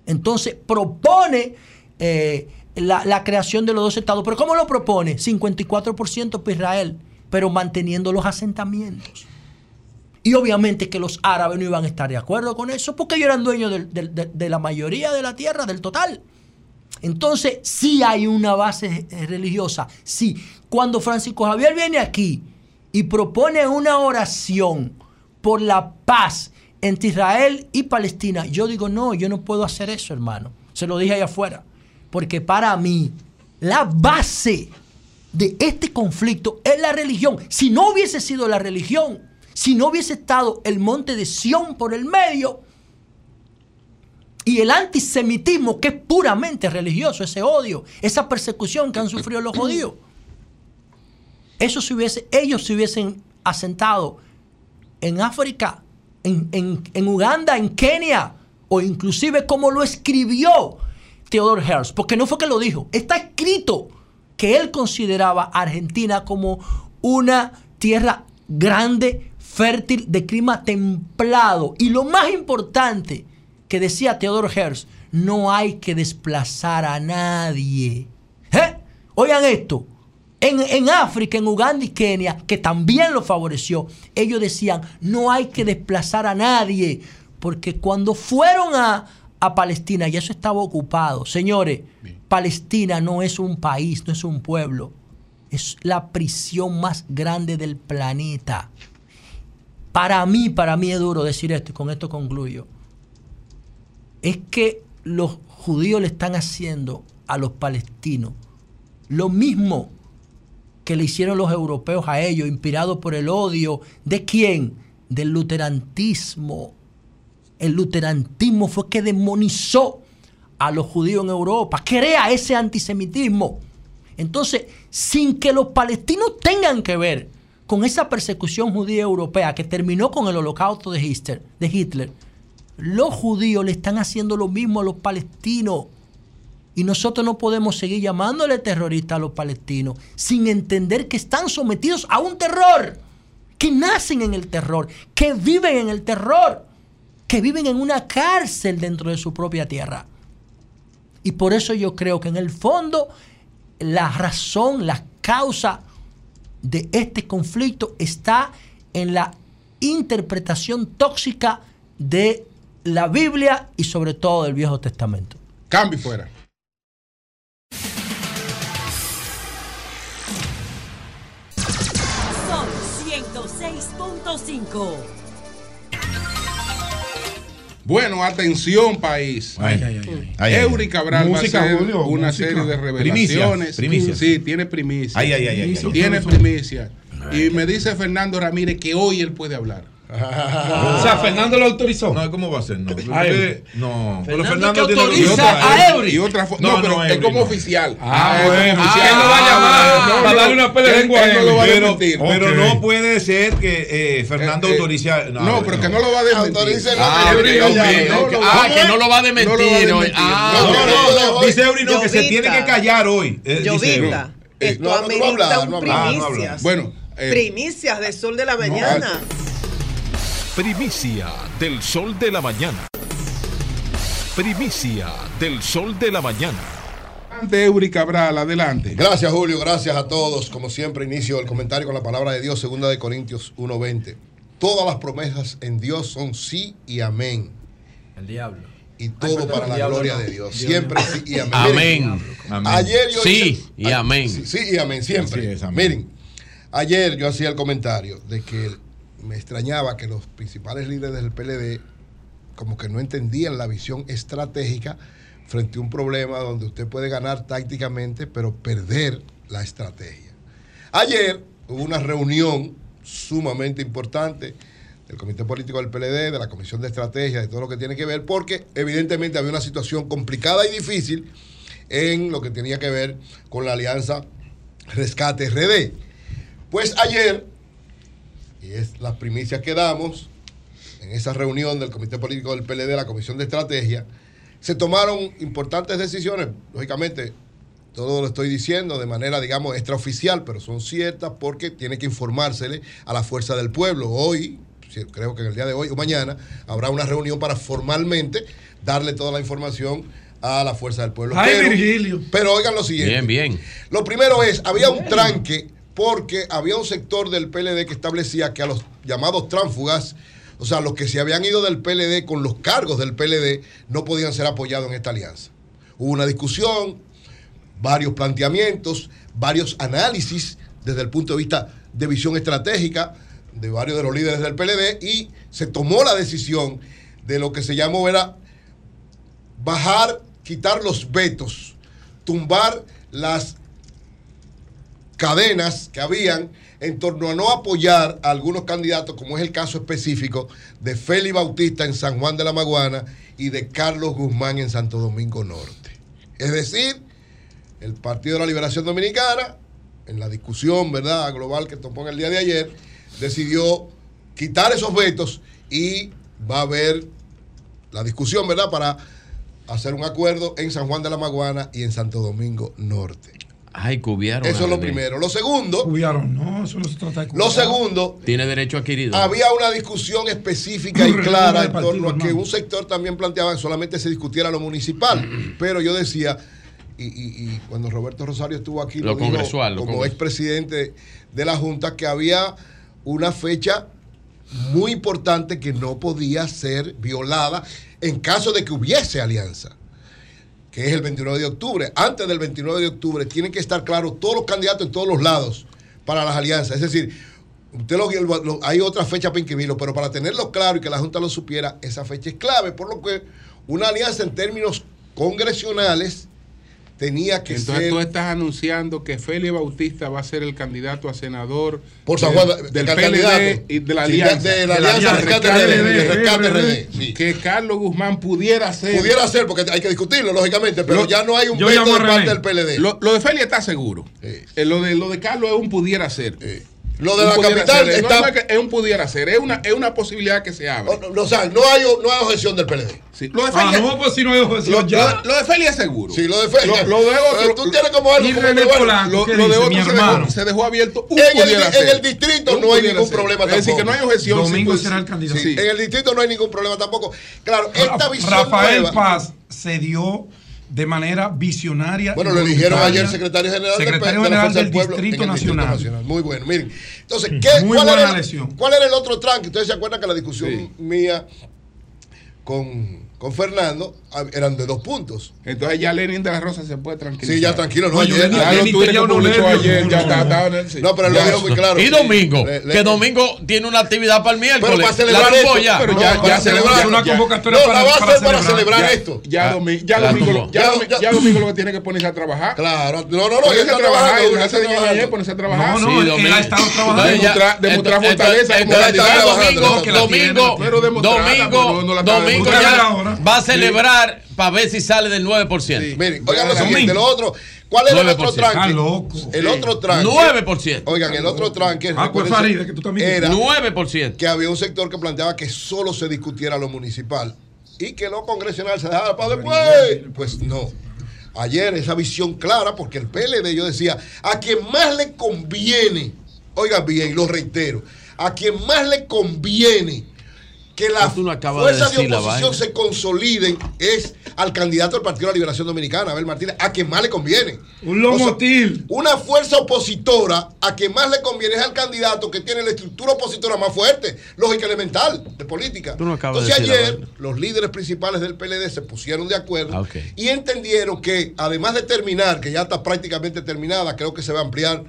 Entonces propone eh, la, creación de los dos estados. ¿Pero cómo lo propone? 54% para Israel, pero manteniendo los asentamientos. Y obviamente que los árabes no iban a estar de acuerdo con eso, porque ellos eran dueños de, de la mayoría de la tierra, del total. Entonces, sí hay una base eh, religiosa. Sí, cuando Francisco Javier viene aquí y propone una oración por la paz entre Israel y Palestina, yo digo, no, yo no puedo hacer eso, hermano. Se lo dije allá afuera. Porque para mí, la base de este conflicto es la religión. Si no hubiese sido la religión, si no hubiese estado el monte de Sión por el medio, y el antisemitismo, que es puramente religioso, ese odio, esa persecución que han sufrido los judíos. Eso se hubiese, ellos se hubiesen asentado en África, en, Uganda, en Kenia, o inclusive como lo escribió Theodore Herz, porque no fue que lo dijo, está escrito que él consideraba a Argentina como una tierra grande, fértil, de clima templado. Y lo más importante que decía Theodore Herz, no hay que desplazar a nadie. ¿Eh? Oigan esto, en, en África, en Uganda y Kenia, que también lo favoreció, ellos decían, no hay que desplazar a nadie, porque cuando fueron a, a Palestina, ya eso estaba ocupado. Señores, Palestina no es un país, no es un pueblo, es la prisión más grande del planeta. Para mí, para mí es duro decir esto y con esto concluyo. Es que los judíos le están haciendo a los palestinos lo mismo que le hicieron los europeos a ellos, inspirados por el odio. ¿De quién? Del luterantismo. El luterantismo fue que demonizó a los judíos en Europa, crea ese antisemitismo. Entonces, sin que los palestinos tengan que ver con esa persecución judía europea que terminó con el holocausto de Hitler, de Hitler los judíos le están haciendo lo mismo a los palestinos. Y nosotros no podemos seguir llamándole terroristas a los palestinos sin entender que están sometidos a un terror, que nacen en el terror, que viven en el terror, que viven en una cárcel dentro de su propia tierra. Y por eso yo creo que en el fondo la razón, la causa de este conflicto está en la interpretación tóxica de la Biblia y sobre todo del Viejo Testamento. Cambio fuera. 96.5. Bueno, atención país. Ay, ay, ay, ay. Eury Cabral Música, va a hacer Julio, una música. serie de revelaciones. primicias. Sí, tiene primicia. Ay, ay, ay, ay, ay. Tiene primicia. Y me dice Fernando Ramírez que hoy él puede hablar. O sea, Fernando lo autorizó. No, ¿cómo va a ser? No, A Eury. no. Pero Fernando Fernando que tiene autoriza y otra- a Eury. Y otra fo- no, pero es Eury como no. oficial. Ah, Ah, bueno. oficial. ¿Quién lo va a llamar no, para no, darle una pelea de él- lengua a él no lo va a Pero, desmentir. pero no puede ser que eh, Fernando Eh, eh, autorice. a- no, pero que no lo va a desmentir. Ah, Eury, no, no, no, Ah, no, que no lo va a No desmentir. hoy. Ah, No, no, no, no. Dice Eury no, que se tiene que callar hoy. Eh, Eury. Llovita, esto no, no, no amerita habla, un no. Ah, no primicias. Bueno, eh, primicias de Sol de la Mañana. Primicia del sol de la mañana. Primicia del sol de la mañana. ante Eury Cabral, adelante. Gracias, Julio. Gracias a todos. Como siempre, inicio el comentario con la palabra de Dios, segunda de Corintios 1.20. Todas las promesas en Dios son sí y amén. El diablo. Y todo para la diablo gloria no. de Dios. Dios Siempre sí y amén. Amén. Ayer yo Sí hice- y amén. Sí, sí y amén, siempre. Así es, amén. Miren, ayer yo hacía el comentario de que me extrañaba que los principales líderes del PLD como que no entendían la visión estratégica frente a un problema donde usted puede ganar tácticamente, pero perder la estrategia. Ayer hubo una reunión sumamente importante del Comité Político del PLD, de la Comisión de Estrategia, de todo lo que tiene que ver, porque evidentemente había una situación complicada y difícil en lo que tenía que ver con la alianza Rescate RD. Pues ayer, y es las primicias que damos, en esa reunión del Comité Político del PLD, la Comisión de Estrategia, se tomaron importantes decisiones, lógicamente, todo lo estoy diciendo de manera, digamos, extraoficial, pero son ciertas porque tiene que informársele a la fuerza del pueblo. Hoy, creo que en el día de hoy o mañana, habrá una reunión para formalmente darle toda la información a la fuerza del pueblo. Ay, Pero- Virgilio. Pero oigan lo siguiente. Bien, bien. Lo primero es, había un tranque porque había un sector del PLD que establecía que a los llamados tránsfugas, o sea, los que se habían ido del PLD con los cargos del PLD, no podían ser apoyados en esta alianza. Hubo una discusión, varios planteamientos, varios análisis desde el punto de vista de visión estratégica de varios de los líderes del PLD y se tomó la decisión de lo que se llamó bajar, quitar los vetos, tumbar las cadenas que habían en torno a no apoyar a algunos candidatos, como es el caso específico de Félix Bautista en San Juan de la Maguana y de Carlos Guzmán en Santo Domingo Norte. Es decir, el Partido de la Liberación Dominicana, en la discusión ¿verdad? global que tomó en el día de ayer, decidió quitar esos vetos y va a haber la discusión ¿verdad? para hacer un acuerdo en San Juan de la Maguana y en Santo Domingo Norte. Ay, cubiaron. Eso es lo primero. Lo segundo, Cubiaron, no, eso no se trata de lo segundo, Tiene derecho adquirido. había una discusión específica y clara en partido, torno a que hermano. un sector también planteaba que solamente se discutiera lo municipal. [clears throat] Pero yo decía, y, y- y cuando Roberto Rosario estuvo aquí, Lo dijo congresual, lo como expresidente de la Junta, que había una fecha muy importante que no podía ser violada en caso de que hubiese alianza es el 29 de octubre. Antes del 29 de octubre tienen que estar claros todos los candidatos en todos los lados para las alianzas. Es decir, usted lo, lo- hay otra fecha para inscribirlo, pero para tenerlo claro y que la Junta lo supiera, esa fecha es clave. Por lo que una alianza en términos congresionales tenía que Entonces ser... tú estás anunciando que Félix Bautista va a ser el candidato a senador Por San del- Juan, del el PLD candidato. y de la Sí, de- alianza. de la alianza Rescate RD. Que Carlos Guzmán pudiera ser. Pudiera ser, porque hay que discutirlo, lógicamente, pero Lo- ya no hay un veto de parte del PLD. Lo, lo de Félix está seguro. Eh, lo, de, lo de Carlos es un pudiera ser. Lo de Un la capital ser. Está- no es que es un pudiera ser, es una, es una posibilidad que se abre. O sea, no hay, no hay objeción del PLD. Sí, Lo de Ah, Félix, no, pues si no hay objeción lo, ya. lo- lo de Félix es seguro. Sí, lo de Félix. Lo, lo de otro, tú tienes como algo Y como René Polanco, lo, ¿qué lo de otro mi se dejó, hermano? se dejó abierto un En el, pudiera en ser. el distrito Un no hay ningún ser. problema Es decir, que no hay objeción. Domingo sí, será el candidato. sí. En el distrito no hay ningún problema tampoco. Claro, esta visión Rafael nueva- Paz se dio de manera visionaria. Bueno, lo eligieron ayer secretario general, del secretario de la general Fuerza del Pueblo Distrito en el Nacional. Muy bueno, miren. Entonces, ¿qué, Muy cuál, buena era el, lesión. ¿cuál era el otro tranque? Ustedes se acuerdan que la discusión Sí. mía con con Fernando eran de dos puntos. Entonces ya Lenin de la Rosa se puede tranquilizar. Sí, ya tranquilo, no, No, ayer. ya lo Twitter que publicó ayer, ya está- estaba en el- sí. No, pero lo dijo muy claro. Y domingo, Le- le- que domingo tiene una actividad para el miércoles. Pero para celebrar la esto, ya. pero No, ya, para ya celebrar, una convocatoria No, para- la va a hacer para celebrar. Ya- esto. Ya, La domingo, ya, Ya- domi- ya- ya domingo lo que tiene que ponerse a trabajar. Claro, no, no, no, Ponerse ya a trabajar, y ya no está se diga trabajando. ayer, ponerse a trabajar. No, no, él ha estado trabajando. Demostrar- fortaleza, domingo, domingo, demostrarla, domingo, no ya va a celebrar para ver si sale del 9%. Miren, oigan lo siguiente, lo otro. ¿Cuál era el 9%. otro tranque? Loco. El otro tranque. 9%. Oigan, el otro tranque. Ah, pues recuérdense, Faride, que tú también. Era 9%. que había un sector que planteaba que solo se discutiera lo municipal y que lo congresional se dejara para después. Pues no. Ayer esa visión clara, porque el PLD yo decía, a quien más le conviene, oigan bien, lo reitero, a quien más le conviene que las de fuerzas de, oposición se consoliden es al candidato del Partido de la Liberación Dominicana, Abel Martínez, a quien más le conviene. Un O sea, lomotil. una fuerza opositora a quien más le conviene es al candidato que tiene la estructura opositora más fuerte, lógica elemental de política. Tú no acabas de Entonces ayer los líderes principales del PLD se pusieron de acuerdo Ah, y entendieron que además de terminar, que ya está prácticamente terminada, creo que se va a ampliar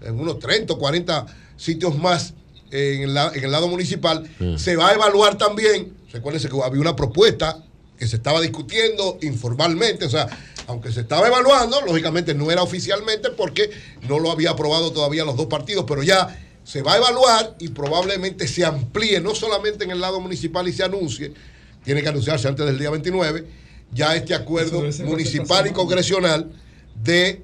en unos 30 o 40 sitios más en el, la- en el lado municipal, Mm. se va a evaluar también, recuérdense que había una propuesta que se estaba discutiendo informalmente, o sea, aunque se estaba evaluando, lógicamente no era oficialmente porque no lo había aprobado todavía los dos partidos, pero ya se va a evaluar y probablemente se amplíe, no solamente en el lado municipal y se anuncie, tiene que anunciarse antes del día 29, ya este acuerdo municipal y congresional de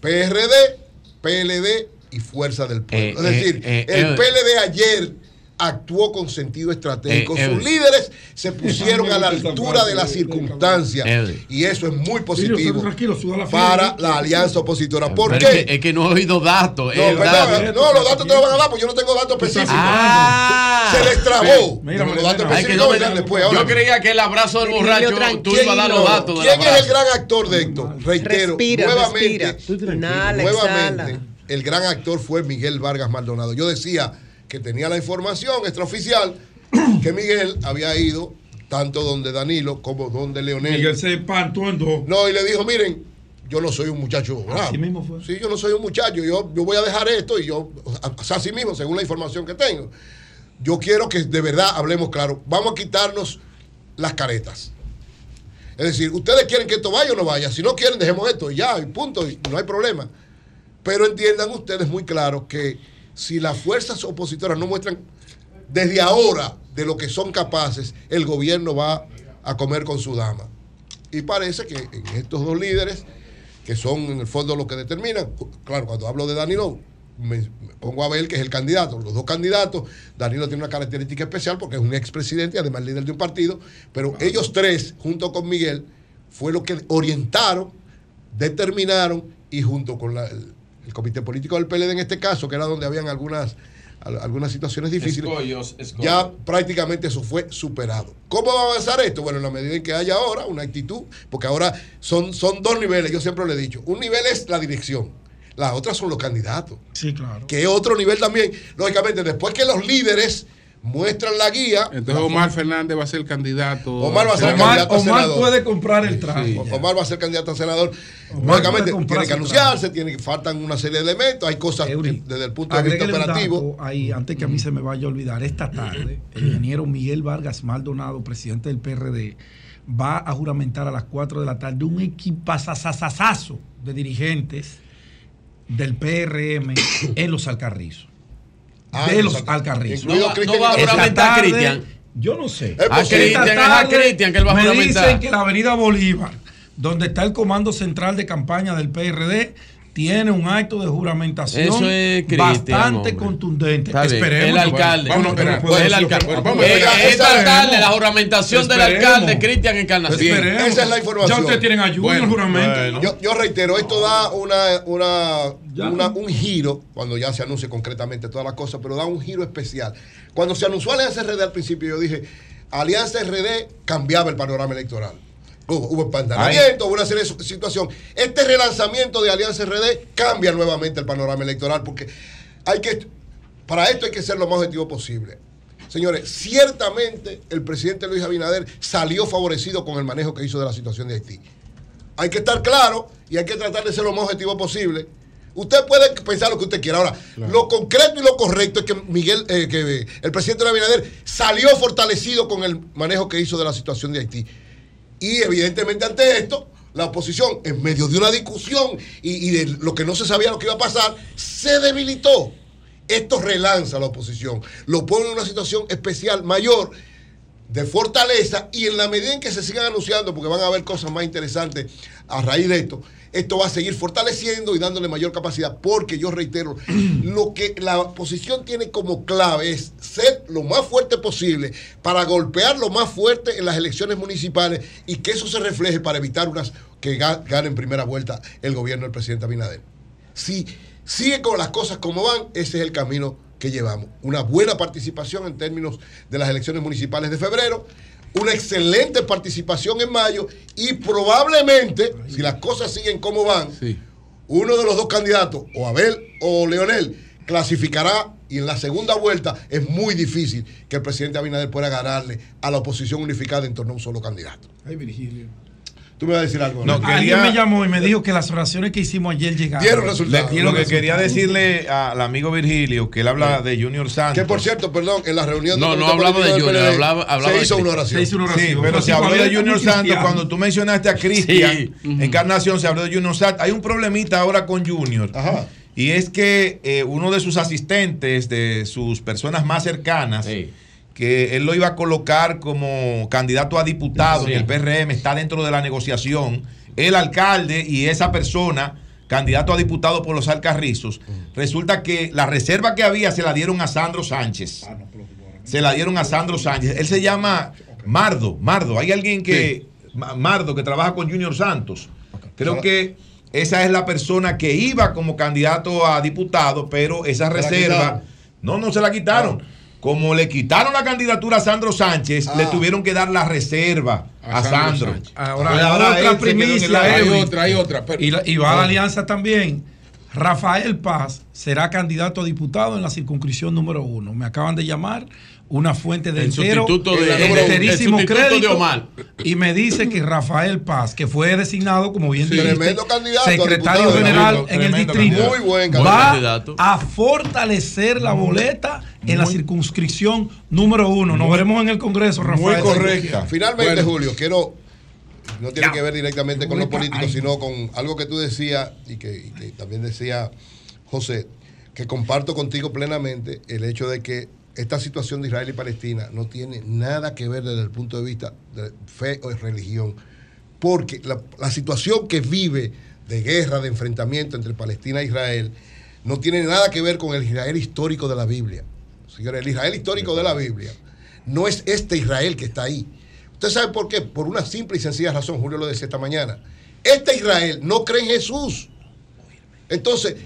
PRD, PLD y Fuerza del Pueblo. Eh, es decir, eh, eh, el eh. PLD ayer actuó con sentido estratégico. Eh, Sus eh. líderes se pusieron a la altura de las circunstancias. Eh. Y eso es muy positivo tranquilo, suda la para la alianza opositora. ¿Por qué? que, es que no he oído datos. No, no, los datos te los van a dar, pues yo no tengo datos específicos. Ah. Se les trabó. Mira, los datos específicos no me- vendrán después. Ahora, yo creía que el abrazo del borracho tú tranquilo. ibas a dar los datos ¿Quién es el gran actor de esto? Reitero, nuevamente, nuevamente. El gran actor fue Miguel Vargas Maldonado. Yo decía que tenía la información extraoficial que Miguel había ido tanto donde Danilo como donde Leonel. Miguel se espantó en dos. No, y le dijo, miren, yo no soy un muchacho bravo. Así mismo fue. Sí, yo no soy un muchacho, yo, yo voy a dejar esto y yo, o sea, así mismo, según la información que tengo. Yo quiero que de verdad hablemos claro. Vamos a quitarnos las caretas. Es decir, ustedes quieren que esto vaya o no vaya. Si no quieren, dejemos esto y ya, y punto, y no hay problema. Pero entiendan ustedes muy claro que si las fuerzas opositoras no muestran desde ahora de lo que son capaces, el gobierno va a comer con su dama. Y parece que en estos dos líderes, que son en el fondo los que determinan, claro, cuando hablo de Danilo, me, me pongo a ver que es el candidato. Los dos candidatos, Danilo tiene una característica especial porque es un expresidente y además líder de un partido, pero ellos tres, junto con Miguel, fue lo que orientaron, determinaron y junto con la- el, el comité político del PLD en este caso, que era donde habían algunas, al- algunas situaciones difíciles, Escollos, escollos. ya prácticamente eso fue superado. ¿Cómo va a avanzar esto? Bueno, en la medida en que haya ahora una actitud, porque ahora son, son dos niveles, yo siempre lo he dicho. Un nivel es la dirección, las otras son los candidatos, Sí, claro. que es otro nivel también. Lógicamente, después que los líderes muestran la guía, Entonces Omar Fernández va a ser candidato. Omar va a ser. Omar, candidato a Omar senador. puede comprar el traje. Omar va a ser candidato a senador. Lógicamente, tiene que anunciarse, tiene faltan una serie de elementos, hay cosas Eury, desde el punto de vista operativo. ahí, antes que a mí se me vaya a olvidar, esta tarde, el ingeniero Miguel Vargas Maldonado, presidente del PRD, va a juramentar a las 4 de la tarde un equipazazazazo de dirigentes del PRM en los Alcarrizos. Ah, de los los Alcar- Alcarrizos. incluido No va- Cristian no va a juramentar Cristian. Yo no sé. Es A. Cristian, que él va a me juramentar. dicen que la avenida Bolívar, donde está el comando central de campaña del PRD, tiene un acto de juramentación Eso es Cristian, bastante hombre. contundente. Esperemos. El alcalde. Vamos a esperar. Bueno, el alcalde. Vamos a esperar. Esta Esperemos. tarde, la juramentación del Esperemos. alcalde Cristian Encarnación. Esperemos. Esa es la información. Ya ustedes tienen ayuda en el Bueno, juramento. bueno. Yo, yo reitero, esto da una, una, una- un giro, cuando ya se anuncie concretamente todas las cosas, pero da un giro especial. Cuando se anunció Alianza RD al principio, yo dije, Alianza RD cambiaba el panorama electoral. Hubo, empantanamiento, hubo una serie de situaciones. Este relanzamiento de Alianza RD cambia nuevamente el panorama electoral, porque hay que, para esto hay que ser lo más objetivo posible. Señores, ciertamente el presidente Luis Abinader salió favorecido con el manejo que hizo de la situación de Haití. Hay que estar claro y hay que tratar de ser lo más objetivo posible. Usted puede pensar lo que usted quiera. Ahora, lo concreto y lo correcto es que Miguel, eh, que el presidente Abinader salió fortalecido con el manejo que hizo de la situación de Haití. Y evidentemente ante esto, la oposición, en medio de una discusión y, y de lo que no se sabía lo que iba a pasar, se debilitó. Esto relanza a la oposición, lo pone en una situación especial mayor de fortaleza y en la medida en que se sigan anunciando, porque van a haber cosas más interesantes a raíz de esto, esto va a seguir fortaleciendo y dándole mayor capacidad, porque yo reitero, [clears throat] lo que la oposición tiene como clave es ser lo más fuerte posible para golpear lo más fuerte en las elecciones municipales y que eso se refleje para evitar unas que ga- gane en primera vuelta el gobierno del presidente Abinader. Si sigue con las cosas como van, ese es el camino que llevamos. Una buena participación en términos de las elecciones municipales de febrero, una excelente participación en mayo y probablemente, si las cosas siguen como van, uno de los dos candidatos, o Abel o Leonel, clasificará y en la segunda vuelta es muy difícil que el presidente Abinader pueda ganarle a la oposición unificada en torno a un solo candidato. Ay, Virgilio. Tú me vas a decir algo. No, Alguien me llamó y me dijo que las oraciones que hicimos ayer llegaron. Dieron resultados. Lo que quería decirle al amigo Virgilio, que él habla de Junior Santos. Que por cierto, perdón, en la reunión No, no hablaba de Junior, PLD, hablaba- hablaba se de hizo una oración. Se hizo una oración. Sí, pero se habló de Junior Santos. Cuando tú mencionaste a Cristian, Encarnación, se habló de Junior Santos. Hay un problemita ahora con Junior. Y es que eh, uno de sus asistentes, de sus personas más cercanas, que él lo iba a colocar como candidato a diputado Sí. en el PRM, está dentro de la negociación. El alcalde y esa persona, candidato a diputado por los Alcarrizos, resulta que la reserva que había se la dieron a Sandro Sánchez. Se la dieron a Sandro Sánchez. Él se llama Mardo. Mardo. Hay alguien que. Ma- Mardo, que trabaja con Junior Santos. Creo que esa es la persona que iba como candidato a diputado, pero esa reserva. No, no se la quitaron. Como le quitaron la candidatura a Sandro Sánchez, le tuvieron que dar la reserva a, Sandro. Ahora, Pues otra él se quedó en el primicia. aire. Edwin. Y, la- y va a la alianza también. Rafael Paz será candidato a diputado en la circunscripción número uno. Me acaban de llamar una fuente de El entero, sustituto de- de el enterísimo sustituto de crédito, Omar. y me dice que Rafael Paz, que fue designado, como bien Sí, dijiste, tremendo candidato a secretario diputado. general Tremendo, en el distrito. Muy buen va candidato. a fortalecer la boleta en la circunscripción número uno. Nos veremos en el Congreso, Rafael. Finalmente, Bueno. Julio, quiero. No tiene Ya. que ver directamente con lo Ay. político, sino con algo que tú decías y que, y que también decía José, que comparto contigo plenamente el hecho de que esta situación de Israel y Palestina no tiene nada que ver desde el punto de vista de fe o de religión, porque la, la situación que vive de guerra, de enfrentamiento entre Palestina e Israel, no tiene nada que ver con el Israel histórico de la Biblia. Señores, el Israel histórico de la Biblia no es este Israel que está ahí. ¿Usted sabe por qué? Por una simple y sencilla razón, Julio lo decía esta mañana. Este Israel no cree en Jesús. Entonces,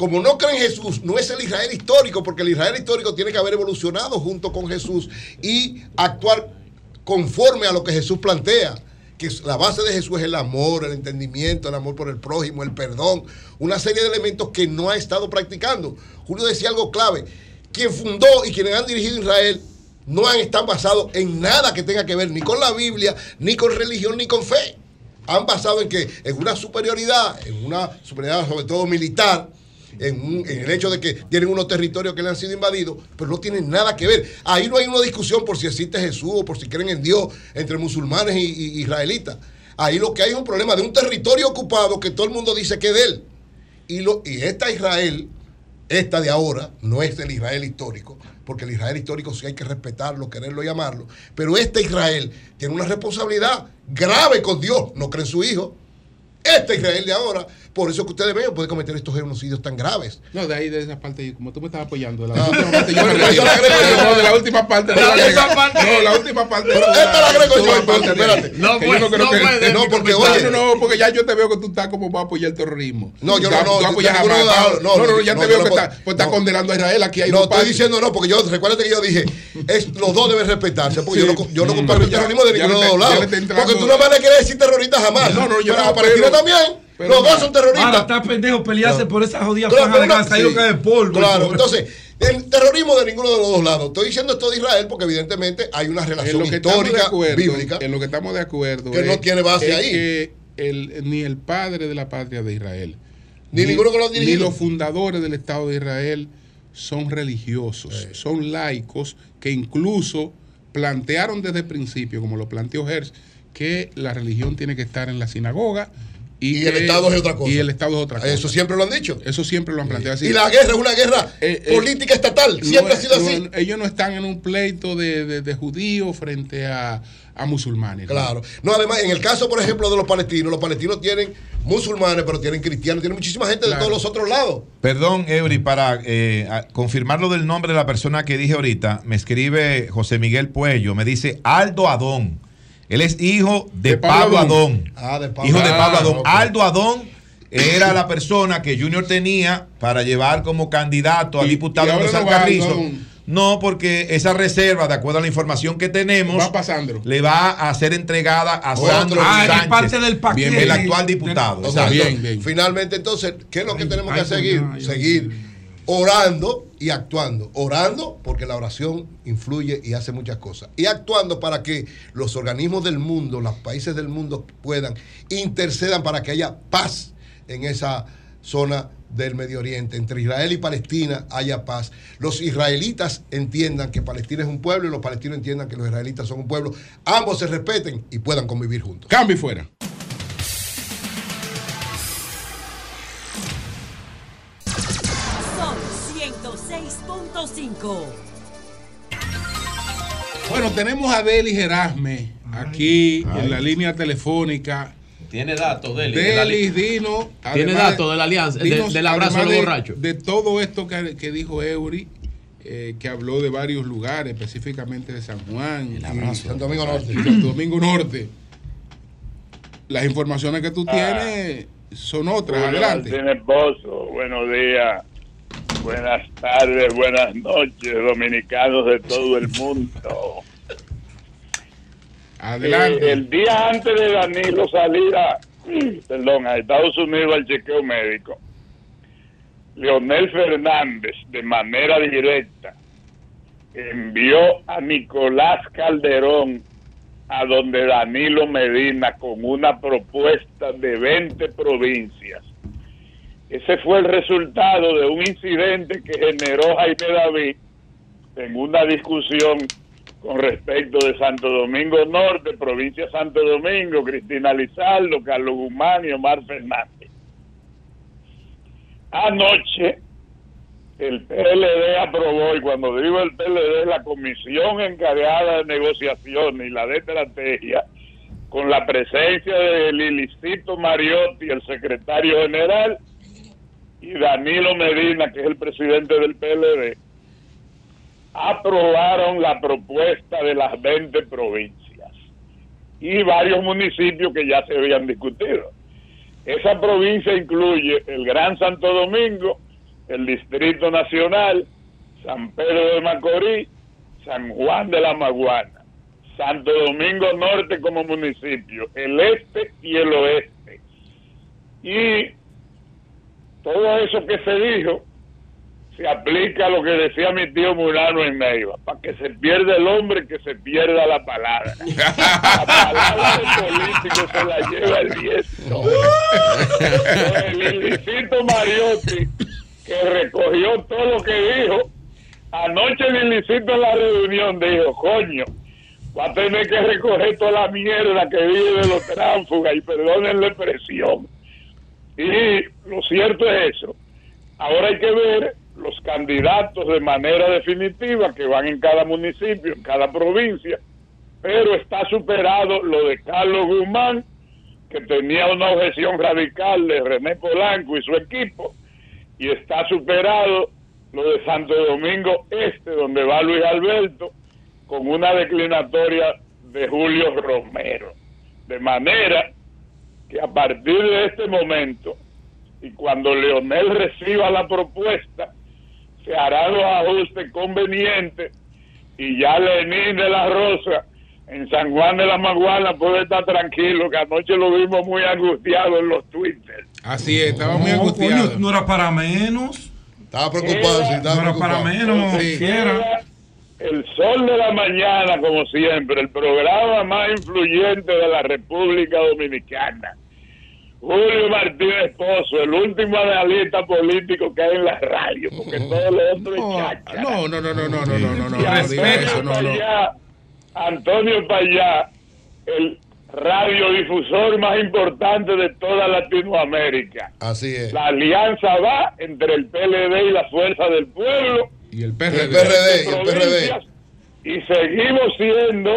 como no cree en Jesús, no es el Israel histórico, porque el Israel histórico tiene que haber evolucionado junto con Jesús y actuar conforme a lo que Jesús plantea. Que la base de Jesús es el amor, el entendimiento, el amor por el prójimo, el perdón, una serie de elementos que no ha estado practicando. Julio decía algo clave. Quien fundó y quienes han dirigido Israel no han estado basados en nada que tenga que ver ni con la Biblia, ni con religión, ni con fe. Han basado en que en una superioridad, en una superioridad sobre todo militar, en, el hecho de que tienen unos territorios que le han sido invadidos, pero no tienen nada que ver. Ahí no hay una discusión por si existe Jesús o por si creen en Dios entre musulmanes y, y israelitas. Ahí lo que hay es un problema de un territorio ocupado que todo el mundo dice que es de él. Y, lo, y esta Israel, esta de ahora, no es el Israel histórico, porque el Israel histórico sí hay que respetarlo, quererlo y amarlo. Pero este Israel tiene una responsabilidad grave con Dios, no cree en su hijo. Este Israel de ahora, por eso que ustedes ven, puede cometer estos genocidios tan graves. No, de ahí, de esa parte, como tú me estabas apoyando, de la Ah. última parte, [laughs] yo. No, de la última parte. No, la última parte. No, la última parte. Pero esta la agrego yo, espérate. No Que yo puede- creo no que- puede, No, mi porque, comentario. no, no, porque ya yo te veo que tú estás como para apoyar el terrorismo. No, yo no, no, No, no, no, ya no, te veo no que estás pues, estás condenando a Israel. Aquí hay No, estoy diciendo no, porque yo, recuérdate que yo dije, los dos deben respetarse, porque yo no, no Mm. comparto el terrorismo de ninguno de los lados. Porque tú no me le quieres decir terrorista jamás. No, no, yo no, también. Pero Los dos son terroristas. Ahora está pendejo pelearse Claro. por esa jodida Claro, franja de no-. Ahí sí. que es polvo. Claro, entonces, el terrorismo de ninguno de los dos lados. Estoy diciendo esto de Israel porque evidentemente hay una En relación histórica, acuerdo, bíblica. en lo que estamos de acuerdo Que no es- tiene base es ahí. que el- ni el padre de la patria de Israel Ni ninguno que lo ha ni los fundadores del Estado de Israel son religiosos, son laicos que incluso plantearon desde el principio, como lo planteó Hertz, que la religión tiene que estar en la sinagoga y, Y el Estado es otra cosa. Y el Estado es otra cosa. Eso siempre lo han dicho. Eso siempre lo han planteado así. Y la guerra es una guerra Eh, eh, política estatal. no Siempre ha sido no, así. ellos no están en un pleito de, de- de judíos frente a, a musulmanes. Claro. No, además, en el caso, por ejemplo, de los palestinos, los palestinos tienen musulmanes, pero tienen cristianos, tienen muchísima gente de todos los otros lados. Perdón, Eury, para eh, a- confirmar lo del nombre de la persona que dije ahorita, me escribe José Miguel Puello, me dice Aldo Adón. Él es hijo de, De Pablo Pablo, Adón. Ah, de Pablo. Hijo de Pablo Adón. Aldo Adón era la persona que Junior tenía para llevar como candidato a diputado de San Carrizo. No, porque esa reserva, de acuerdo a la información que tenemos, Va para Sandro. le va a ser entregada a Otro. Sandro Ah, es Sánchez, parte del paquete. el actual diputado. Ok, Exacto. entonces, Finalmente, entonces, ¿qué es lo que tenemos que ay, seguir? ay, ay, seguir orando y actuando. Orando porque la oración influye y hace muchas cosas. Y actuando para que los organismos del mundo, los países del mundo puedan, intercedan para que haya paz en esa zona del Medio Oriente, entre Israel y Palestina haya paz. Los israelitas entiendan que Palestina es un pueblo y los palestinos entiendan que los israelitas son un pueblo. Ambos se respeten y puedan convivir juntos. Cambio fuera. 106.5. Bueno, tenemos a Deli Gerasme aquí en la línea telefónica. Tiene datos, Deli. Deli, li- Dino. Tiene datos de la alianza, de- dinos, del abrazo de los de- borrachos. De todo esto que, que dijo Eury, eh, que habló de varios lugares, específicamente de San Juan. y Santo Domingo Norte. Santo Domingo Norte. Las informaciones que tú Ah. tienes son otras. Adelante. Buenos días, buenas tardes, buenas noches, dominicanos de todo el mundo. Adelante. Eh, el día antes de Danilo salir a, [clears throat] perdón, a Estados Unidos al chequeo médico, Leonel Fernández, de manera directa, envió a Nicolás Calderón a donde Danilo Medina con una propuesta de 20 provincias. Ese fue el resultado de un incidente que generó Jaime David en una discusión con respecto de Santo Domingo Norte, provincia de Santo Domingo, Cristina Lizardo, Carlos Guzmán y Omar Fernández. Anoche el PLD aprobó, y cuando digo el PLD, la comisión encargada de negociación y la de estrategia, con la presencia de Lilicito Mariotti, el secretario general, y Danilo Medina, que es el presidente del PLD, aprobaron la propuesta de las 20 provincias y varios municipios que ya se habían discutido. Esa provincia incluye el Gran Santo Domingo, el Distrito Nacional, San Pedro de Macorís, San Juan de la Maguana, Santo Domingo Norte como municipio, el este y el oeste. Y todo eso que se dijo se aplica a lo que decía mi tío Murano en Neiva, para que se pierda el hombre, que se pierda la palabra. [laughs] La palabra del político se la lleva el viento. El Lilicito Mariotti, que recogió todo lo que dijo, anoche el Lilicito en la reunión dijo, coño, va a tener que recoger toda la mierda que vive de los tránsfugas y perdonen la expresión. Y lo cierto es eso. Ahora hay que ver los candidatos de manera definitiva que van en cada municipio, en cada provincia, pero está superado lo de Carlos Guzmán, que tenía una objeción radical de René Polanco y su equipo, y está superado lo de Santo Domingo Este, donde va Luis Alberto, con una declinatoria de Julio Romero. De manera que a partir de este momento, y cuando Leonel reciba la propuesta, se harán los ajustes convenientes y ya Lenín de la Rosa en San Juan de la Maguana puede estar tranquilo, que anoche lo vimos muy angustiado en los Twitter. Así es, estaba muy angustiado. coño, no era para menos. Estaba preocupado, sí, estaba No era para menos, Sí. El sol de la mañana, como siempre, el programa más influyente de la República Dominicana. Julio Martínez Pozo, el último analista político que hay en la radio, porque todo lo otro es cháchara. No, no, no, no, no, no, no, no, no, no eso, Antonio no, no. Antonio Payá, el radiodifusor más importante de toda Latinoamérica. Así es. La alianza va entre el PLD y la Fuerza del Pueblo. Y el Y PRD. el PRD, y el PRD. y seguimos siendo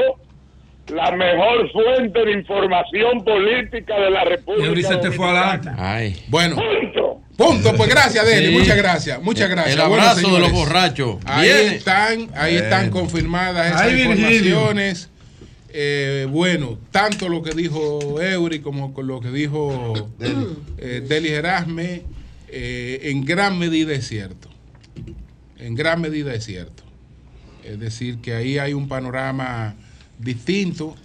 la mejor fuente de información política de la República te fue adelante. Ay. Bueno, Punto. punto. Pues gracias, Deli. Sí. Muchas gracias. Muchas gracias. El Bueno, abrazo de los borrachos. Ahí Viene. están, ahí están confirmadas esas Ay, informaciones. Eh, bueno, tanto lo que dijo Eury como con lo que dijo eh, Deli Erasme, eh, en gran medida es cierto. En gran medida es cierto. Es decir, que ahí hay un panorama distinto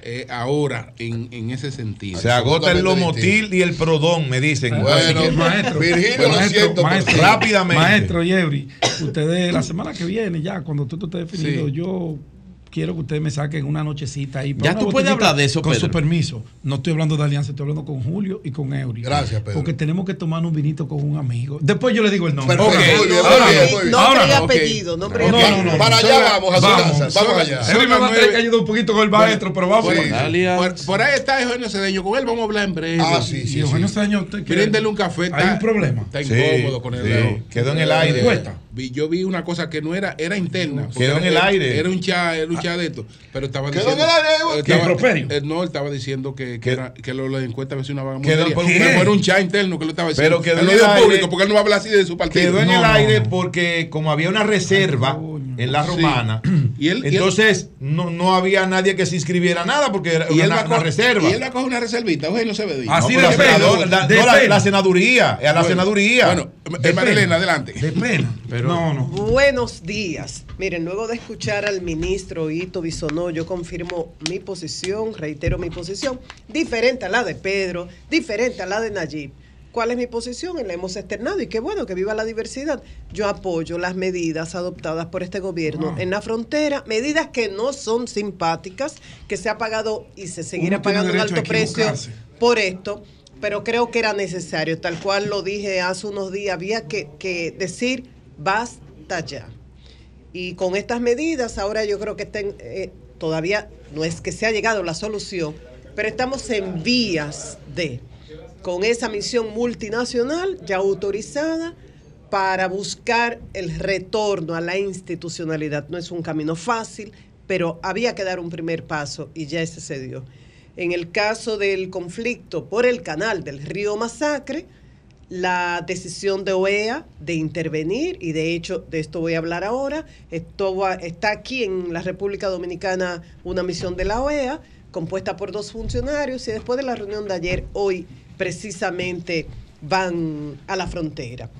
eh, ahora en, en ese sentido. Se agota el Lomotil y el Prodón, me dicen. Bueno, que, maestro, Virgilio, lo maestro, siento, maestro, pero- rápidamente. Maestro Yebri, [laughs] ustedes la semana que viene, ya, cuando tú estés definido, Sí. yo quiero que ustedes me saquen una nochecita ahí. Ya tú puedes hablar de eso, Con Pedro. su permiso. No estoy hablando de alianza, estoy hablando con Julio y con Eury. Gracias, Pedro. Porque tenemos que tomar un vinito con un amigo. Después yo le digo el nombre. Perfecto, Ok. muy bien, Ahora muy bien, no. Ahora no, ok. apellido, nombre y No, apellido. no, no. Para allá vamos a su Vamos, casa. Vamos allá. Eury me va a tener nueve. que ayudar un poquito con el maestro, pero vamos. Sí. Dalia. Por, por ahí está Eugenio Cedeño, con él vamos a hablar en breve. Ah, sí, sí, Y Eugenio. Cedeño, usted quiere- Bríndele un café. Hay un problema. Está Sí, incómodo con dedo. Quedó en el aire. Cuesta. Vi- yo vi una cosa que no era, era interna. porque Quedó en era- el aire. Era un chat, era un chat de esto. Pero estaba Quedó diciendo. en el aire, ¿qué, estaba- eh, no, él estaba diciendo que, que, era- que lo, lo de encuesta había sido una Quedó vagamundería. por- Pero ¿Qué? era un chat interno que lo estaba diciendo. Pero quedó Él en el aire. público porque él no habla así de su partido. Quedó en No, el aire no. porque como había una reserva en la romana, [clears throat] Y él- y él- entonces no, no había nadie que se inscribiera nada porque era Y él, una, va a una reserva. y él va a coger una reservita. Así No, pero la, pena, senadora- la- la- la senaduría, a la Bueno, senaduría. Bueno, Marilena, adelante. De pena. No, no. Buenos días. Miren, luego de escuchar al ministro Ito Bisonó, yo confirmo mi posición, reitero mi posición, diferente a la de Pedro, diferente a la de Nayib. ¿Cuál es mi posición? Y la hemos externado y qué bueno que viva la diversidad. Yo apoyo las medidas adoptadas por este gobierno Ah. en la frontera, medidas que no son simpáticas, que se ha pagado y se seguirá pagando un alto precio por esto, pero creo que era necesario, tal cual lo dije hace unos días, había que, que decir basta ya. Y con estas medidas, ahora yo creo que estén, eh, todavía no es que se ha llegado la solución, pero estamos en vías de, con esa misión multinacional ya autorizada para buscar el retorno a la institucionalidad. No es un camino fácil, pero había que dar un primer paso y ya ese se dio. En el caso del conflicto por el canal del río Masacre, la decisión de OEA de intervenir, y de hecho de esto voy a hablar ahora, esto está aquí en la República Dominicana una misión de la OEA compuesta por dos funcionarios y después de la reunión de ayer, hoy precisamente van a la frontera.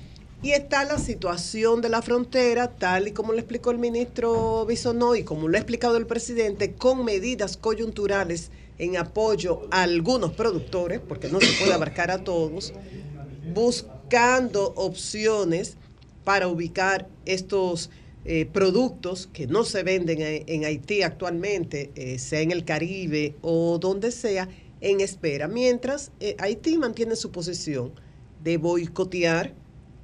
Y está la situación de la frontera, tal y como lo explicó el ministro Bisonó y como lo ha explicado el presidente, con medidas coyunturales en apoyo a algunos productores, porque no se puede abarcar a todos, buscando opciones para ubicar estos eh, productos que no se venden en, Haití actualmente, eh, sea en el Caribe o donde sea, en espera. Mientras eh, Haití mantiene su posición de boicotear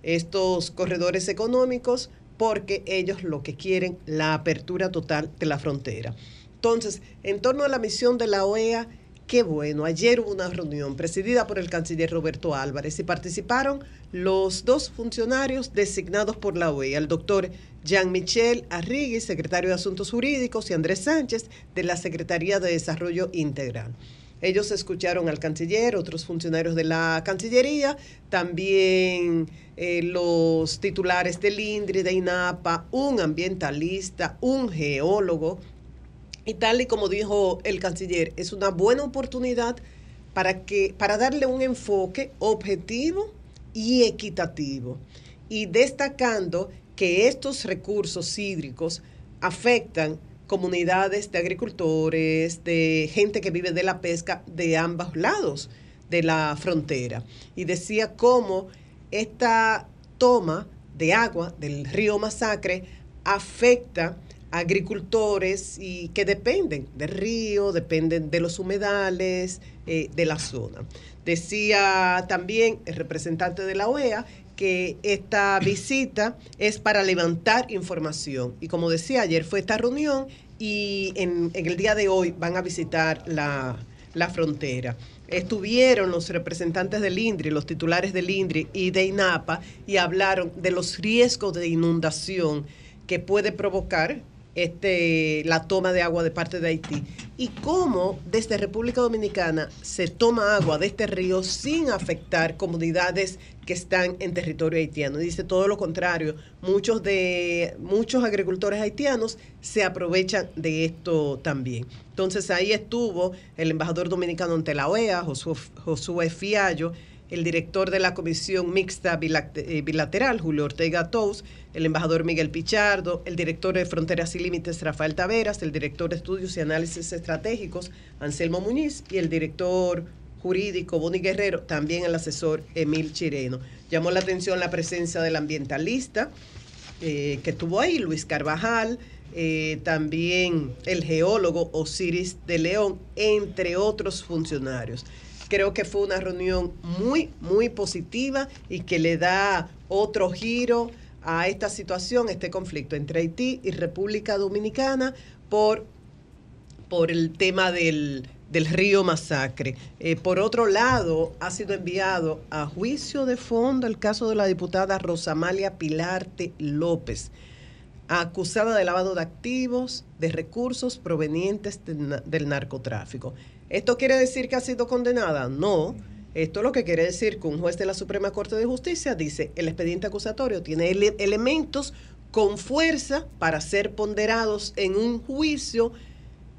estos corredores económicos porque ellos lo que quieren la apertura total de la frontera. Entonces, en torno a la misión de la OEA, qué bueno, ayer hubo una reunión presidida por el canciller Roberto Álvarez y participaron los dos funcionarios designados por la OEA, el doctor Jean-Michel Arrigui, secretario de Asuntos Jurídicos, y Andrés Sánchez, de la Secretaría de Desarrollo Integral. Ellos escucharon al canciller, otros funcionarios de la Cancillería, también eh, los titulares del INDRI, de INAPA, un ambientalista, un geólogo. Y tal y como dijo el canciller, es una buena oportunidad para, que, para darle un enfoque objetivo y equitativo. Y destacando que estos recursos hídricos afectan comunidades de agricultores, de gente que vive de la pesca de ambos lados de la frontera. Y decía cómo esta toma de agua del río Masacre afecta agricultores y que dependen del río, dependen de los humedales eh, de la zona. Decía también el representante de la OEA que esta visita es para levantar información. Y como decía ayer, fue esta reunión y en, el día de hoy van a visitar la, la frontera. Estuvieron los representantes del INDRI, los titulares del INDRI y de INAPA y hablaron de los riesgos de inundación que puede provocar este, la toma de agua de parte de Haití y cómo desde República Dominicana se toma agua de este río sin afectar comunidades que están en territorio haitiano. Dice todo lo contrario, muchos de muchos agricultores haitianos se aprovechan de esto también. Entonces ahí estuvo el embajador dominicano ante la OEA, Josué, Josué Fiallo, el director de la Comisión Mixta Bilate- Bilateral, Julio Ortega Tous, el embajador Miguel Pichardo, el director de Fronteras y Límites, Rafael Taveras, el director de Estudios y Análisis Estratégicos, Anselmo Muñiz, y el director jurídico, Boni Guerrero, también el asesor Emil Chireno. Llamó la atención la presencia del ambientalista eh, que estuvo ahí, Luis Carvajal, eh, también el geólogo Osiris de León, entre otros funcionarios. Creo que fue una reunión muy, muy positiva y que le da otro giro a esta situación, este conflicto entre Haití y República Dominicana por, por el tema del, del río Masacre. Eh, por otro lado, ha sido enviado a juicio de fondo el caso de la diputada Rosamalia Pilarte López, acusada de lavado de activos, de recursos provenientes del narcotráfico. ¿Esto quiere decir que ha sido condenada? No. Esto lo que quiere decir que un juez de la Suprema Corte de Justicia dice el expediente acusatorio tiene ele- elementos con fuerza para ser ponderados en un juicio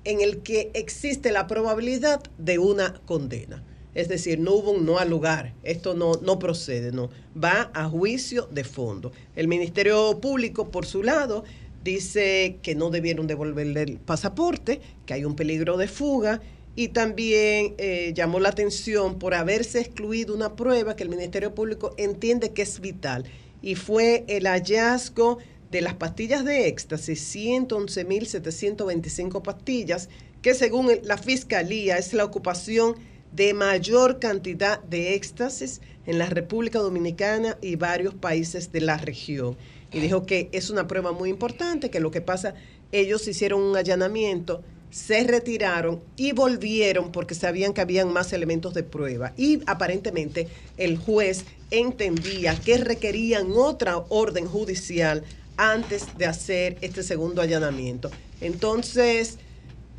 en el que existe la probabilidad de una condena. Es decir, no hubo un no al lugar. Esto no, no procede, no. Va a juicio de fondo. El Ministerio Público, por su lado, dice que no debieron devolverle el pasaporte, que hay un peligro de fuga y también eh, llamó la atención por haberse excluido una prueba que el Ministerio Público entiende que es vital y fue el hallazgo de las pastillas de éxtasis, 111.725 pastillas, que según la Fiscalía es la ocupación de mayor cantidad de éxtasis en la República Dominicana y varios países de la región. Y dijo que es una prueba muy importante, que lo que pasa, ellos hicieron un allanamiento, se retiraron y volvieron porque sabían que habían más elementos de prueba. Y aparentemente el juez entendía que requerían otra orden judicial antes de hacer este segundo allanamiento. Entonces,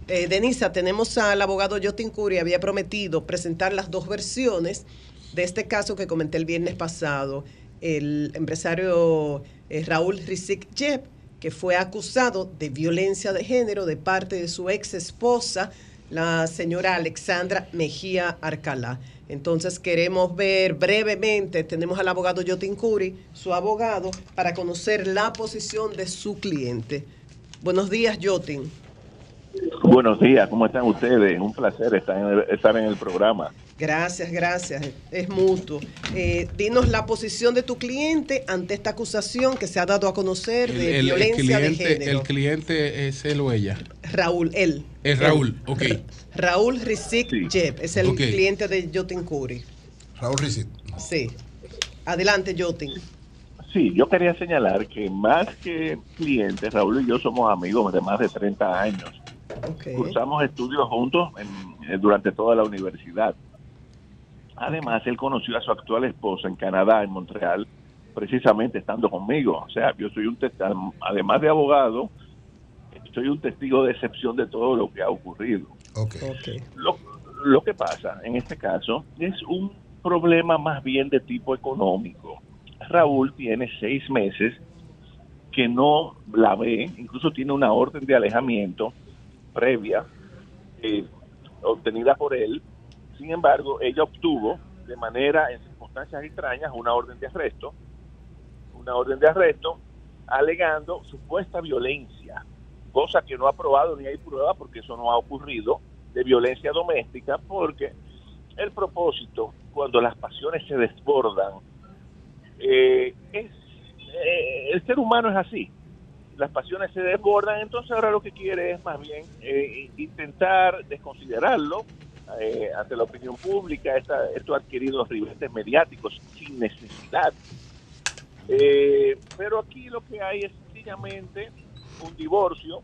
eh, Denisa, tenemos al abogado Jotin Curi, había prometido presentar las dos versiones de este caso que comenté el viernes pasado. El empresario eh, Raúl Rizik Jeb, que fue acusado de violencia de género de parte de su ex esposa, la señora Alexandra Mejía Arcalá. Entonces queremos ver brevemente, tenemos al abogado Jotin Curi, su abogado, para conocer la posición de su cliente. Buenos días, Jotin. Buenos días, ¿cómo están ustedes? Un placer estar en el, estar en el programa. Gracias, gracias. Es mutuo. Eh, dinos la posición de tu cliente ante esta acusación que se ha dado a conocer El, de el- el violencia de cliente, género. el cliente es él o ella. Raúl, él. Es Raúl, ok. Raúl Rizik Jeb es el cliente de Jotin Curi. Raúl Rizik. Sí. Adelante, Jotin. Sí, yo quería señalar que más que clientes, Raúl y yo somos amigos de más de 30 años. Cursamos estudios juntos en- eh, durante toda la universidad. Además, él conoció a su actual esposa en Canadá, en Montreal, precisamente estando conmigo. O sea, yo soy un testigo, además de abogado, soy un testigo de excepción de todo lo que ha ocurrido. Lo, lo que pasa en este caso es un problema más bien de tipo económico. Raúl tiene seis meses que no la ve, incluso tiene una orden de alejamiento previa eh, obtenida por él. Sin embargo, ella obtuvo de manera, en circunstancias extrañas, una orden de arresto, una orden de arresto alegando supuesta violencia cosa que no ha probado ni hay prueba porque eso no ha ocurrido, de violencia doméstica, porque el propósito, cuando las pasiones se desbordan, eh, es, eh, el ser humano es así. Las pasiones se desbordan, entonces ahora lo que quiere es más bien eh, intentar desconsiderarlo eh, ante la opinión pública. Esta, esto ha adquirido ribetes mediáticos sin necesidad. Eh, pero aquí lo que hay es sencillamente un divorcio.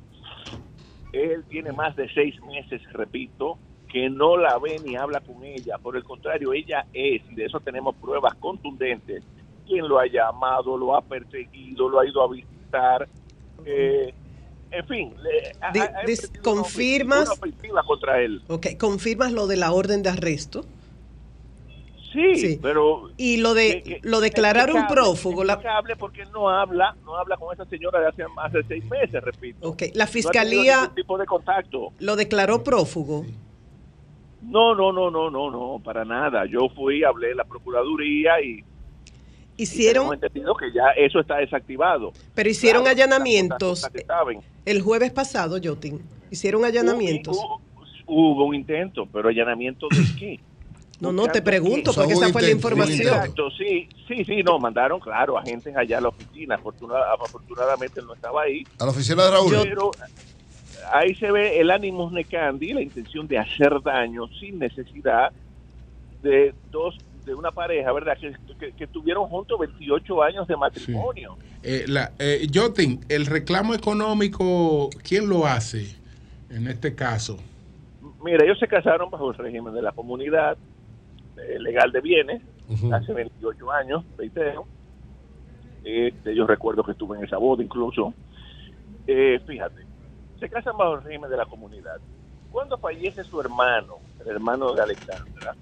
Él tiene más de seis meses, repito, que no la ve ni habla con ella. Por el contrario, ella es, y de eso tenemos pruebas contundentes, quien lo ha llamado, lo ha perseguido, lo ha ido a visitar. Eh, en fin, le, confirmas- ofensiva- una ofensiva contra él. Ok, confirmas lo de la orden de arresto. Sí, pero Y lo de que- lo declarar un prófugo, la, porque él no habla, no habla con esa señora de hace más de seis meses, repito. ok, la fiscalía ningún tipo de contacto. lo declaró prófugo. No, no, no, no, no, no, para nada. Yo fui, hablé en la procuraduría y Hicieron, hemos entendido que ya eso está desactivado. pero hicieron Claro, allanamientos el jueves pasado, Jotin. Hicieron allanamientos. Hubo, hubo un intento, pero allanamiento de qué? [coughs] No, no, te pregunto, porque esa fue la información. Exacto, sí, sí, sí, no, mandaron, claro, agentes allá a la oficina. Afortuna- afortunadamente él no estaba ahí. A la oficina de Raúl. Pero ahí se ve el ánimo necandi, la intención de hacer daño sin necesidad de dos de una pareja, ¿verdad? Que, que, que tuvieron juntos 28 años de matrimonio. Eh, la, eh, Jotin, el reclamo económico, ¿quién lo hace en este caso? Mira, ellos se casaron bajo el régimen de la comunidad eh, legal de bienes hace 28 años, reitero. Este, yo recuerdo que estuve en esa boda incluso. Eh, fíjate, se casan bajo el régimen de la comunidad. Cuando fallece su hermano, el hermano de Alexandra,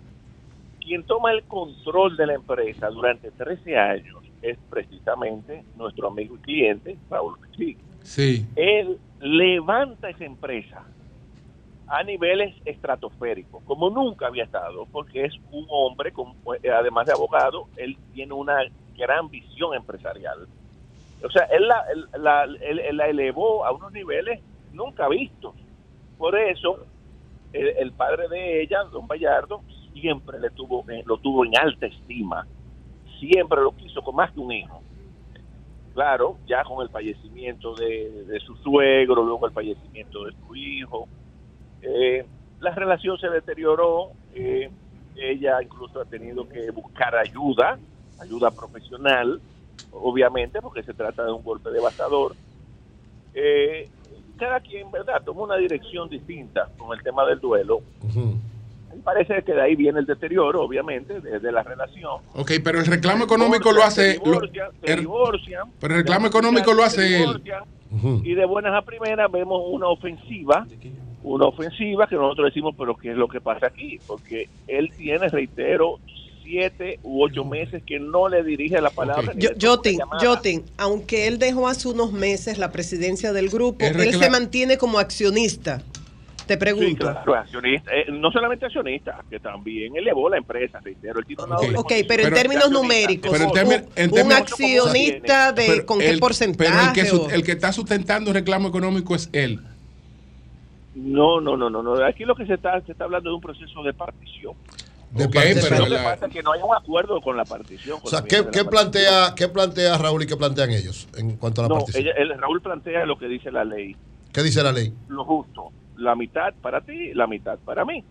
quien toma el control de la empresa durante 13 años es precisamente nuestro amigo y cliente, Raúl Pichic. Sí. Él levanta esa empresa a niveles estratosféricos, como nunca había estado, porque es un hombre, con, además de abogado, él tiene una gran visión empresarial. O sea, él la, él- la- él- él la elevó a unos niveles nunca vistos. Por eso, el, el padre de ella, don Bayardo, siempre le tuvo, eh, lo tuvo en alta estima. Siempre lo quiso con más que un hijo claro, ya con el fallecimiento de, de su suegro, luego el fallecimiento de su hijo, eh, la relación se deterioró, eh, ella incluso ha tenido que buscar ayuda, ayuda profesional, obviamente, porque se trata de un golpe devastador. Eh, cada quien, ¿verdad?, tomó una dirección distinta con el tema del duelo. Y parece que de ahí viene el deterioro, obviamente, de, de la relación. Ok, pero el reclamo económico lo hace... Lo- divorcian, se el- divorcian, pero el reclamo económico lo hace él. Y de buenas a primeras vemos una ofensiva, una ofensiva que nosotros decimos, pero ¿qué es lo que pasa aquí? Porque él tiene, reitero, siete u ocho meses que no le dirige la palabra. toma Jotin. Jotin, aunque él dejó hace unos meses la presidencia del grupo, él se mantiene como accionista. Te Sí, pregunto. claro, accionista, eh, no solamente accionista, que también elevó la empresa, reitero. El doble Ok, pero en términos numéricos, Pero en un, términos- accionista de Pero con qué el- porcentaje. Pero el que, su- o- el que está sustentando el reclamo económico es él. No, no, no, no, no. Aquí lo que se está, se está hablando de un proceso de partición. Ok, Pero pero lo que la- pasa es que no hay un acuerdo con la partición. O sea, ¿qué, qué plantea, ¿qué plantea Raúl y qué plantean ellos en cuanto a la No, participación? ella- el, Raúl plantea lo que dice la ley. ¿Qué dice la ley? Lo justo. La mitad para ti, la mitad para mí.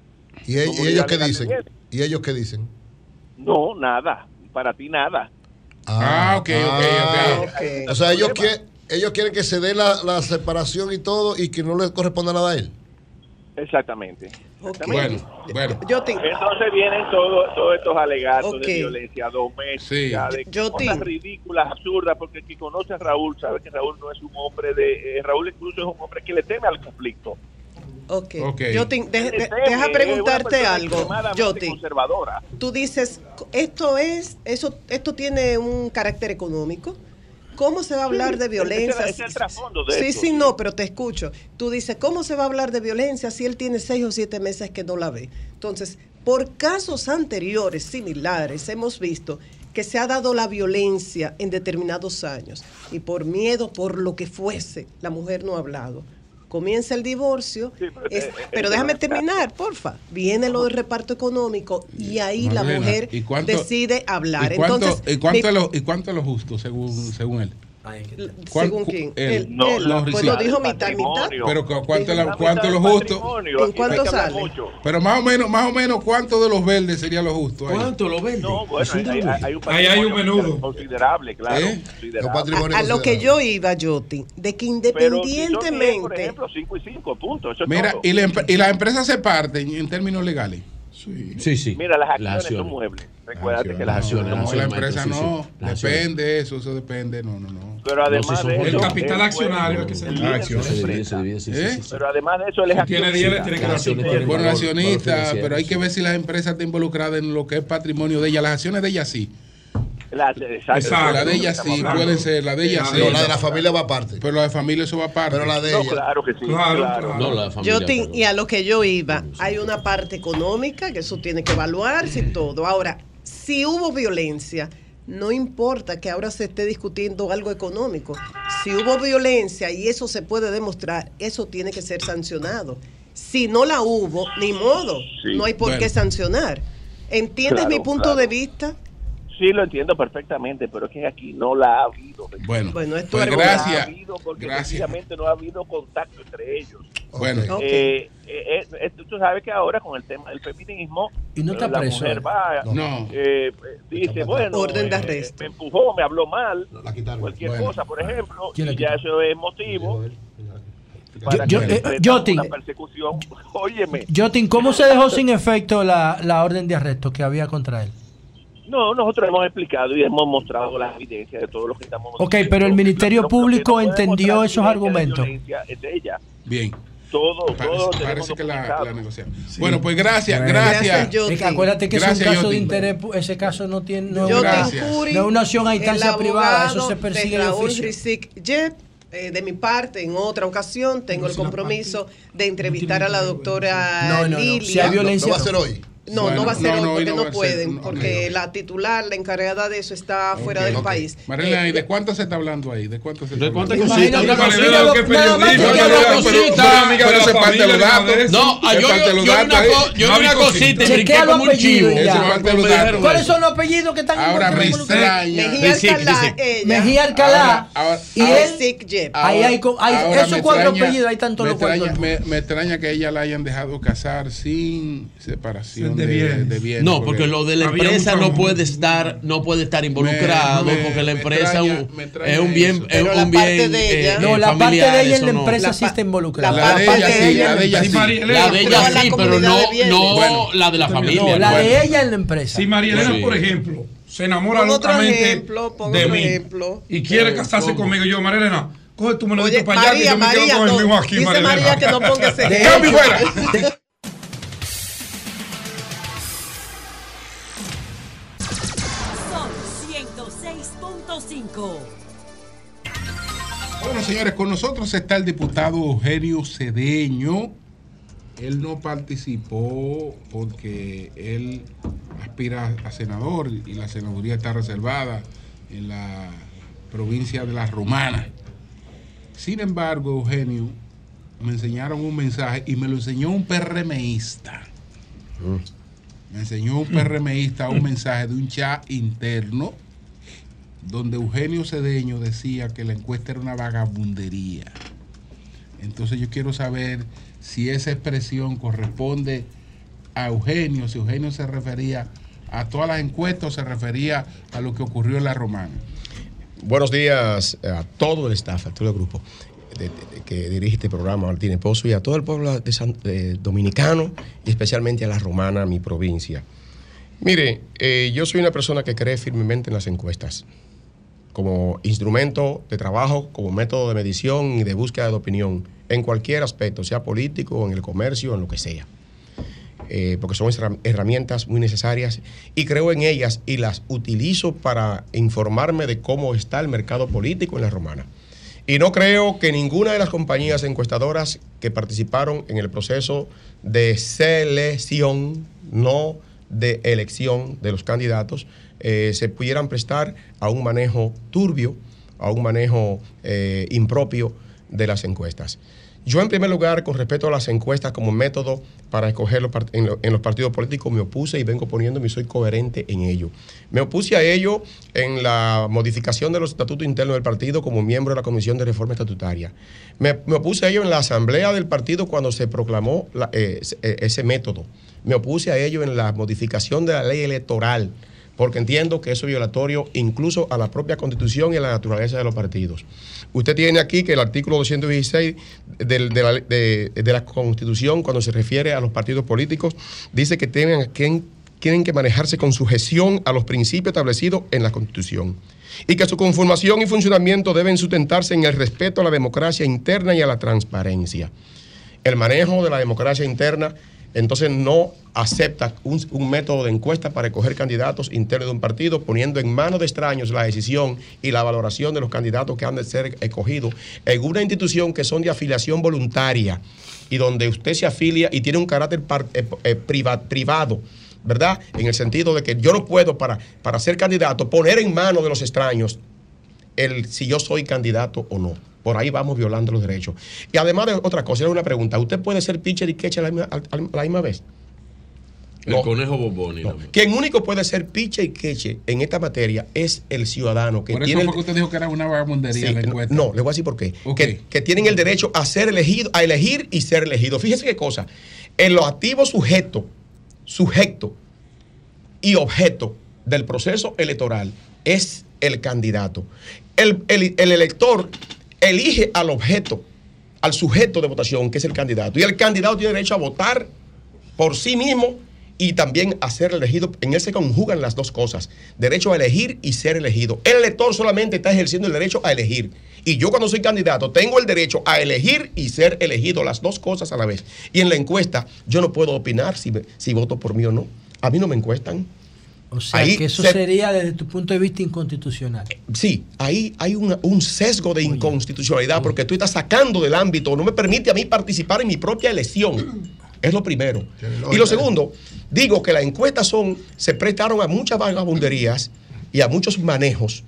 ¿Y, ellos qué dicen? ¿Y ellos qué dicen? No, nada. Para ti nada. Ah, ok, ok, ok. O sea, ellos, ellos quieren que se dé la, la separación y todo y que no les corresponda nada a él. Exactamente. Bueno, bueno. Entonces vienen todo- todos estos alegatos de violencia doméstica, de Yo cosas te- ridículas, absurdas, porque quien conoce a Raúl sabe que Raúl no es un hombre de... eh, Raúl incluso es un hombre que le teme al conflicto. Ok. Ok. Jotin, de- de- deja es preguntarte algo. Jotin, conservadora. tú dices, esto es, eso, esto tiene un carácter económico. ¿Cómo se va a hablar Sí, de violencia? es el trasfondo de sí, esto, sí, no, pero te escucho. Tú dices, ¿cómo se va a hablar de violencia si él tiene seis o siete meses que no la ve? Entonces, por casos anteriores similares, hemos visto que se ha dado la violencia en determinados años y por miedo, por lo que fuese, la mujer no ha hablado. Comienza el divorcio, es- pero déjame terminar, porfa. Viene lo del reparto económico y ahí la mujer ¿y cuánto- decide hablar. ¿Y cuánto, Entonces, y cuánto mi- es lo, ¿y cuánto es lo justo según, según él? ¿Cuál- según quién? él? Él, No, él, no, pues Richie. lo dijo mitad, mitad. Pero cu- ¿cuánto, la- cuánto es lo justo? ¿En cuánto sale? Pero más o menos, más o menos, ¿cuánto de los verdes sería lo justo? ahí? ¿Cuánto lo verde? No, bueno, hay, hay- hay un Ahí hay un patrimonio menudo. considerable, claro. ¿Eh? considerable. A, a lo que yo iba, Joti, de que Pero si son diez, por independientemente... ejemplo, 5 y 5, punto. Eso es Mira, todo. y, la empre- y las empresas se parten en términos legales. Sí, sí. Mira, las acciones, Las acciones. son muebles. Recuérdate que las No, acciones no, son la empresa no, depende eso, eso depende, no, no, no. Pero además No, si son de eso, El capital accionario es que se divide. ¿Eh? Pero además de eso, él es Tiene accionista. 10, tiene que cinco. Bueno, accionista, pero hay que ver si las empresas están involucradas en lo que es patrimonio de ellas. Las acciones de ellas sí. La, exacto. La de ellas sí, pueden ser, la de ellas sí. No, la de la familia va aparte. Pero la de familia eso va aparte. Pero la de No, ella. claro que sí. Claro, claro. No, la familia. Yo te- y a lo que yo iba, hay una parte económica que eso tiene que evaluarse y todo. Ahora, si hubo violencia, no importa que ahora se esté discutiendo algo económico. Si hubo violencia y eso se puede demostrar, eso tiene que ser sancionado. Si no la hubo, ni modo, Sí. no hay por Bueno. qué sancionar. ¿Entiendes Claro, mi punto claro. de vista? Sí, lo entiendo perfectamente, pero es que aquí no la ha habido. Bueno, Bueno, esto pues es- No la ha gracias. habido porque Gracias. sencillamente no ha habido contacto entre ellos. Bueno. Ok. Eh, eh, eh, tú sabes que ahora con el tema del feminismo, Y no está la preso, mujer eh. va, No. eh, eh, dice, bueno, Orden de eh, arresto. me empujó, me habló mal, cualquier Bueno. cosa, por ejemplo, ¿Quién la y ya eso es motivo para Yo- que eh, una persecución. [laughs] Óyeme, Jotin, ¿cómo se dejó sin efecto la, la orden de arresto que había contra él? No, nosotros hemos explicado y hemos mostrado las evidencias de todo lo que estamos Ok, pero el Ministerio Lo- lo no Público puede entendió esos argumentos. Es de ella. Bien. Todo, todo Parece, lo parece que la, la negociaron. Bueno, pues gracias, gracias. Gracias, acuérdate que Gracias, es un caso de interés, ese caso no tiene no, no es una acción a instancia privada, eso se persigue de oficio. Eh, de mi parte, en otra ocasión, tengo el compromiso de entrevistar a la doctora No, no, no. Lilia. Si hay violencia, No va a ser hoy. No, Bueno, no va a ser no, hoy no, hoy porque no ser, pueden, no, porque la titular, la encargada de eso está fuera del país. Marilena, Eh, ¿y de cuánto se está hablando ahí? ¿De cuánto se está ¿De hablando? cuántas Imagínate, cositas? Una Marilena, cosita. lo- nada más que Pero- quiero pero- una pero- cosita. pero- pero se parte los datos. No, yo, una, una cosita ¿Cuáles son los apellidos que están Ahora me involucrados? extraña. Mejía Alcalá, y hay hay- esos me cuatro extraña- apellidos, ahí están todos me los cuatro. extraña, me, me extraña que ella la hayan dejado casar sin separación De de, bienes. de bienes. No, porque lo de la empresa no puede estar, no puede estar involucrado, me- porque la empresa es un bien, eso. es Pero un parte bien eh, No, la parte de ella en la empresa sí está involucrada. La de ella parte sí, de ella- la de ella Sí, La de ella sí, pero no, no Bueno. la de la familia. No, la Bueno. de ella en la empresa. Si María Elena, por ejemplo, se enamora Pon locamente ejemplo, de mí ejemplo. y quiere casarse ¿Cómo? conmigo, yo, María Elena, coge tu melodito para allá que María, yo me María, quedo con el no. mismo aquí, Dice María que no ponga ese [laughs] [laughs] 106.5. Bueno, señores, con nosotros está el diputado Eugenio Cedeño. Él no participó porque él aspira a senador y la senaduría está reservada en la provincia de La Romana. Sin embargo, Eugenio, me enseñaron un mensaje y me lo enseñó un PRMista. Me enseñó un PRMista un mensaje de un chat interno donde Eugenio Cedeño decía que la encuesta era una vagabundería. Entonces yo quiero saber si esa expresión corresponde a Eugenio, si Eugenio se refería a todas las encuestas o se refería a lo que ocurrió en la Romana. Buenos días a todo el staff, a todo el grupo que dirige este programa, Martínez Pozo, y a todo el pueblo de San- de dominicano, y especialmente a la romana, mi provincia. Mire, eh, yo soy una persona que cree firmemente en las encuestas, como instrumento de trabajo, como método de medición y de búsqueda de opinión, en cualquier aspecto, sea político, en el comercio, en lo que sea. Eh, porque son herram- herramientas muy necesarias y creo en ellas y las utilizo para informarme de cómo está el mercado político en la romana. Y no creo que ninguna de las compañías encuestadoras que participaron en el proceso de selección, no de elección de los candidatos, eh, se pudieran prestar a un manejo turbio, a un manejo eh, impropio de las encuestas. Yo, en primer lugar, con respecto a las encuestas como método para escoger los en, en los partidos políticos, me opuse y vengo poniéndome y soy coherente en ello. Me opuse a ello en la modificación de los estatutos internos del partido como miembro de la Comisión de Reforma Estatutaria. Me, opuse a ello en la asamblea del partido cuando se proclamó eh, ese método. Me opuse a ello en la modificación de la ley electoral porque entiendo que eso es violatorio incluso a la propia constitución y a la naturaleza de los partidos. Usted tiene aquí que el artículo 216 del- de, la, de- la constitución, cuando se refiere a los partidos políticos, dice que tienen que manejarse con sujeción a los principios establecidos en la constitución y que su conformación y funcionamiento deben sustentarse en el respeto a la democracia interna y a la transparencia. El manejo de la democracia interna entonces no acepta un, método de encuesta para escoger candidatos internos de un partido, poniendo en manos de extraños la decisión y la valoración de los candidatos que han de ser escogidos en una institución que son de afiliación voluntaria y donde usted se afilia y tiene un carácter eh, eh, priva- privado. ¿Verdad? En el sentido de que yo no puedo para, para ser candidato poner en manos de los extraños el si yo soy candidato o no. Por ahí vamos violando los derechos. Y además de otra cosa, era una pregunta. ¿Usted puede ser pitcher y catcher a la misma, a- a la misma vez? El No. conejo Boboni. nada más. Quien único puede ser pitcher y catcher en esta materia es el ciudadano que Por eso tiene el- fue que usted dijo que era una vagabundería Sí, la no, encuesta. no, le voy a decir por qué. Que, que tienen el derecho a ser elegido, a elegir y ser elegido. Fíjese qué cosa. En los activos sujeto, sujeto y objeto del proceso electoral es el candidato. El, el- el elector elige al objeto, al sujeto de votación, que es el candidato. Y el candidato tiene derecho a votar por sí mismo y también a ser elegido. En él se conjugan las dos cosas, derecho a elegir y ser elegido. El elector solamente está ejerciendo el derecho a elegir. Y yo cuando soy candidato tengo el derecho a elegir y ser elegido, las dos cosas a la vez. Y en la encuesta yo no puedo opinar si, si voto por mí o no. A mí no me encuestan. O sea, Ahí que eso se- sería desde tu punto de vista inconstitucional. Sí, ahí hay una- un sesgo de inconstitucionalidad porque tú estás sacando del ámbito, no me permite a mí participar en mi propia elección. Es lo primero. Y lo segundo, digo que las encuestas son, se prestaron a muchas vagabunderías y a muchos manejos.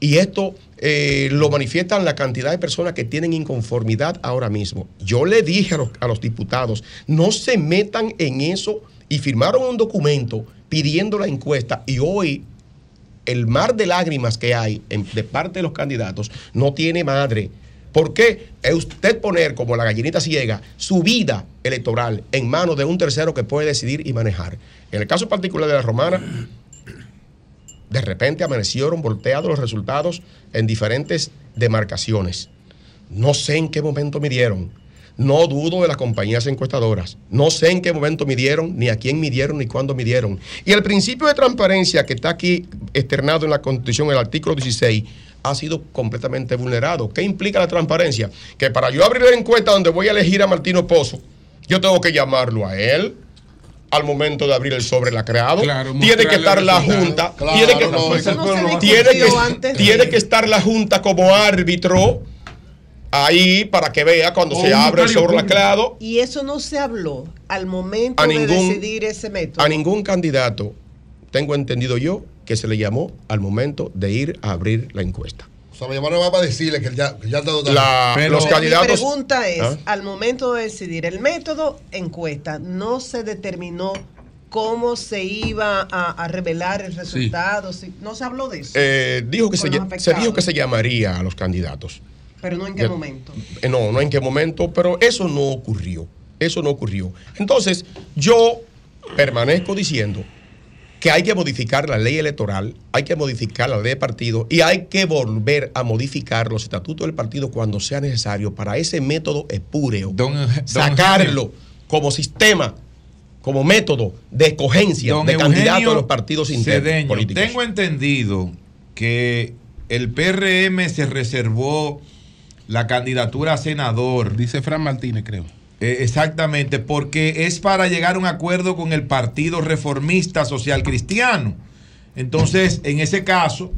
Y esto eh, lo manifiestan la cantidad de personas que tienen inconformidad ahora mismo. Yo le dije a los, a los diputados, no se metan en eso y firmaron un documento pidiendo la encuesta y hoy el mar de lágrimas que hay de parte de los candidatos no tiene madre. ¿Por qué es usted poner como la gallinita ciega su vida electoral en manos de un tercero que puede decidir y manejar? En el caso particular de la romana, de repente amanecieron volteados los resultados en diferentes demarcaciones. No sé en qué momento midieron. No dudo de las compañías encuestadoras. No sé en qué momento midieron, ni a quién midieron, ni cuándo midieron. Y el principio de transparencia que está aquí externado en la Constitución, el artículo 16, ha sido completamente vulnerado. ¿Qué implica la transparencia? Que para yo abrir la encuesta donde voy a elegir a Martino Pozo, yo tengo que llamarlo a él al momento de abrir el sobre lacrado. Claro, tiene que estar la. Junta. Claro, tiene que, no, eso no se tiene discutió que- antes de- tiene que estar la Junta como árbitro ahí para que vea cuando se abre el notario sobre público. lacrado. Y eso no se habló al momento A de ningún- decidir ese método. A ningún candidato, tengo entendido yo, que se le llamó al momento de ir a abrir la encuesta. O sea, me llamaron para decirle que ya, que ya está. La- los Mi candidatos. pregunta es, ¿Ah? al momento de decidir el método encuesta, ¿no se determinó cómo se iba a, a revelar el resultado? Si- no se habló de eso. Eh, dijo que se, los se dijo que se llamaría a los candidatos. Pero no en qué ya- momento. Eh, No, no en qué momento, pero eso no ocurrió. Eso no ocurrió. Entonces, yo permanezco diciendo que hay que modificar la ley electoral, hay que modificar la ley de partido y hay que volver a modificar los estatutos del partido cuando sea necesario para ese método espúreo. sacarlo como sistema, como método de escogencia Don de candidatos a los partidos internos Cedeño, políticos. Tengo entendido que el PRM se reservó la candidatura a senador. Dice Fran Martínez, creo. Eh, exactamente, porque es para llegar a un acuerdo con el Partido Reformista Social Cristiano. Entonces, en ese caso,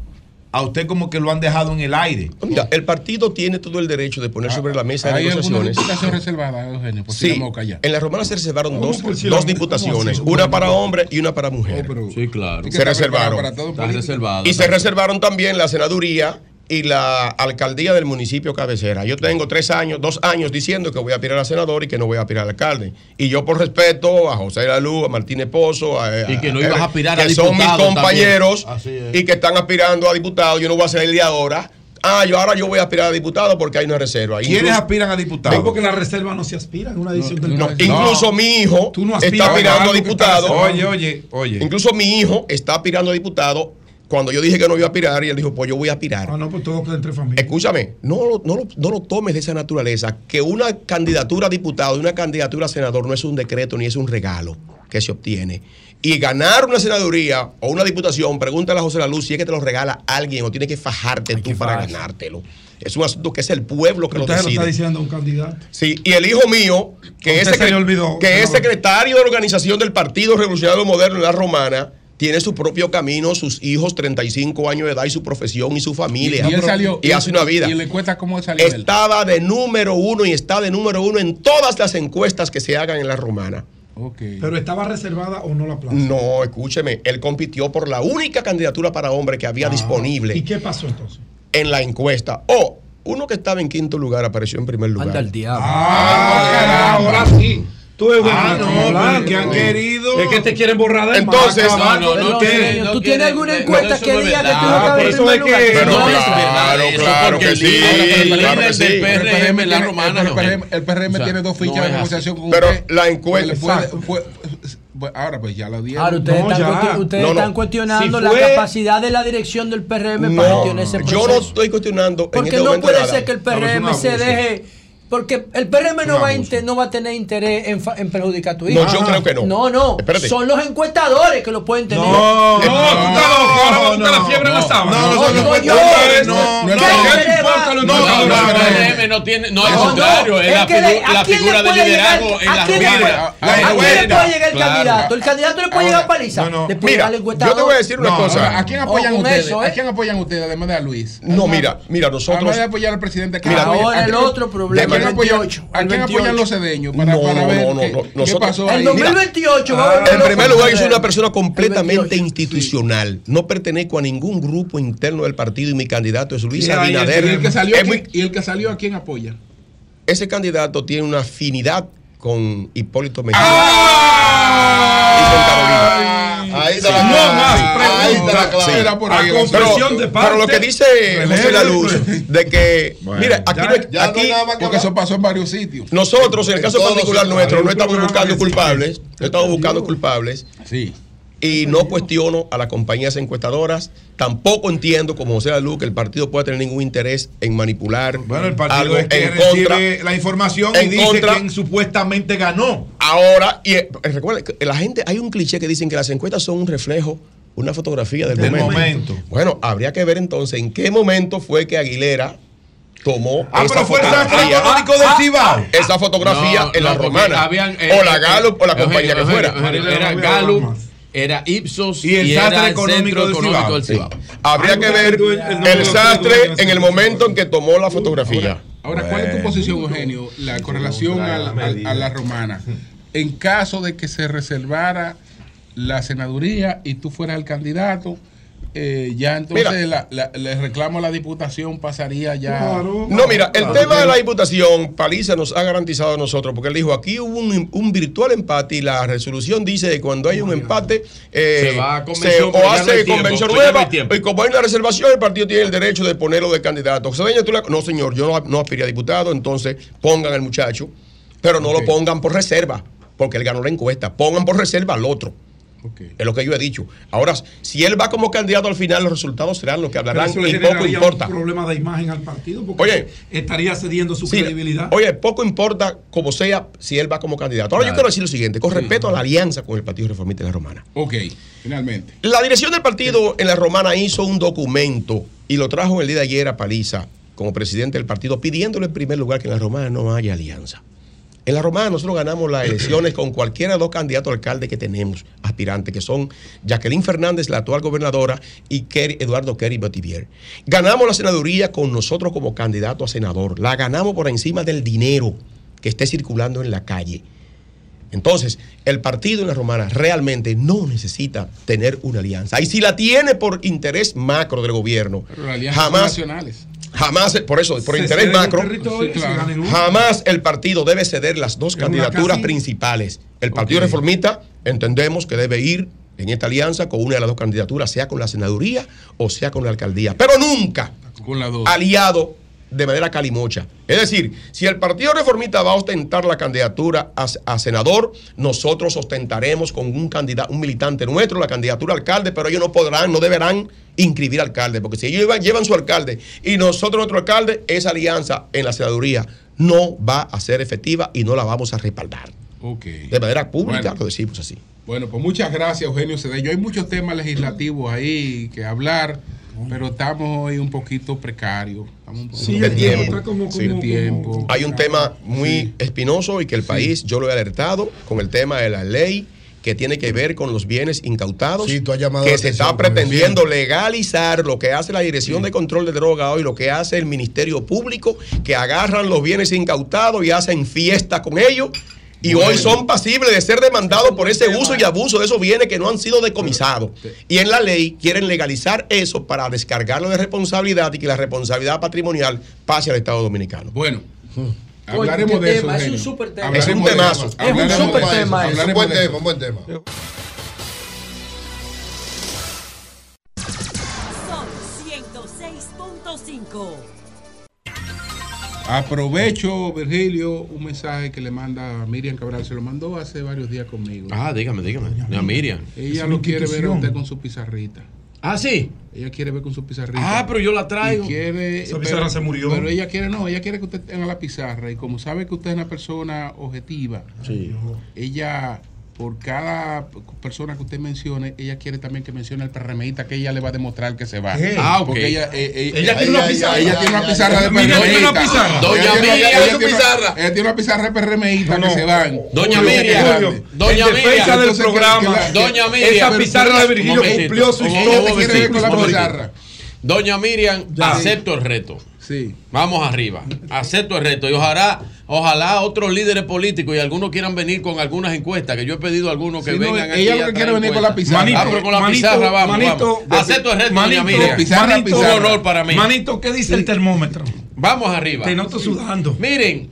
a usted como que lo han dejado en el aire. Mira, el partido tiene todo el derecho de poner sobre la mesa de Ah, ¿Hay negociaciones. diputación reservada, Eugenio? Por si Sí, en la romana se reservaron ¿Cómo dos, si dos diputaciones, una para hombres y una para mujeres. Sí, claro. se reservaron. Está reservada. Y se reservaron también la senaduría y la alcaldía del municipio cabecera. Yo tengo tres años, dos años diciendo que voy a aspirar a senador y que no voy a aspirar a alcalde. Y yo por respeto a José Lalú, a Martínez Pozo, a, Y que no a- ibas a aspirar a que son mis compañeros y que están aspirando a diputado, yo no voy a ser el de ahora. Ah, yo ahora yo voy a aspirar a diputado porque hay una reserva. ¿Quiénes Incluso- aspiran a diputado? No, porque la reserva no se aspira en una edición del no, incluso mi hijo no está aspirando a diputado. Oye, oye, oye. Incluso mi hijo está aspirando a diputado. Cuando yo dije que no iba a aspirar, y él dijo, pues yo voy a aspirar. Ah, no, pues todo queda entre familias. Escúchame, no, lo- no, no lo tomes de esa naturaleza, que una candidatura a diputado y una candidatura a senador no es un decreto ni es un regalo que se obtiene. Y ganar una senaduría o una diputación, pregúntale a José La Luz si es que te lo regala alguien o tienes que fajarte tú para ganártelo. Es un asunto que es el pueblo que lo Usted se lo está decide. diciendo a un candidato. Sí, y el hijo mío, que, es, Usted olvidó, que es secretario de la organización del Partido Revolucionario Moderno en la Romana, tiene su propio camino, sus hijos, 35 años de edad y su profesión y su familia. Y él salió. Y hace una vida. Y en la encuesta, ¿cómo salió él? Estaba de número uno y está de número uno en todas las encuestas que se hagan en la romana. Pero estaba reservada o no la plaza. No, escúcheme, él compitió por la única candidatura para hombre que había Ah, disponible ¿Y qué pasó entonces? en la encuesta. O uno que estaba en quinto lugar apareció en primer lugar. Anda el diablo. Ah, ahora sí. Tú eres Ah, no, hablando. porque han querido- Es que te quieren borrar del Entonces-. No, no, no. ¿Tú tienes alguna encuesta que diga que tú no Ah, por en eso primer es que- lugar? Pero No claro, claro que el sí, el que. PRM en la romana, El no. PRM, el PRM O sea, tiene dos fichas no de negociación con Pero usted. la encuesta- puede- ahora pues ya lo dieron. Ahora, ustedes, No, están, ustedes No, no. están cuestionando Si la fue- capacidad de la dirección del PRM para No, gestionar ese proceso. yo no estoy cuestionando en Porque este no puede ser que el PRM se deje. Porque el PRM no va, a inte- no va a tener interés en, fa- en perjudicar a tu hijo. No, yo creo que no. No, no. Espérate. Son los encuestadores que lo pueden tener. No, no, tú estás loco. Buscar la fiebre en la sábana. No, no, no, no, no, No, no, ¿qué no, no, no, No, no, no, no, no, no tiene, no, al No, contrario, no, es la, que le- figu- ¿a la quién le figura de puede liderazgo llegar- en ¿a la La ¿A quién le puede llegar el candidato? El candidato le puede llegar paliza. Mira, yo te voy a decir una No, cosa. ¿A quién apoyan ustedes? ¿eh? ¿A quién apoyan ustedes además de a Luis? No, mira, mira, Además nosotros. de apoyar al presidente. ahora ¿A el otro problema, ¿A quién el apoyan, 28, ¿a el quién apoyan 28? los cedeños para, No, para no, ver no, no, qué, no. qué Nosotros- pasó El ahí? 2028 va a haber En primer lugar, yo soy una persona completamente 28. institucional. No pertenezco a ningún grupo interno del partido y mi candidato es Luis Y Abinader. ¿Y el que salió, Es aquí- muy- ¿Y el que salió a quién apoya? ese candidato tiene una afinidad con Hipólito Mejía. Clave. más Ahí está la clave. Sí. Era por A de parte. Pero lo que dice José La Luz, de que, mira, aquí, ya- no hay- Ya no aquí más Porque eso pasó en varios sitios. nosotros, en el caso particular nuestro, no estamos buscando sí. culpables, no estamos buscando culpables. Sí. Y no cuestiono a las compañías encuestadoras. Tampoco entiendo, como José La Luz, que el partido pueda tener ningún interés en manipular Bueno, el partido algo es que en recibe contra. la información y en dice contra- quién supuestamente ganó. Ahora, y eh, recuerden, que la gente, hay un cliché que dicen que las encuestas son un reflejo, una fotografía del, Del momento. momento. Bueno, habría que ver entonces en qué momento fue que Aguilera tomó Ah, esa pero fue el centro fotografía, del Cibao. esa fotografía No, en la no, romana, habían, eh, o la eh, Gallup o la Eugenio, compañía que fuera. Eugenio, Era Gallup, era Ipsos Y el sastre era económico Centro del Económico Cibao. del Cibao. Habría que ver el sastre en el momento en que tomó la fotografía. Ahora, ¿cuál es tu posición, Eugenio, la correlación a la, a- a la romana? [laughs] En caso de que se reservara la senaduría y tú fueras el candidato, eh, ya entonces Mira. la, la- el reclamo a la diputación pasaría ya. Claro. No, mira, el Claro. tema de la diputación, Paliza nos ha garantizado a nosotros, porque él dijo, aquí hubo un, un virtual empate y la resolución dice que cuando hay un empate, eh, Se va a convención, o no hace tiempo, convención no nueva, tiempo. y como hay una reservación, el partido tiene el derecho de ponerlo de candidato. Cedeño, tú la- no, señor, yo no, no aspiré a diputado, entonces pongan al muchacho, pero no lo pongan por reserva, porque él ganó la encuesta, pongan por reserva al otro. Es lo que yo he dicho. Ahora, si él va como candidato al final, los resultados serán los que hablarán eso y poco importa. un problema de imagen al partido porque Oye. estaría cediendo su Sí, credibilidad. Oye, poco importa como sea si él va como candidato. Ahora yo quiero decir lo siguiente, con respeto a la alianza con el Partido Reformista de la Romana. Ok, finalmente. La dirección del partido en la Romana hizo un documento y lo trajo el día de ayer a Paliza como presidente del partido pidiéndole en primer lugar que en la Romana no haya alianza. En la Romana nosotros ganamos las elecciones con cualquiera de los candidatos a alcalde que tenemos, aspirantes, que son Jacqueline Fernández, la actual gobernadora, y Kerry- Eduardo Kerry Botivier. Ganamos la senaduría con nosotros como candidato a senador. La ganamos por encima del dinero que esté circulando en la calle. Entonces, el partido en la Romana realmente no necesita tener una alianza. Y si la tiene por interés macro del gobierno, Pero alianzas jamás, nacionales. Jamás, por eso, por Se interés macro, jamás el partido debe ceder las dos candidaturas principales. El Partido. Reformista entendemos que debe ir en esta alianza con una de las dos candidaturas, sea con la senaduría o sea con la alcaldía, pero nunca Con las dos. aliado de manera calimocha. Es decir, si el Partido Reformista va a ostentar la candidatura a, a senador, nosotros ostentaremos con un candidato, un militante nuestro la candidatura a alcalde, pero ellos no podrán, no deberán inscribir alcalde, porque si ellos llevan, llevan su alcalde y nosotros nuestro alcalde, esa alianza en la senaduría no va a ser efectiva y no la vamos a respaldar. Ok. De manera pública Bueno. lo decimos así. Bueno, pues muchas gracias, Eugenio Cedeño. Hay muchos temas legislativos ahí que hablar, pero estamos hoy un poquito precarios. Estamos un poquito Sí, el tiempo. tiempo está como- Sí, como- tiempo. Hay un tema muy espinoso y que el país, yo lo he alertado, con el tema de la ley que tiene que ver con los bienes incautados, Sí, tú has llamado que la se está pretendiendo legalizar lo que hace la Dirección de Control de Droga hoy, lo que hace el Ministerio Público, que agarran los bienes incautados y hacen fiesta con ellos. Y Bueno. hoy son pasibles de ser demandados por ese uso y abuso de esos bienes que no han sido decomisados. Y en la ley quieren legalizar eso para descargarlo de responsabilidad y que la responsabilidad patrimonial pase al Estado Dominicano. Bueno, hablaremos de eso. es un súper tema. Es un temazo. Es un eso. tema, es un buen tema, un buen tema. Sol 106.5. Aprovecho, Virgilio, un mensaje que le manda Miriam Cabral. Se lo mandó hace varios días conmigo. Ah, dígame, dígame. A Miriam. Ella lo quiere ver a usted con su pizarrita. Ah, sí. Ella quiere ver con su pizarrita. Ah, pero yo la traigo. Y quiere, Esa pizarra se murió. Pero ella quiere, no, ella quiere que usted tenga la pizarra. Y como sabe que usted es una persona objetiva, ella, por cada persona que usted mencione, ella quiere también que mencione el PRMista que ella le va a demostrar que se va. ¿Qué? Ah, ok. Porque ella, eh, eh, Ella eh, tiene una ella- pizarra. Ella tiene una pizarra de Miriam PRMista. tiene una pizarra. Doña Ella Miriam, ella su tiene una- pizarra. Ella tiene una pizarra de PRMista No, que se van. Doña Miriam. Doña Miriam. del programa. Doña Miriam. Esa pizarra de Virgilio cumplió su Ella momentito. pizarra. Doña Miriam, acepto el reto. Sí. Vamos arriba. Acepto el reto. Y ojalá, ojalá otros líderes políticos y algunos quieran venir con algunas encuestas, que yo he pedido a algunos que Sí, no, vengan aquí. ella a lo que quiere venir con la pizarra. Manito, Ah, pero con la manito, pizarra vamos. manito, vamos. Acepto el reto, doña manito, Miriam. pizarra, manito, Un pizarra. honor para mí. Manito, ¿qué dice el termómetro? Vamos arriba. Te noto sudando. Miren,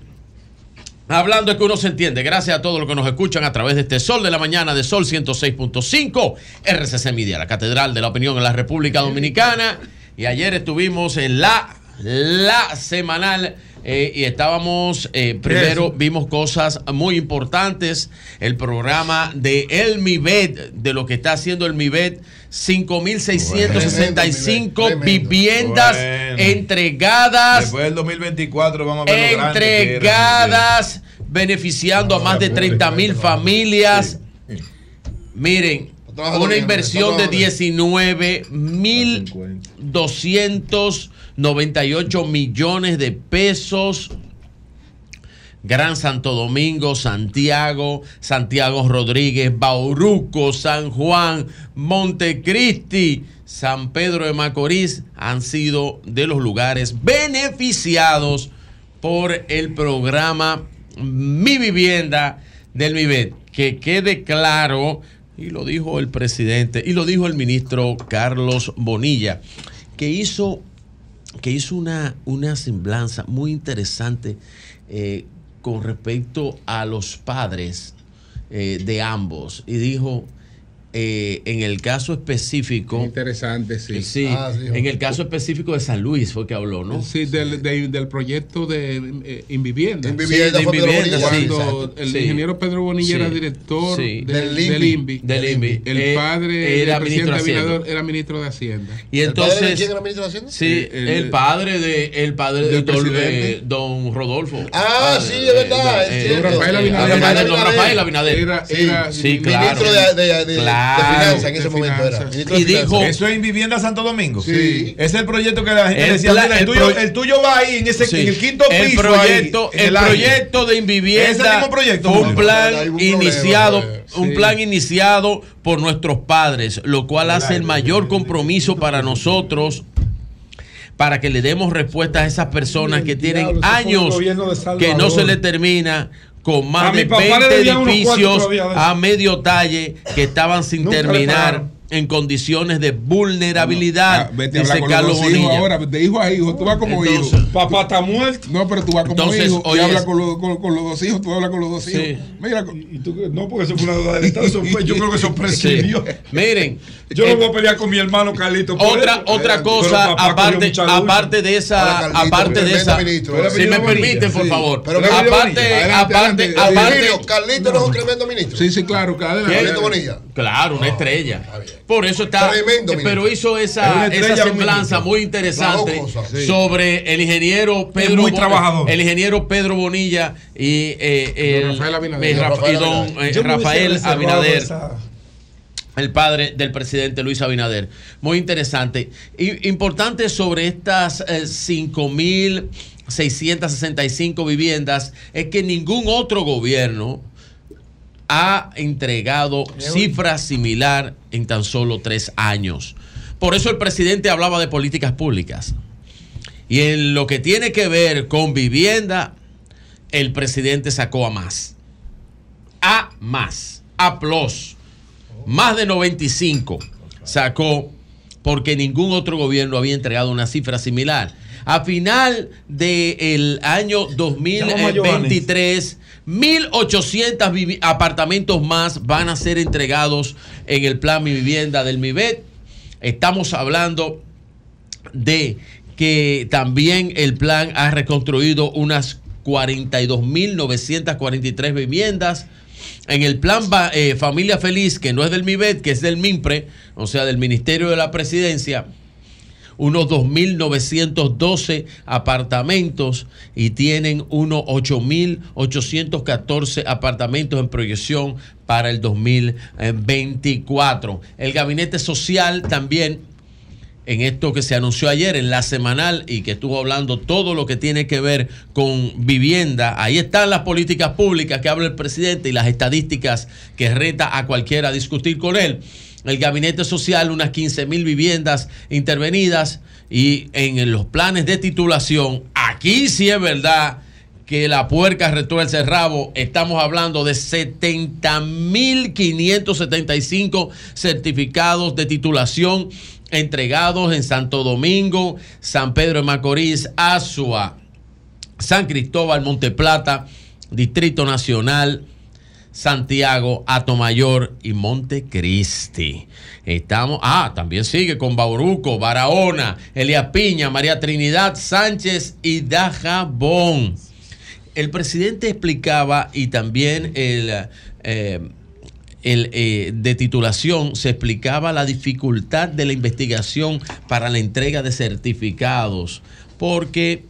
hablando es que uno se entiende. Gracias a todos los que nos escuchan a través de este Sol de la Mañana de Sol 106.5, RCC Media, la Catedral de la Opinión en la República Dominicana. Y ayer estuvimos en la, la semanal. eh, y estábamos, eh, primero vimos cosas muy importantes, el programa de El Mibet, de lo que está haciendo el Mibet, 5.665 Tremendo, tremendo. viviendas Bueno. entregadas Después del 2024 vamos a ver lo grande que era. entregadas, beneficiando a más de 30 mil familias. Miren, una inversión de trabaja bien. 19 mil 298 millones de pesos. Gran Santo Domingo, Santiago, Santiago Rodríguez, Bauruco, San Juan, Montecristi, San Pedro de Macorís han sido de los lugares beneficiados por el programa Mi Vivienda del MIBET. Que quede claro, y lo dijo el presidente, y lo dijo el ministro Carlos Bonilla, que hizo que hizo una, una semblanza muy interesante eh, con respecto a los padres eh, de ambos. Y dijo, eh, en el caso específico... Interesante, sí. Sí, Ah, sí, en el caso específico de San Luis fue que habló, ¿no? Sí, del, de- del proyecto de eh, Invivienda. Invivienda Sí, de Invivienda, Bonilla, sí, sí. Cuando el Sí. ingeniero Pedro Bonilla Sí. era director Sí. de- Del del, INVI. INVI. Del INVI. El Eh, padre era del ministro presidente de Hacienda. Abinader era ministro de Hacienda. Y ¿El padre de entonces... quién era ministro de Hacienda? Sí, El- el, padre de el padre de del don, eh, don Rodolfo. Ah, Padre sí, de- es verdad, eh. Don Rafael eh, Abinader. Don. Rafael Abinader. Era, Sí, sí. Ministro de, de, finanzas en ese De momento finanzas. Y dijo-. Eso es en Vivienda Santo Domingo. Sí. Es el proyecto que la gente El decía, mira, el, el tuyo, el tuyo va ahí en, ese, Sí. en el quinto piso. el proyecto, ahí, en el proyecto de Invivienda ¿Es el mismo proyecto, fue un plan un iniciado, eh. un Sí. plan iniciado por nuestros padres, lo cual hace el mayor compromiso para nosotros para que le demos respuesta a esas personas que tienen años que no se le termina con más de papá le 20 debían unos cuartos edificios a medio talle que estaban sin Nunca terminar. En condiciones de vulnerabilidad. Ah, Vete a dice hablar con Carlos los dos hijos Bonilla. ahora, de hijo a hijo, tú vas como Entonces- hijo. Papá está muerto. No, pero tú vas como Entonces, hijo y hablas con, los- con- con los dos hijos, tú hablas con los dos Sí. hijos. Mira, Y tú, no, porque eso fue una deuda del Estado. Yo creo que eso prescribió. Miren, Yo eh, no voy a pelear con mi hermano Carlito. otra eso. otra cosa aparte aparte de esa Carlito, aparte de esa ministro. Si me permiten por sí. favor Pero aparte Bonilla. Adelante, aparte adelante. aparte Carlito no es un tremendo ministro. sí, sí, claro. Carlito Bonilla. Claro, una estrella. Por eso está. Tremendo, eh, pero hizo Es esa, una esa semblanza muy interesante sí. sobre el ingeniero Pedro muy Bo- trabajador. el ingeniero Pedro Bonilla y eh, el- Don Rafael Abinader. Don Rafa- Rafael y don eh, Rafael Abinader. esa- el padre del presidente Luis Abinader. Muy interesante. Y importante sobre estas eh, 5.665 viviendas es que ningún otro gobierno ha entregado cifras similar en tan solo tres años. Por eso el presidente hablaba de políticas públicas. Y en lo que tiene que ver con vivienda, el presidente sacó a más. A más. A plus. Más de 95 sacó porque ningún otro gobierno había entregado una cifra similar. A final del año 2023, 1.800 vivi- apartamentos más van a ser entregados en el plan Mi Vivienda del MIBET. Estamos hablando de que también el plan ha reconstruido unas 42.943 viviendas. En el plan eh, Familia Feliz, que no es del MIBET, que es del MIMPRE, o sea, del Ministerio de la Presidencia, unos 2.912 apartamentos y tienen unos 8.814 apartamentos en proyección para el 2024. El Gabinete Social también en esto que se anunció ayer en la semanal y que estuvo hablando todo lo que tiene que ver con vivienda. Ahí están las políticas públicas que habla el presidente y las estadísticas que reta a cualquiera a discutir con él. El gabinete social, unas 15 mil viviendas intervenidas y en los planes de titulación, aquí sí es verdad que la puerca retuerce el rabo. Estamos hablando de 70.575 certificados de titulación entregados en Santo Domingo, San Pedro de Macorís, Azua, San Cristóbal, Monteplata, Distrito Nacional, Santiago, Atomayor y Montecristi. Estamos, ah, también sigue con Bauruco, Barahona, Elia Piña, María Trinidad Sánchez y Dajabón. El presidente explicaba y también el, eh, el, eh, de titulación se explicaba la dificultad de la investigación para la entrega de certificados, porque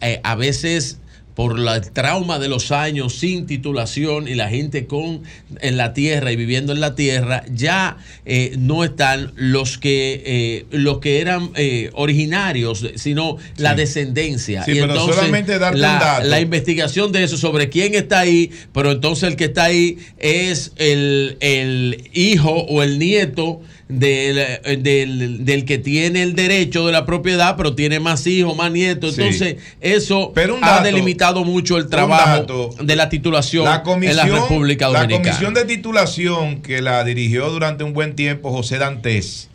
eh, a veces por la- el trauma de los años sin titulación y la gente con en la tierra y viviendo en la tierra ya eh, no están los que eh, los que eran eh, originarios sino la descendencia Sí, pero solamente darte la, un dato. la investigación de eso sobre quién está ahí pero entonces el que está ahí es el, el hijo o el nieto del, eh, del, del que tiene el derecho de la propiedad, pero tiene más hijos, más nietos. Sí. Entonces, eso Pero ha delimitado mucho el trabajo dato. de la titulación La comisión, en la República la Dominicana. comisión de titulación que la dirigió durante un buen tiempo José Dantes.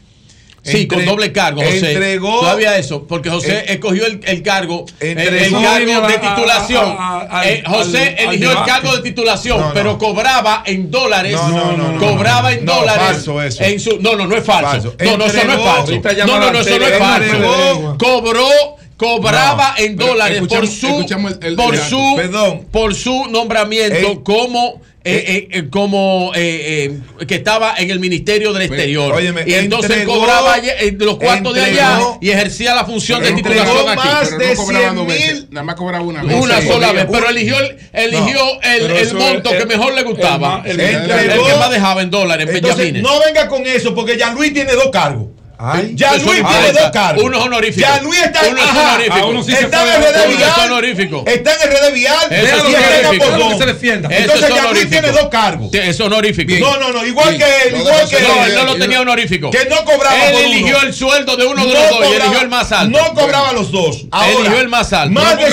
Sí, entre- con doble cargo, José. Entregó. Todavía eso, porque José Eh, escogió el, el cargo, el de a- a- titulación. a- a- Eh, al- José al- al eligió el cargo de titulación, No, no. pero cobraba en dólares. No, no, no, no, cobraba en dólares. falso eso. En su, no, no, no es falso. Falso. No, no, eso no es falso. No, no, no, eso no es falso. Cobró, cobraba No, en dólares por su, escuchamos el- el por su, Perdón. por su nombramiento como eh, eh, eh, como eh, eh, que estaba en el Ministerio del Exterior. óyeme, y entonces entregó- cobraba los cuartos de allá y ejercía la función de titulación aquí. más Pero de no cobraba 100 dos veces, mil. Nada más cobraba una vez. Una Sí, sola vez, pero eligió, el- eligió el, pero el eso monto que mejor le gustaba. el entregó- que más dejaba en dólares, en Entonces, Benjamines. no venga con eso, porque ya Luis tiene dos cargos. Ay, ya Luis tiene dos cargos. Uno es honorífico. Ya Luis está, uno ajá, es honorífico. Sí está en RD Vial. Está honorífico. Está en RD Vial. Eso Entonces ya Luis tiene dos cargos. Es honorífico. No, no, no. Igual que él. Igual que no, él. no lo tenía honorífico. Que no cobraba él eligió el sueldo de uno de no los dos y eligió el más alto. No cobraba los dos. Ahora, eligió el más alto. Más de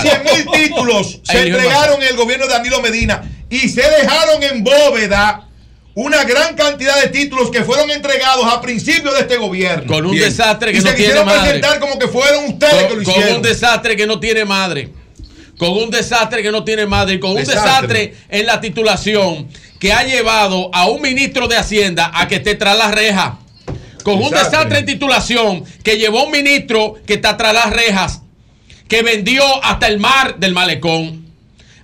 100 mil títulos [laughs] se entregaron en el gobierno de Danilo Medina y se dejaron en bóveda una gran cantidad de títulos que fueron entregados a principios de este gobierno. Con un desastre que y no tiene madre. Se quisieron presentar como que fueron ustedes con, que lo hicieron. Con un desastre que no tiene madre. Con un desastre que no tiene madre. Con un desastre, en la titulación que ha llevado a un ministro de Hacienda a que esté tras las rejas. Con un desastre en titulación que llevó a un ministro que está tras las rejas. Que vendió hasta el mar del malecón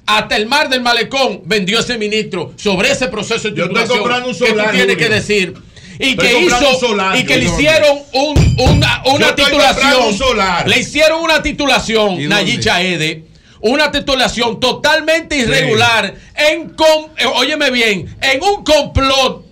hasta el mar del malecón vendió ese ministro sobre ese proceso de titulación Yo solar, que tú tienes que decir. Y estoy que hizo solar, y que le hicieron un, una, una titulación. solar. le hicieron una titulación Nayicha Ede una titulación totalmente irregular en eh, óyeme bien en un complot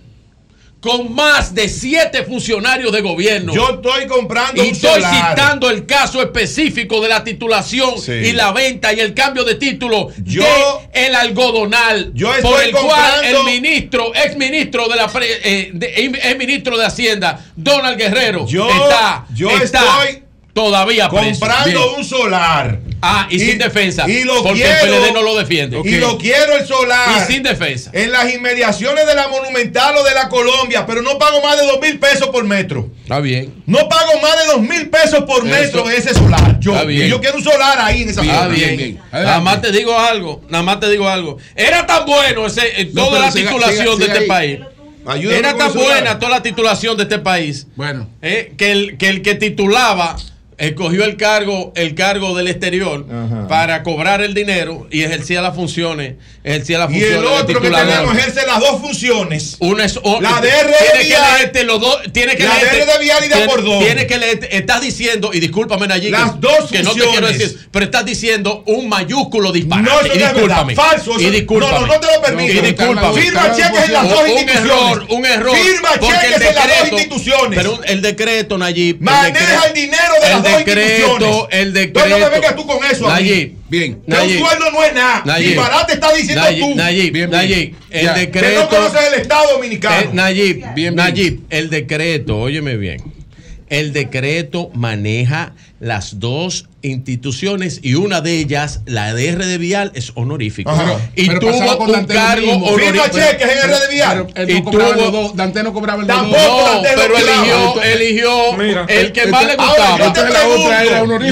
con más de siete funcionarios de gobierno. Yo estoy comprando. Y estoy citando el caso específico de la titulación y la venta y el cambio de título de el algodonal. Yo estoy por el cual el ministro, ex ministro de la eh, ministro de Hacienda, Donald Guerrero, yo, está, yo estoy todavía comprando un solar. Ah, y, sin defensa. Y lo porque quiero, el PLD no lo defiende. Y lo quiero el solar. Y sin defensa. En las inmediaciones de la Monumental o de la Colombia, pero no pago más de dos mil pesos por metro. Está bien. No pago más de dos mil pesos por metro ese solar. Yo, Está bien. Yo quiero un solar ahí en esa zona. Está bien. bien. Nada más te digo algo. Nada más te digo algo. Era tan bueno ese, eh, toda la titulación de este país. Ayúdame Era tan buena toda la titulación de este país. Bueno. Eh, que el que titulaba escogió el cargo, el cargo del exterior para cobrar el dinero y ejercía las funciones, ejercía las funciones. Y el otro que tenemos ejerce las dos funciones. Una es o, la DR de vial, que los dos, tiene que la de vial y de cordón. Tiene que leerte, estás diciendo y discúlpame allí las dos funciones. Pero estás diciendo un mayúsculo disparate. No, eso discúlpame. Falso. No, no, no te lo permito. Firma cheques en las dos instituciones. Un error. Firma cheques en las dos instituciones. Pero el decreto Nayib maneja el, el dinero de las decreto, el decreto. No, no me vengas tú con eso. Allí. Bien. Nayib. un sueldo no es nada. Nayib. Disparate está diciendo Nayib. tú. Nayib. Bien, Nayib. El ya. decreto. Que no conoces el Estado dominicano. El, Nayib. Bien, bien. Nayib. El decreto, óyeme bien. El decreto maneja las dos instituciones y una de ellas, la de RD Vial, es honorífica. Y tuvo un cargo honorífico. cheques en RD Vial. Y tuvo, dos, Dante no cobraba el Tampoco no, pero eligió, eligió el que más le gustaba. Yo te pregunto.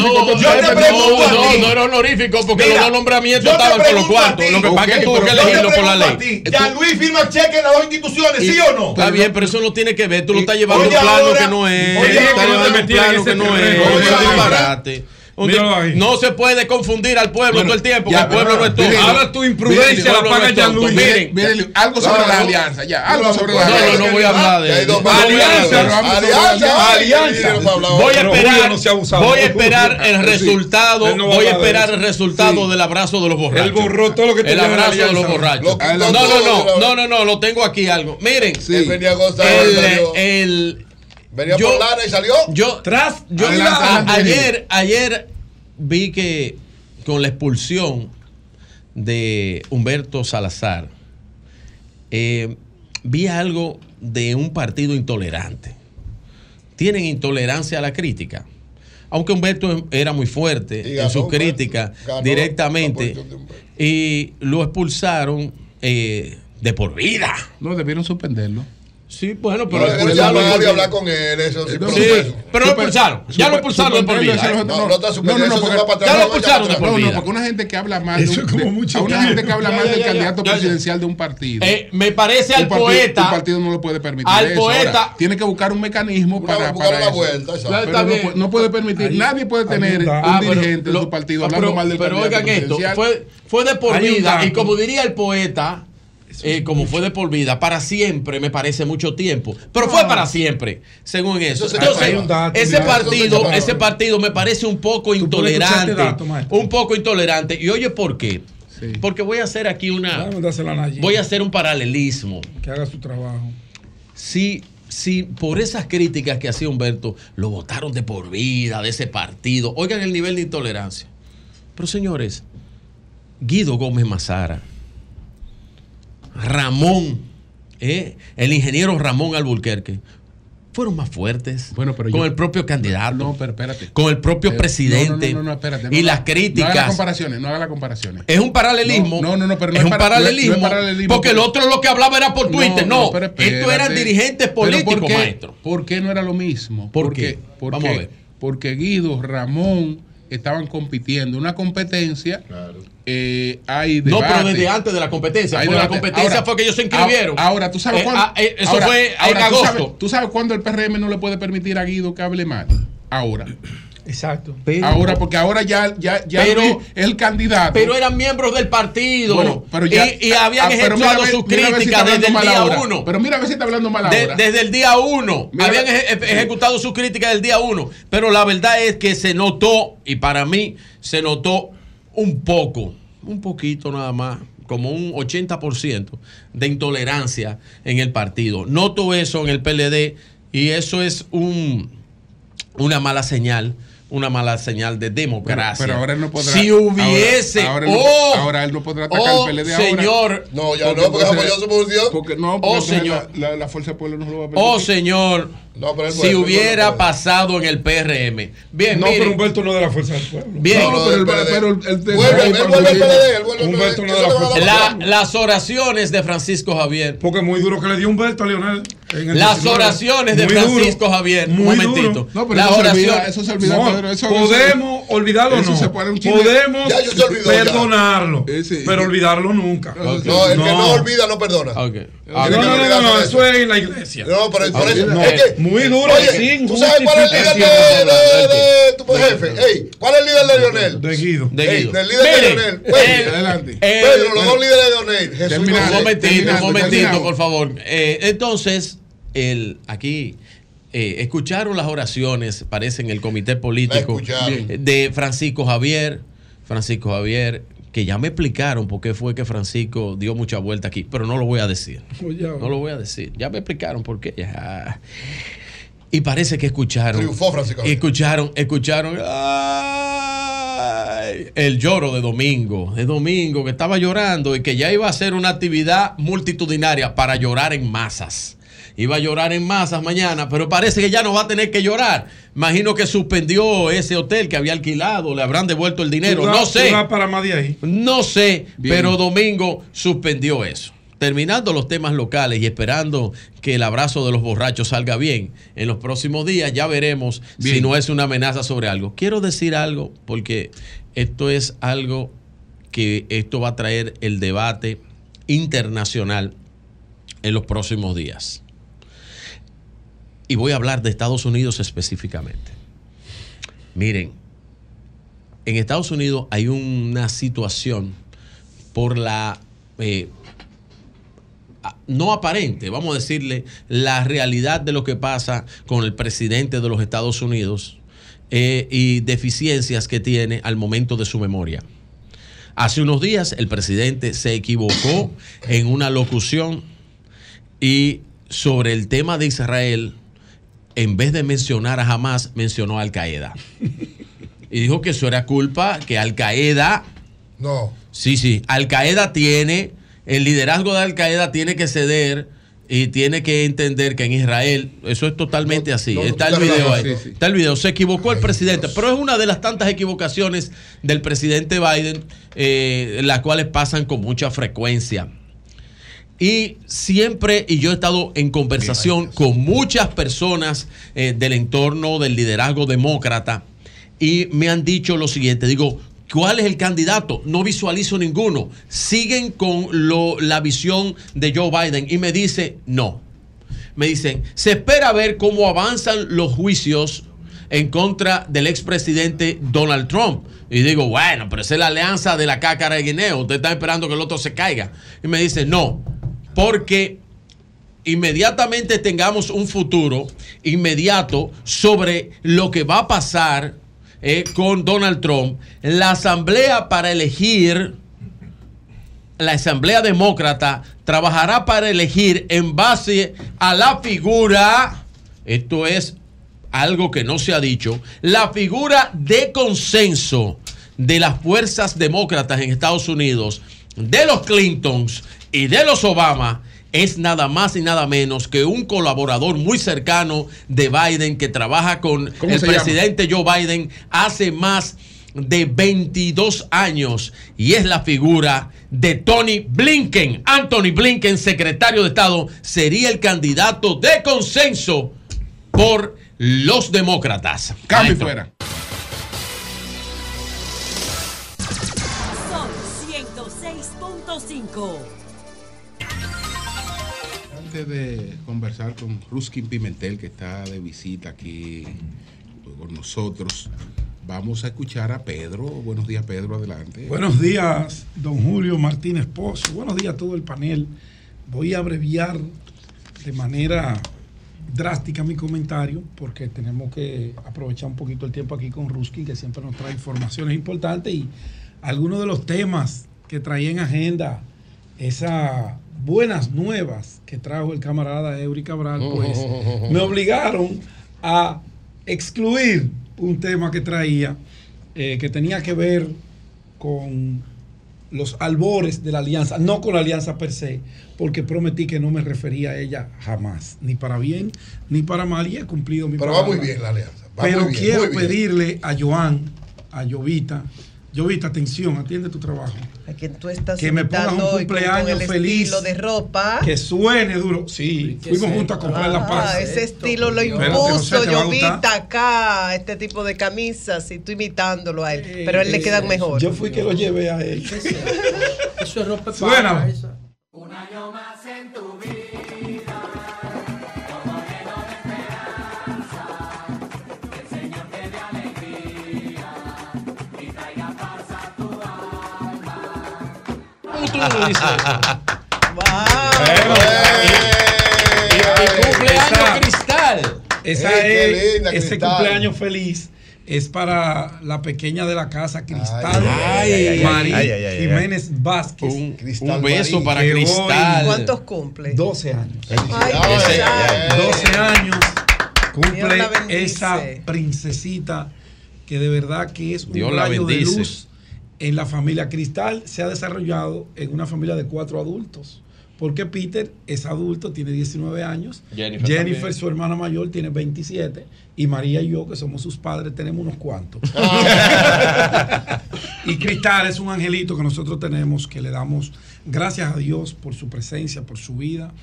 No, yo te pregunto no, no, era honorífico porque los dos nombramientos estaban con los cuartos. Lo que pasa es que tuvo que elegirlo por la ley. Ya Luis firma cheques en las dos instituciones, ¿sí o no? Está bien, pero eso no tiene que ver. Tú lo estás llevando plano que no es. Estás que no es no se puede confundir al pueblo todo el tiempo, ya, que el pueblo no es tuyo. Ahora tu imprudencia la. Miren, algo sobre la alianza, ya. Algo sobre la alianza. No, no voy a hablar de eso. Alianza, alianza. Voy a esperar, voy a esperar el resultado, voy a esperar el resultado del abrazo de los borrachos. el borró todo lo que tenía. El abrazo de los borrachos. No, no, no, no, no, no, lo tengo aquí algo. Miren, el Venía yo, y salió. Yo, tras, yo ayer, ayer vi que con la expulsión de Humberto Salazar, eh, vi algo de un partido intolerante. Tienen intolerancia a la crítica. Aunque Humberto era muy fuerte en su crítica directamente y lo expulsaron eh, de por vida. No, debieron suspenderlo. Sí, bueno, pero no, expulsarlo. Hablar con él, eso sí, pero lo expulsaron. Ya lo expulsaron de por vida. No, no, no, está no, no, porque, ya lo expulsaron de por vida. No, no, porque una gente que habla mal. Eso como mucho. A una gente que habla mal del candidato presidencial de un partido. Eh, me parece al poeta. Un partido no lo puede permitir. Al poeta. Tiene que buscar un mecanismo para. no puede permitir. Nadie puede tener un ah, dirigente de su partido ah, hablando mal del candidato. Pero oigan esto, fue de por vida. Y como diría el poeta eh, como fue de por vida, para siempre me parece mucho tiempo. Pero fue para siempre, según eso. Entonces, ese partido, ese partido me parece un poco intolerante. Un poco intolerante. Y oye, ¿por qué? Porque voy a hacer aquí una. Voy a hacer un paralelismo. Que haga su trabajo. Sí, si por esas críticas que hacía Humberto lo votaron de por vida de ese partido, oigan el nivel de intolerancia. Pero señores, Guido Gómez Mazara, Ramón, ¿eh? el ingeniero Ramón Alburquerque, fueron más fuertes Bueno, pero con yo- el propio candidato, No, pero espérate. con el propio presidente no, no, no, no, espérate, no y las No haga las críticas. comparaciones, no haga las comparaciones. es un paralelismo. No, no, no, pero no es es un para- no es- no es paralelismo. paralelismo, porque el otro lo que hablaba era por No, Twitter. No, pero estos eran espérate. dirigentes políticos, ¿por qué- maestro. ¿Por qué no era lo mismo? ¿Por Porque- qué? Porque, Vamos a ver. Porque Guido, Ramón estaban compitiendo. Una competencia. Eh, hay No, pero desde antes de la competencia. Hay la competencia Ahora- fue que ellos se inscribieron. Ahora, tú sabes Eh, cuándo. ah, eh, eso ahora- fue en ahora, ¿tú agosto. sabes- ¿Tú sabes cuándo el PRM no le puede permitir a Guido que hable mal? Ahora. Exacto. ahora, porque ahora ya, ya, ya Pero- es el candidato. Pero eran miembros del partido. Bueno, pero ya- y, y habían ah, ver- sus si críticas desde el día ahora. uno. Pero mira a ver si está hablando mal De- ahora. desde el día uno. Mira, habían eje- ejecutado sus críticas del día uno. Pero la verdad es que se notó, y para mí se notó un poco, un poquito nada más, como un 80% de intolerancia en el partido. Noto eso en el PLD y eso es un, una mala señal. Una mala señal de democracia. Pero ahora él no podrá. Si hubiese. Ahora, ahora él no- ¡Oh! ahora él no podrá atacar ¡Oh, al PLD ahora. señor! No, ya no, porque apoyó su posición. Porque no, Oh, porque entonces señor. La, la- la Fuerza del Pueblo no lo va a permitir. Oh, señor. No, pero si hubiera pasado en el PRM. Bien, No, mire. pero Humberto no es de la fuerza del pueblo. Bien. No, pero el- PLD. pero el- el- Vuelve, él vuelve al PLD, él vuelve al Humberto PLD. no es de la fuerza del pueblo. las oraciones de Francisco Javier. Porque es muy duro que le dio Humberto a Lionel. El Las 19. oraciones de duro, Francisco Javier. Un momentito. No, pero Las eso se olvida, oraciones. eso se olvida, No, Pedro, eso- podemos olvidarlo o eso no. se podemos Ya, yo se olvidó, ya. perdonarlo, Eh, sí. pero olvidarlo nunca. No, el que no olvida no perdona. No, no, no, eso es en la iglesia. No, pero por eso. no, es que, muy duro, Oye, sin ¿tú sabes cuál es el líder de, justificación. de, de tu jefe? Ey, ¿cuál es el líder de Lionel? De Guido. De Ey, Guido. del líder de el- Pedro, Adelante. el- Pedro, los dos líderes de Lionel. Jesús. Un momentito, un momentito, por favor. Eh, entonces, el, aquí eh, escucharon las oraciones, parece en el comité político de Francisco Javier. Francisco Javier, que ya me explicaron por qué fue que Francisco dio mucha vuelta aquí, pero no lo voy a decir. No lo voy a decir. Ya me explicaron por qué. Ya. Y parece que escucharon. Triunfó Francisco Javier. Escucharon, escucharon. ay, el lloro de domingo, de domingo, que estaba llorando y que ya iba a ser una actividad multitudinaria para llorar en masas. Iba a llorar en masas mañana, pero parece que ya no va a tener que llorar. Imagino que suspendió ese hotel que había alquilado, le habrán devuelto el dinero. No sé. para más de ahí. No sé, Bien. pero Domingo suspendió eso. Terminando los temas locales y esperando que el abrazo de los borrachos salga bien, en los próximos días ya veremos si no es una amenaza sobre algo. Quiero decir algo porque esto es algo que esto va a traer el debate internacional en los próximos días. Y voy a hablar de Estados Unidos específicamente. Miren, en Estados Unidos hay una situación por la eh, no aparente, vamos a decirle, la realidad de lo que pasa con el presidente de los Estados Unidos eh, y deficiencias que tiene al momento de su memoria. Hace unos días el presidente se equivocó en una locución y sobre el tema de Israel, en vez de mencionar a Hamas, mencionó a Al Qaeda. Y dijo que eso era culpa, que Al Qaeda No. Sí, sí. Al Qaeda tiene, el liderazgo de Al Qaeda tiene que ceder y tiene que entender que en Israel eso es totalmente así. no, Está el video ahí. relajado. Sí, sí. Está el video. Se equivocó el presidente, Dios. pero es una de las tantas equivocaciones del presidente Biden, eh, las cuales pasan con mucha frecuencia. Y siempre, y yo he estado en conversación con muchas personas eh, del entorno del liderazgo demócrata y me han dicho lo siguiente, digo, ¿cuál es el candidato? No visualizo ninguno. Siguen con lo- la visión de Joe Biden y me dice, no. Me dicen, se espera ver cómo avanzan los juicios en contra del expresidente Donald Trump. Y digo, bueno, pero esa es la alianza de la cácara de Guineo. Usted está esperando que el otro se caiga. Y me dice, no, porque inmediatamente tengamos un futuro inmediato sobre lo que va a pasar eh, con Donald Trump, la asamblea para elegir la Asamblea Demócrata trabajará para elegir en base a la figura, esto es algo que no se ha dicho, la figura de consenso de las fuerzas demócratas en Estados Unidos, de los Clintons y de los Obama, es nada más y nada menos que un colaborador muy cercano de Biden que trabaja con ¿Cómo el llama? presidente Joe Biden hace más de 22 años y es la figura de Tony Blinken. Anthony Blinken, secretario de Estado, sería el candidato de consenso por los demócratas. Cambio Maestro. fuera. Son 106.5. De conversar con Ruskin Pimentel, que está de visita aquí con nosotros, vamos a escuchar a Pedro. Buenos días, Pedro, adelante. Buenos días, don Julio Martínez Pozo. Buenos días a todo el panel. Voy a abreviar de manera drástica mi comentario porque tenemos que aprovechar un poquito el tiempo aquí con Ruskin, que siempre nos trae informaciones importantes y algunos de los temas que traía en agenda esas buenas nuevas que trajo el camarada Eury Cabral, pues me obligaron a excluir un tema que traía eh, que tenía que ver con los albores de la alianza, no con la alianza per se, porque prometí que no me refería a ella jamás, ni para bien ni para mal, y he cumplido mi Pero va palabra. muy bien la alianza. va Pero muy bien, quiero muy bien. pedirle pedirle a Joan, a Jovita, Jovita, atención, atiende tu trabajo. A quien tú estás Que me pongas un cumpleaños con el feliz. estilo de ropa. Que suene duro. Sí, ¿Qué fuimos juntos a comprar la Ah, paz. ese estilo lo impuso Jovita gustar. acá, este tipo de camisas, y tú imitándolo a él. Pero a él le quedan mejor. Yo fui que lo llevé a él. Eso es ropa Suena. para esa. ¿Cómo tú lo dices? Y cumpleaños Cristal. Esa Ey, qué es, linda, ese Cristal. cumpleaños feliz es para la pequeña de la casa, Cristal Ay, ay, ay, María ay, ay. Jiménez Vázquez. Un- un beso Marín. para Cristal. ¿Cuántos cumple? 12 años. Ay, Ese- Cristal. 12 años cumple la esa princesita que de verdad que es un Dios la rayo de bendice. luz en la familia Cristal. Se ha desarrollado en una familia de cuatro adultos. Porque Peter es adulto, tiene 19 años. Jennifer su hermana mayor, tiene 27. Y María y yo, que somos sus padres, tenemos unos cuantos. [laughs] y Cristal es un angelito que nosotros tenemos, que le damos gracias a Dios por su presencia, por su vida.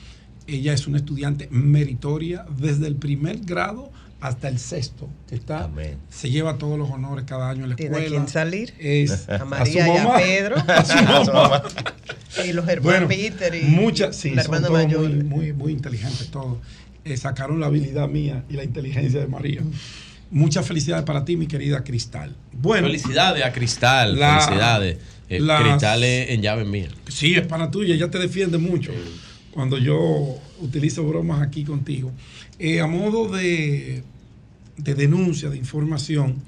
Ella es una estudiante meritoria desde el primer grado hasta el sexto, que está, se lleva todos los honores cada año en la ¿Tiene a escuela. quién salir? Es [laughs] A su María y a. Pedro. [laughs] [laughs] A su mamá. Y los hermanos Bueno, Peter y muchas, sí, la son hermana todos mayor. muy, muy, muy inteligentes todos. Eh, sacaron la habilidad mía y la inteligencia de María. Muchas felicidades para ti, mi querida Cristal. Bueno, Felicidades a Cristal. La- felicidades. Eh, las- Cristal es en llave mía. Sí, es para tuya, ella te defiende mucho cuando yo utilizo bromas aquí contigo. Eh, a modo de, de denuncia, de información,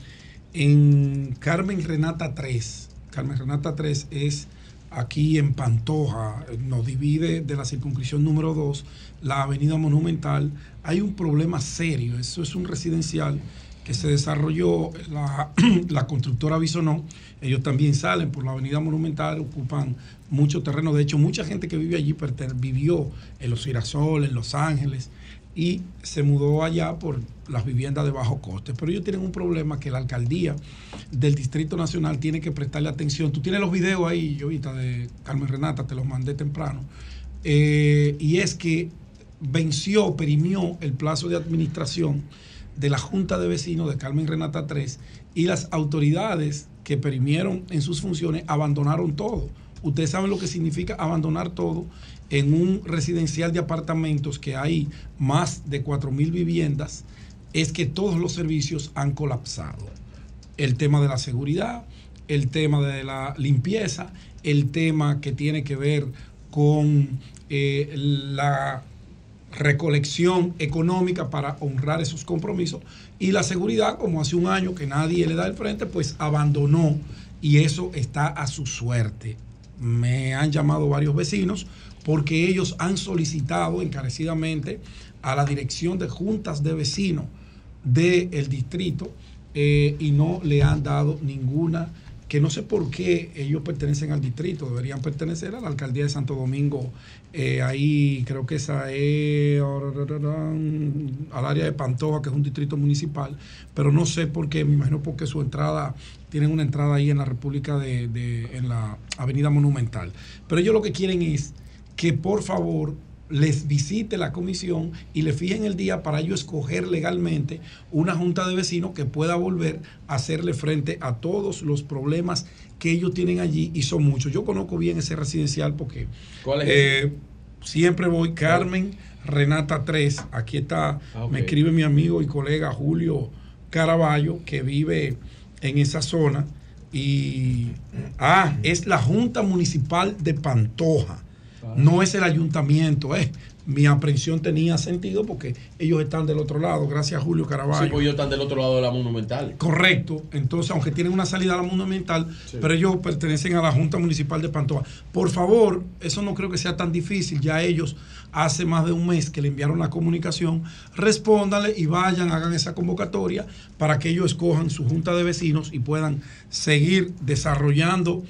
en Carmen Renata 3, Carmen Renata 3 es aquí en Pantoja, nos divide de la circunscripción número 2, la avenida Monumental. Hay un problema serio, eso es un residencial que se desarrolló la, [clears throat] la constructora Bisonó. Ellos también salen por la avenida Monumental, ocupan mucho terreno. De hecho, mucha gente que vive allí vivió en los Girasoles, en Los Ángeles, y se mudó allá por las viviendas de bajo coste. Pero ellos tienen un problema que la alcaldía del Distrito Nacional tiene que prestarle atención. Tú tienes los videos ahí, yo ahorita de Carmen Renata, te los mandé temprano. Eh, y es que venció, perimió el plazo de administración de la Junta de Vecinos de Carmen Renata 3 y las autoridades que perimieron en sus funciones abandonaron todo. Ustedes saben lo que significa abandonar todo en un residencial de apartamentos que hay más de 4.000 viviendas, es que todos los servicios han colapsado. El tema de la seguridad, el tema de la limpieza, el tema que tiene que ver con eh, la recolección económica para honrar esos compromisos y la seguridad, como hace un año que nadie le da el frente, pues abandonó y eso está a su suerte. me han llamado varios vecinos porque ellos han solicitado encarecidamente a la dirección de juntas de vecinos del distrito eh, y no le han dado ninguna, que no sé por qué ellos pertenecen al distrito, deberían pertenecer a la alcaldía de Santo Domingo. eh, ahí creo que esa es al área de Pantoja, que es un distrito municipal, pero no sé por qué, me imagino porque su entrada, tienen una entrada ahí en la República de, de- en la Avenida Monumental. Pero ellos lo que quieren es que por favor les visite la comisión y le fijen el día para ellos escoger legalmente una junta de vecinos que pueda volver a hacerle frente a todos los problemas que ellos tienen allí y son muchos. Yo conozco bien ese residencial porque ¿Cuál es eh, siempre voy Carmen Renata 3. Aquí está, Ah, me escribe mi amigo y colega Julio Caraballo que vive en esa zona y ah, es la Junta Municipal de Pantoja. No es el ayuntamiento, eh. Mi aprehensión tenía sentido porque ellos están del otro lado, gracias a Julio Caraballo. Sí, pues ellos están del otro lado de la monumental. Correcto. Entonces, aunque tienen una salida a la monumental, Sí. pero ellos pertenecen a la Junta Municipal de Pantoja. Por favor, eso no creo que sea tan difícil. Ya ellos hace más de un mes que le enviaron la comunicación. Respóndanle y vayan, hagan esa convocatoria para que ellos escojan su junta de vecinos y puedan seguir desarrollando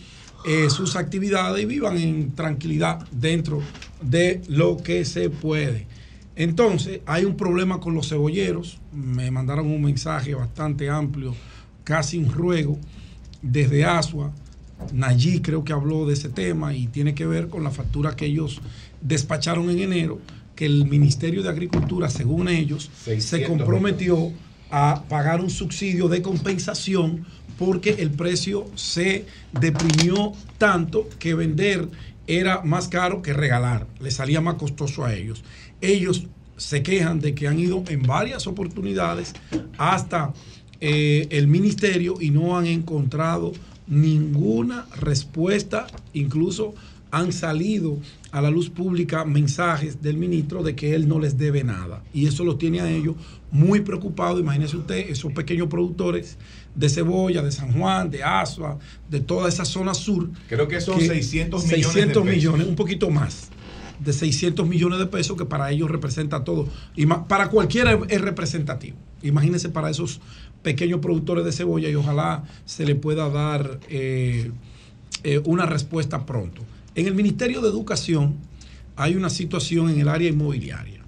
eh, sus actividades y vivan en tranquilidad dentro de lo que se puede. Entonces, hay un problema con los cebolleros. Me mandaron un mensaje bastante amplio, casi un ruego, desde Asua. Nayí creo que habló de ese tema y tiene que ver con la factura que ellos despacharon en enero, que el Ministerio de Agricultura, según ellos, se 600 comprometió a pagar un subsidio de compensación porque el precio se deprimió tanto que vender era más caro que regalar, le salía más costoso a ellos. Ellos se quejan de que han ido en varias oportunidades hasta eh, el ministerio y no han encontrado ninguna respuesta, incluso han salido a la luz pública mensajes del ministro de que él no les debe nada. Y eso lo tiene a ellos muy preocupados. Imagínese usted, esos pequeños productores de cebolla, de San Juan, de Asua, de toda esa zona sur. Creo que son 600 millones de 600 pesos. millones, un poquito más de 600 millones de pesos que para ellos representa todo. Y para cualquiera es- es representativo. Imagínense para esos pequeños productores de cebolla y ojalá se le pueda dar eh, eh, una respuesta pronto. En el Ministerio de Educación hay una situación en el área inmobiliaria.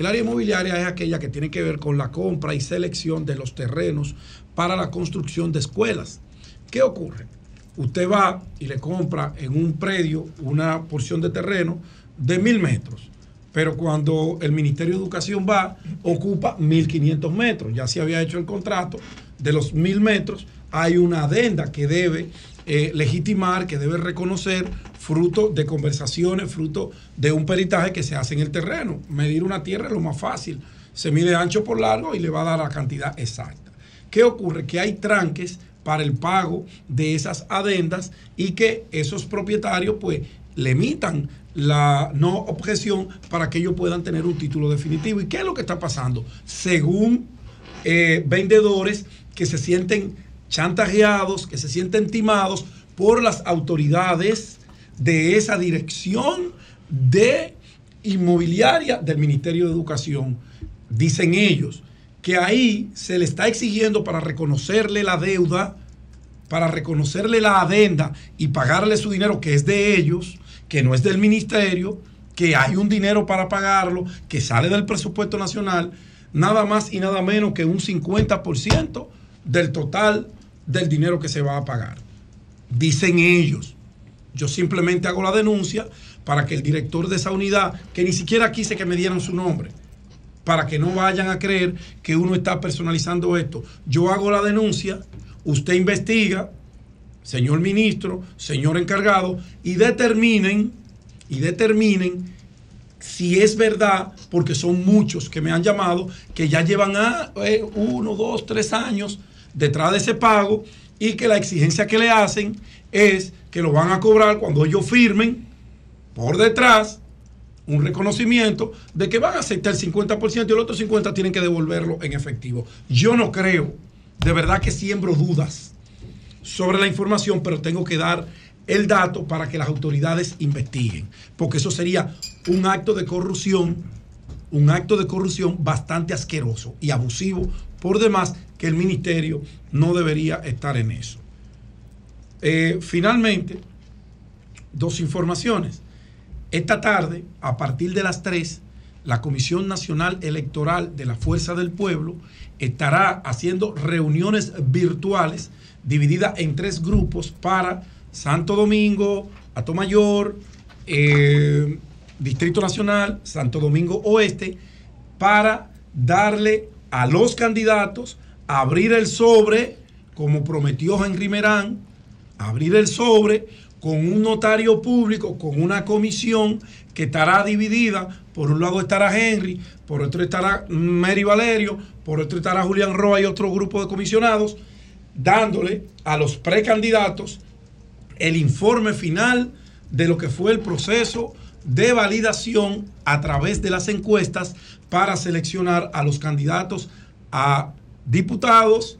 El área inmobiliaria es aquella que tiene que ver con la compra y selección de los terrenos para la construcción de escuelas. ¿Qué ocurre? Usted va y le compra en un predio una porción de terreno de mil metros, pero cuando el Ministerio de Educación va, ocupa 1.500 metros. Ya se había hecho el contrato de los mil metros, hay una adenda que debe eh, legitimar, que debe reconocer, fruto de conversaciones, fruto de un peritaje que se hace en el terreno. Medir una tierra es lo más fácil. Se mide ancho por largo y le va a dar la cantidad exacta. ¿Qué ocurre? Que hay tranques para el pago de esas adendas y que esos propietarios pues limitan la no objeción para que ellos puedan tener un título definitivo. ¿Y qué es lo que está pasando? Según eh, vendedores que se sienten chantajeados, que se sienten timados por las autoridades de esa dirección de inmobiliaria del Ministerio de Educación. Dicen ellos que ahí se le está exigiendo para reconocerle la deuda, para reconocerle la adenda y pagarle su dinero que es de ellos, que no es del ministerio, que hay un dinero para pagarlo, que sale del presupuesto nacional, nada más y nada menos que un 50% del total del dinero que se va a pagar. Dicen ellos. Yo simplemente hago la denuncia para que el director de esa unidad, que ni siquiera quise que me dieran su nombre, para que no vayan a creer que uno está personalizando esto. Yo hago la denuncia, usted investiga, señor ministro, señor encargado, y determinen, y determinen si es verdad, porque son muchos que me han llamado, que ya llevan a, eh, uno, dos, tres años detrás de ese pago y que la exigencia que le hacen es que lo van a cobrar cuando ellos firmen por detrás un reconocimiento de que van a aceptar el 50% y el otro 50% tienen que devolverlo en efectivo. Yo no creo, de verdad que siembro dudas sobre la información, pero tengo que dar el dato para que las autoridades investiguen, porque eso sería un acto de corrupción, un acto de corrupción bastante asqueroso y abusivo por demás que el ministerio no debería estar en eso. Eh, finalmente, dos informaciones. Esta tarde, a partir de las 3, la Comisión Nacional Electoral de la Fuerza del Pueblo estará haciendo reuniones virtuales divididas en tres grupos para Santo Domingo, Atomayor, eh, Distrito Nacional, Santo Domingo Oeste, para darle a los candidatos abrir el sobre, como prometió Henry Merán, abrir el sobre con un notario público, con una comisión que estará dividida. Por un lado estará Henry, por otro estará Mary Valerio, por otro estará Julián Roa y otro grupo de comisionados, dándole a los precandidatos el informe final de lo que fue el proceso de validación a través de las encuestas para seleccionar a los candidatos a diputados,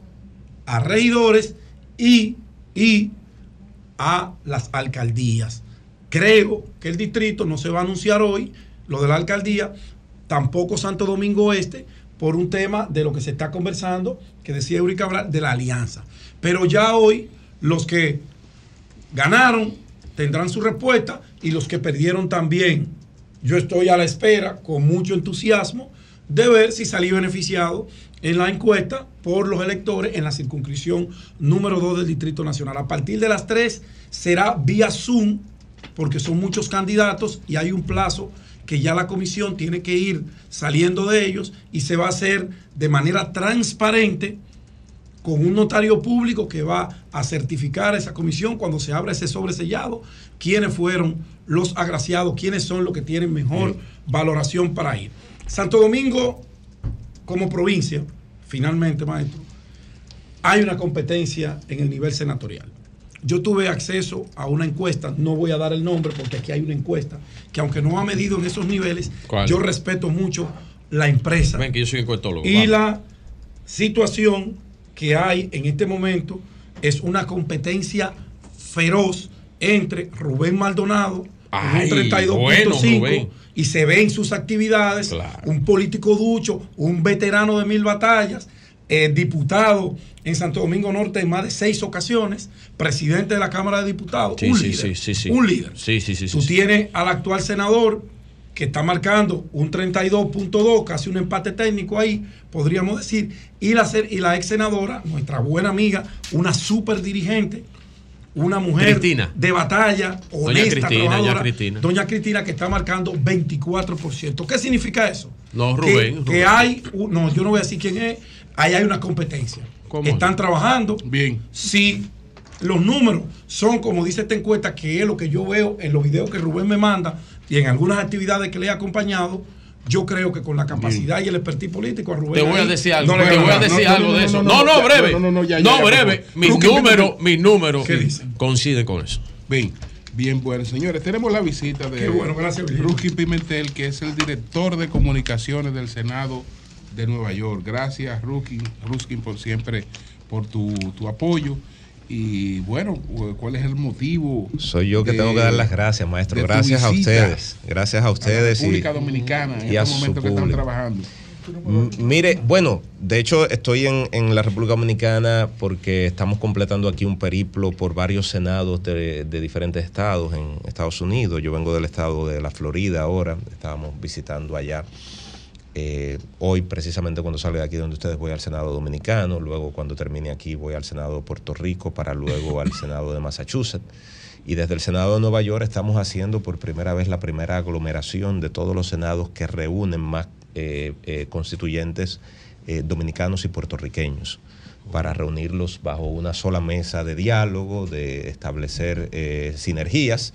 a regidores y, y a las alcaldías. Creo que el distrito no se va a anunciar hoy, lo de la alcaldía, tampoco Santo Domingo Este, por un tema de lo que se está conversando, que decía Eurica Cabral, de la alianza. Pero ya hoy los que ganaron tendrán su respuesta y los que perdieron también. Yo estoy a la espera con mucho entusiasmo de ver si salí beneficiado en la encuesta por los electores en la circunscripción número 2 del Distrito Nacional. A partir de las 3 será vía Zoom, porque son muchos candidatos y hay un plazo que ya la comisión tiene que ir saliendo de ellos y se va a hacer de manera transparente con un notario público que va a certificar esa comisión cuando se abra ese sobresellado, quiénes fueron los agraciados, quiénes son los que tienen mejor valoración para ir. Santo Domingo, como provincia, finalmente, maestro, hay una competencia en el nivel senatorial. Yo tuve acceso a una encuesta, no voy a dar el nombre porque aquí hay una encuesta, que aunque no ha medido en esos niveles, ¿Cuál? yo respeto mucho la empresa Ven que yo soy encuestólogo. y vamos. la situación que hay en este momento es una competencia feroz entre Rubén Maldonado, Ay, un bueno, 32.5, Rubén. y se ve en sus actividades, un político ducho, un veterano de mil batallas, eh, diputado en Santo Domingo Norte en más de seis ocasiones, presidente de la Cámara de Diputados, Sí, un sí, líder, sí, un líder. Tú tienes al actual senador que está marcando un 32.2, casi un empate técnico ahí, podríamos decir, y la, ser- y la ex senadora, nuestra buena amiga, una super dirigente, una mujer Cristina. de batalla, Doña honesta, Cristina, ya trabajadora, Cristina. doña Cristina, que está marcando 24%. ¿Qué significa eso? No, Que- Rubén. Que, hay, un- no, yo no voy a decir quién es, ahí hay una competencia. Están trabajando. Bien. Si los números son como dice esta encuesta, que es lo que yo veo en los videos que Rubén me manda y en algunas actividades que le he acompañado, yo creo que con la capacidad y el expertise político a Rubén. Te voy a decir algo, no te voy a decir No, algo no, de eso. no, No, breve. no, no, no, ya, ya, breve. Mis números, mis números coinciden con eso. Bien, bien, bueno, señores, tenemos la visita de bueno. Rookie Pimentel, que es el director de comunicaciones del Senado de Nueva York. Gracias, Rookie, Ruskin, por siempre, por tu, tu apoyo. Y bueno, ¿cuál es el motivo? Soy yo que de- tengo que dar las gracias, maestro. Gracias a ustedes. Gracias a ustedes. República Dominicana en y a este su momento que están trabajando. M- Mire, bueno, de hecho estoy en, en la República Dominicana porque estamos completando aquí un periplo por varios senados de, de diferentes estados en Estados Unidos. Yo vengo del estado de la Florida ahora, estábamos visitando allá. Eh, hoy, precisamente cuando salga de aquí donde ustedes, voy al Senado Dominicano, luego cuando termine aquí voy al Senado de Puerto Rico, para luego [laughs] al Senado de Massachusetts. Y desde el Senado de Nueva York estamos haciendo por primera vez la primera aglomeración de todos los senados que reúnen más eh, eh, constituyentes dominicanos y puertorriqueños para reunirlos bajo una sola mesa de diálogo, de establecer sinergias,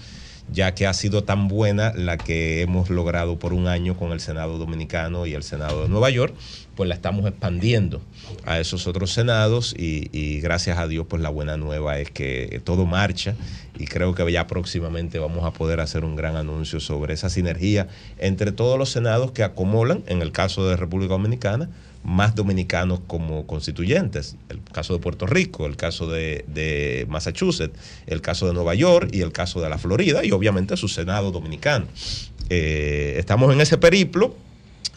ya que ha sido tan buena la que hemos logrado por un año con el Senado Dominicano y el Senado de Nueva York, pues la estamos expandiendo a esos otros senados y, gracias a Dios pues la buena nueva es que todo marcha y creo que ya próximamente vamos a poder hacer un gran anuncio sobre esa sinergia entre todos los senados que acumulan, en el caso de República Dominicana, más dominicanos como constituyentes. El caso de Puerto Rico, el caso de, de Massachusetts, el caso de Nueva York y el caso de la Florida y obviamente su Senado dominicano. Eh, estamos en ese periplo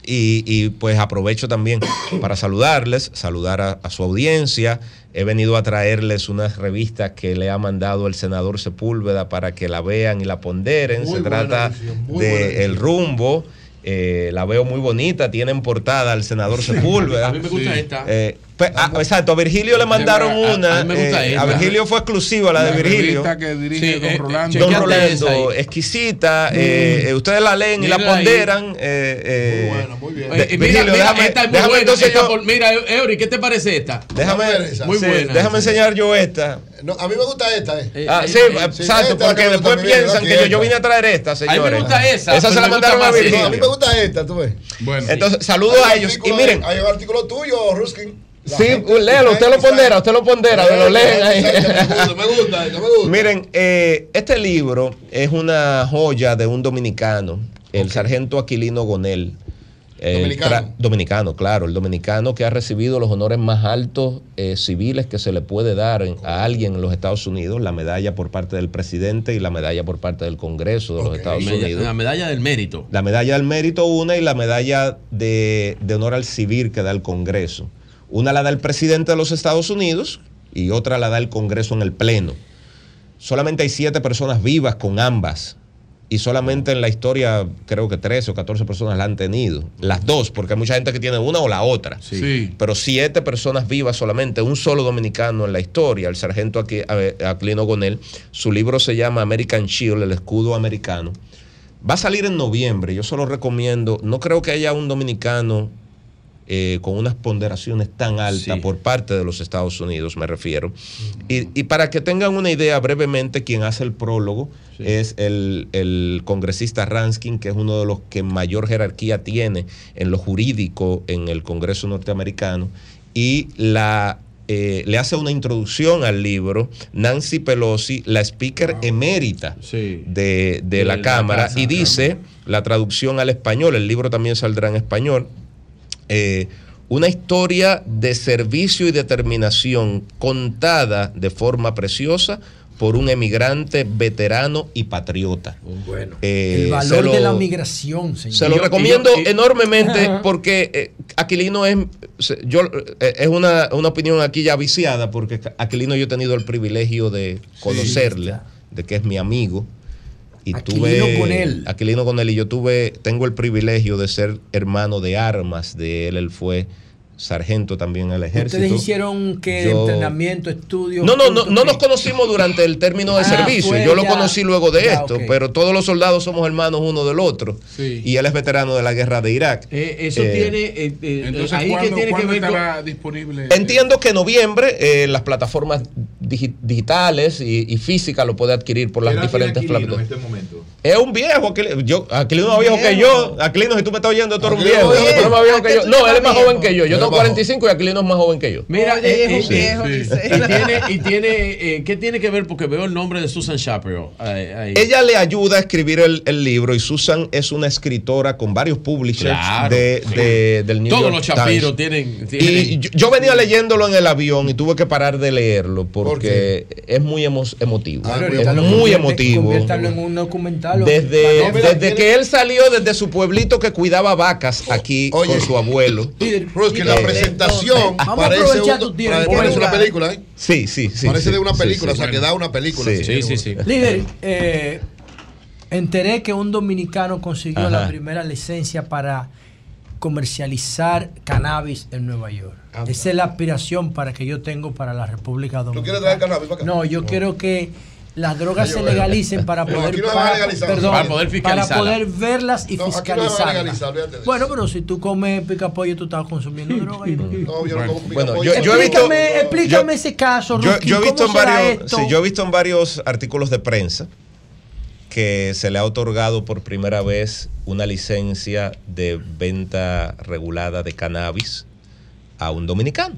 y, y, pues aprovecho también para saludarles, saludar a, a, su audiencia. He venido a traerles unas revistas que le ha mandado el senador Sepúlveda para que la vean y la ponderen. Muy Se trata edición, de edición. El Rumbo. Eh, la veo muy bonita, tiene en portada al senador Sepúlveda. A mí me gusta esta. Eh, pe- ah, exacto, a Virgilio le mandaron A- una. a mí me gusta eh, a Virgilio fue exclusiva la de La Virgilio. que dirige Sí, don eh, Rolando. Don Rolando, exquisita. eh, eh, ustedes la leen y la ponderan. eh, eh, Muy buena, muy bien. de- Eh, mira, Virgilio, mira, déjame, esta es muy déjame buena. entonces esta yo- por- mira, Eury, ¿qué te parece esta? déjame. Muy sí, buena. déjame sí. enseñar yo esta. No, a mí me gusta esta, eh. Eh, Ah, eh, sí, eh, exacto, esta porque después piensan que yo, vine a traer esta, A mí señores. me gusta esa. Esa se la mandaron a No, a mí Virgilio. me gusta esta, tú ves. Bueno, Entonces, saludos a ellos. Y miren, Hay un artículo tuyo, Ruskin. Sí, léelo, usted lo pondera, usted lo pondera, me lo leen ahí. Me gusta, me gusta. Miren, eh, este libro es una joya de un dominicano, el sargento Aquilino Gonel. El Dominicano. dominicano, claro, el dominicano que ha recibido los honores más altos eh, civiles que se le puede dar en- a alguien en los Estados Unidos, la medalla por parte del presidente y la medalla por parte del Congreso de los. Estados Unidos. La medalla del mérito. La medalla del mérito una y la medalla de, de honor al civil que da el Congreso. Una la da el presidente de los Estados Unidos y otra la da el Congreso en el Pleno. Solamente hay siete personas vivas con ambas. Y solamente en la historia creo que 13 o 14 personas la han tenido. Las dos, porque hay mucha gente que tiene una o la otra. sí. Pero siete personas vivas solamente, un solo dominicano en la historia, el sargento Aquilino Gonel. Su libro se llama American Shield, el escudo americano. Va a salir en noviembre, yo solo recomiendo, no creo que haya un dominicano eh, con unas ponderaciones tan altas Sí. por parte de los Estados Unidos, me refiero. Y, y para que tengan una idea brevemente, quien hace el prólogo Sí. es el, el congresista Ranskin, que es uno de los que mayor jerarquía tiene en lo jurídico en el Congreso norteamericano, y la eh, le hace una introducción al libro Nancy Pelosi, la speaker emérita Sí. de, de De la la Cámara, casa, y dice la traducción al español, el libro también saldrá en español, eh, una historia de servicio y determinación contada de forma preciosa por un emigrante veterano y patriota. Bueno. Eh, el se valor lo- de la migración, señor. se lo yo- recomiendo enormemente porque eh, Aquilino es, yo, eh, es una, una opinión aquí ya viciada porque Aquilino yo he tenido el privilegio de conocerle, de que es mi amigo. Y Aquilino tuve, con él. Aquilino con él y yo tuve, tengo el privilegio de ser hermano de armas de él. Él fue sargento también en el ejército. Ustedes hicieron que Yo- entrenamiento, estudios. No, no, no, no qué? nos conocimos durante el término de Ah, servicio. Yo lo ya- conocí luego de ya, esto, pero todos los soldados somos hermanos uno del otro. Sí. Y él es veterano de la guerra de Irak. Eh, eso Eh, tiene. eh, Entonces, ahí que ¿cuándo, tiene que ver con. estará disponible? Entiendo que en noviembre eh, las plataformas digi- digitales y, y físicas lo puede adquirir por las diferentes plataformas. este momento? Es un viejo, Aquilino, yo, Aquilino es más viejo que yo. Aquilino, si tú me estás oyendo, tú eres un viejo. yo. Aquilino No, él es más joven que yo. Yo tengo más 45 y Aquilino es más joven que yo. Mira, Oye, eh, viejo, eh, viejo, sí. y tiene, y tiene eh, ¿qué tiene que ver? Porque veo el nombre de Susan Shapiro. ahí- ahí. Ella le ayuda a escribir el, el libro y Susan es una escritora con varios publishers Claro, de, sí. de- del New Todos York los Shapiro Times. tienen. tienen- Y yo, yo venía leyéndolo en el avión y tuve que parar de leerlo porque es muy emo- emotivo. Ah, es muy convierte- emotivo. conviértalo en un documental. Desde, desde que él salió desde su pueblito que cuidaba vacas aquí Oye. con su abuelo. La Eh, presentación Vamos a parece, aprovechar un- tu tiempo. parece una película, ¿eh? Sí, sí, sí. parece sí, de una película, sí. o sea, que da una película. Sí, sí, sí, sí. Líder, eh, enteré que un dominicano consiguió Ajá. la primera licencia para comercializar cannabis en Nueva York. Anda. Esa es la aspiración para que yo tengo para la República ¿Tú Dominicana. quieres traer cannabis para acá? No, yo quiero que las drogas se legalicen para [laughs] poder, no para, perdón, Para poder para poder verlas y No, fiscalizarlas. Bueno, pero si tú comes pica pollo, tú estás consumiendo droga. y- No, yo no como Bueno, yo- he visto- explícame, ese caso, Yo, he visto en ¿cómo será varios, esto? sí, yo he visto en varios artículos de prensa que se le ha otorgado por primera vez una licencia de venta regulada de cannabis a un dominicano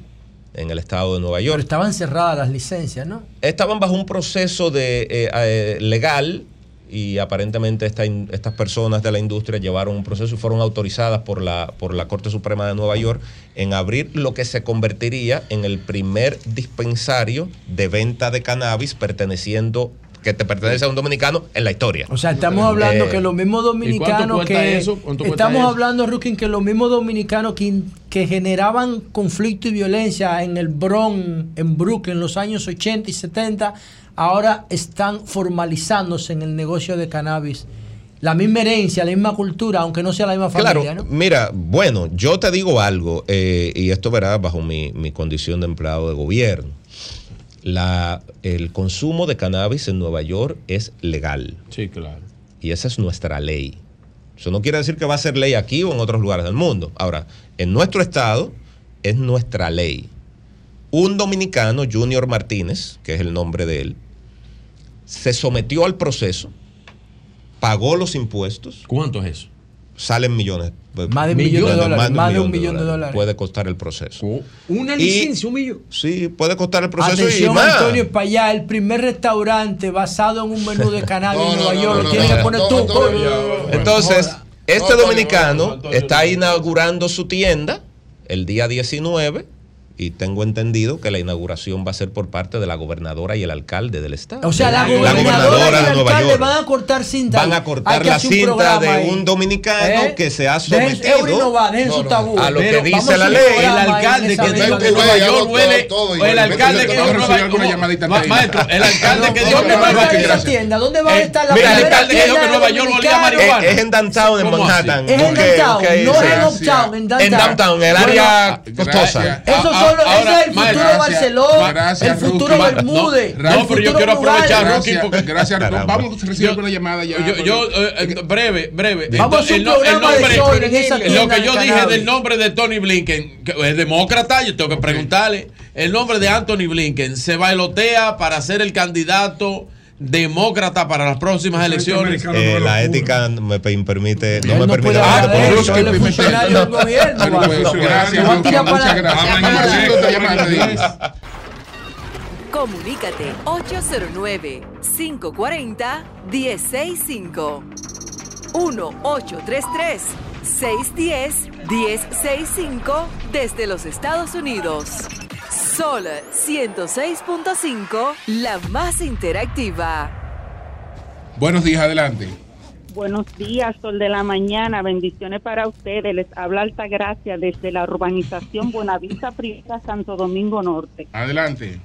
en el estado de Nueva Pero York. estaban cerradas las licencias, ¿no? Estaban bajo un proceso de eh, eh, legal y aparentemente esta in- estas personas de la industria llevaron un proceso y fueron autorizadas por la, por la Corte Suprema de Nueva York en abrir lo que se convertiría en el primer dispensario de venta de cannabis perteneciendo que te pertenece a un dominicano en la historia. O sea, estamos hablando Eh, que los mismos dominicanos que eso? ¿Cuánto cuesta estamos eso? hablando, Rukin, que los mismos dominicanos que, in- que generaban conflicto y violencia en el Bronx, en Brooklyn, en los años 80 y 70, ahora están formalizándose en el negocio de cannabis. La misma herencia, la misma cultura, aunque no sea la misma Claro, familia, ¿no? mira, bueno, yo te digo algo, eh, y esto verá bajo mi, mi condición de empleado de gobierno. La, el consumo de cannabis en Nueva York es legal. Sí, claro. Y esa es nuestra ley. Eso no quiere decir que va a ser ley aquí o en otros lugares del mundo. Ahora, en nuestro estado es nuestra ley. Un dominicano, Junior Martínez, que es el nombre de él, se sometió al proceso, pagó los impuestos. ¿Cuánto es eso? Salen millones. Más de un millón de dólares, más de un millón de dólares. Puede costar el proceso. Una Y- licencia, un millón. Sí, puede costar el proceso y Atención, más. Antonio, para allá, el primer restaurante basado en un menú de cannabis No, en Nueva no, York no, lo no, tienes no, que poner no, tú. Entonces, este No, dominicano está inaugurando su tienda el día 19 y tengo entendido que la inauguración va a ser por parte de la gobernadora y el alcalde del estado. O sea, la, De gobernadora y de el Nueva alcalde York. van a cortar cinta. Van a cortar que la un cinta programa de ahí. un dominicano ¿Eh? que se ha sometido no va, tabú. a lo que Pero dice vamos a la ley. un en esa que dijo que Nueva York huele, o el alcalde que dijo que Nueva York, Ma- maestro, el alcalde que que ¿Dónde va a Nueva York, tienda? ¿Dónde va a estar la mira, el alcalde que dijo que Nueva York olía marihuana. Es- en downtown, en ¿Cómo Manhattan. Es en downtown, no en uptown, en downtown. En downtown, el área costosa. Esos ese es el futuro Barcelona, el futuro Bermúdez, No, pero yo quiero aprovechar. Rocky, porque Gracias, vamos a recibir una llamada ya. Yo, yo, eh, eh, breve, breve. Vamos a un El de nombre- sol en esa Lo que yo dije del nombre de Tony Blinken, que es demócrata, yo tengo que preguntarle. El nombre de Anthony Blinken se bailotea para ser el candidato demócrata para las próximas elecciones. Eh, la ética me pe- permite, no me permite funcionario del [laughs] gobierno, va. pues, No, gracias, no, Rocky, tira para muchas la- gracias. Hablan Vamos a en hacer otra llamada, llamada. Diez. Comunícate 809-540-1065. 1-833-610-1065 desde los Estados Unidos. Sol 106.5, la más interactiva. Buenos días, adelante. Buenos días, Sol de la Mañana. Bendiciones para ustedes. Les habla Altagracia desde la urbanización Buenavista Prieta, Santo Domingo Norte. Adelante.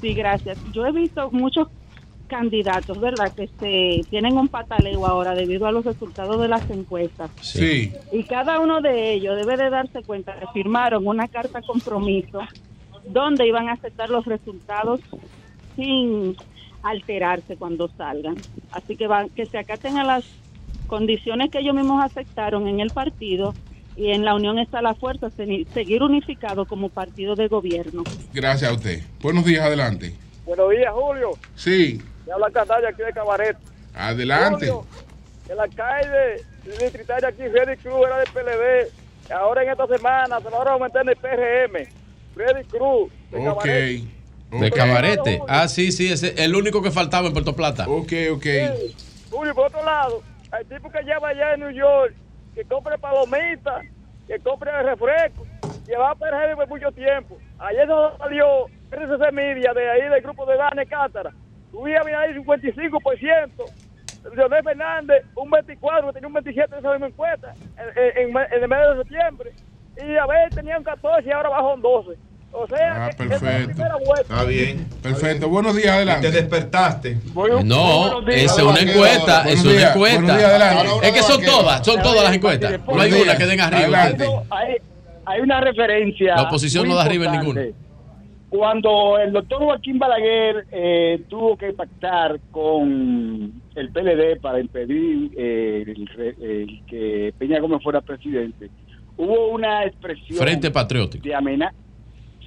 Sí, gracias. Yo he visto muchos candidatos, ¿verdad?, que se tienen un pataleo ahora debido a los resultados de las encuestas. Sí. Y cada uno de ellos debe de darse cuenta que firmaron una carta compromiso donde iban a aceptar los resultados sin alterarse cuando salgan. Así que van, que se acaten a las condiciones que ellos mismos aceptaron en el partido y en la unión está la fuerza, se- seguir unificado como partido de gobierno. Gracias a usted. Buenos días, adelante. Buenos días, Julio. Sí, Me habla Candaya aquí de Cabaret. adelante. Julio, el alcalde distritario aquí, Freddy Cruz, era del PLD. Ahora en esta semana se lo van a aumentar en el PRM. Freddy Cruz, de Ok. Cabaret. De cabarete. Ah, sí, sí, ese el único que faltaba en Puerto Plata. Ok, ok. Sí. Julio, por otro lado, hay tipo que lleva allá en New York, que compre palomitas, que compre refresco, lleva PRM por mucho tiempo. Ayer nos salió RCC Media de ahí del grupo de Dane Cátara. Subía bien ahí 55%. Leonel Fernández, un 24, que tenía un 27 en esa misma encuesta, en, en- en el mes de septiembre. Y a ver, tenía un 14 y ahora bajó un 12. O sea, Ah, que esa es la perfecto. primera vuelta. Está bien. Perfecto. Buenos días, adelante. Te despertaste. No, esa es una encuesta, es una encuesta. Es que son todas, son todas las encuestas. No hay una que den arriba. Hay, hay una referencia. La oposición no da arriba en importante. Cuando el doctor Joaquín Balaguer eh, tuvo que pactar con el PLD para impedir eh, el que Peña Gómez fuera presidente, hubo una expresión Frente Patriótico. de amenaza.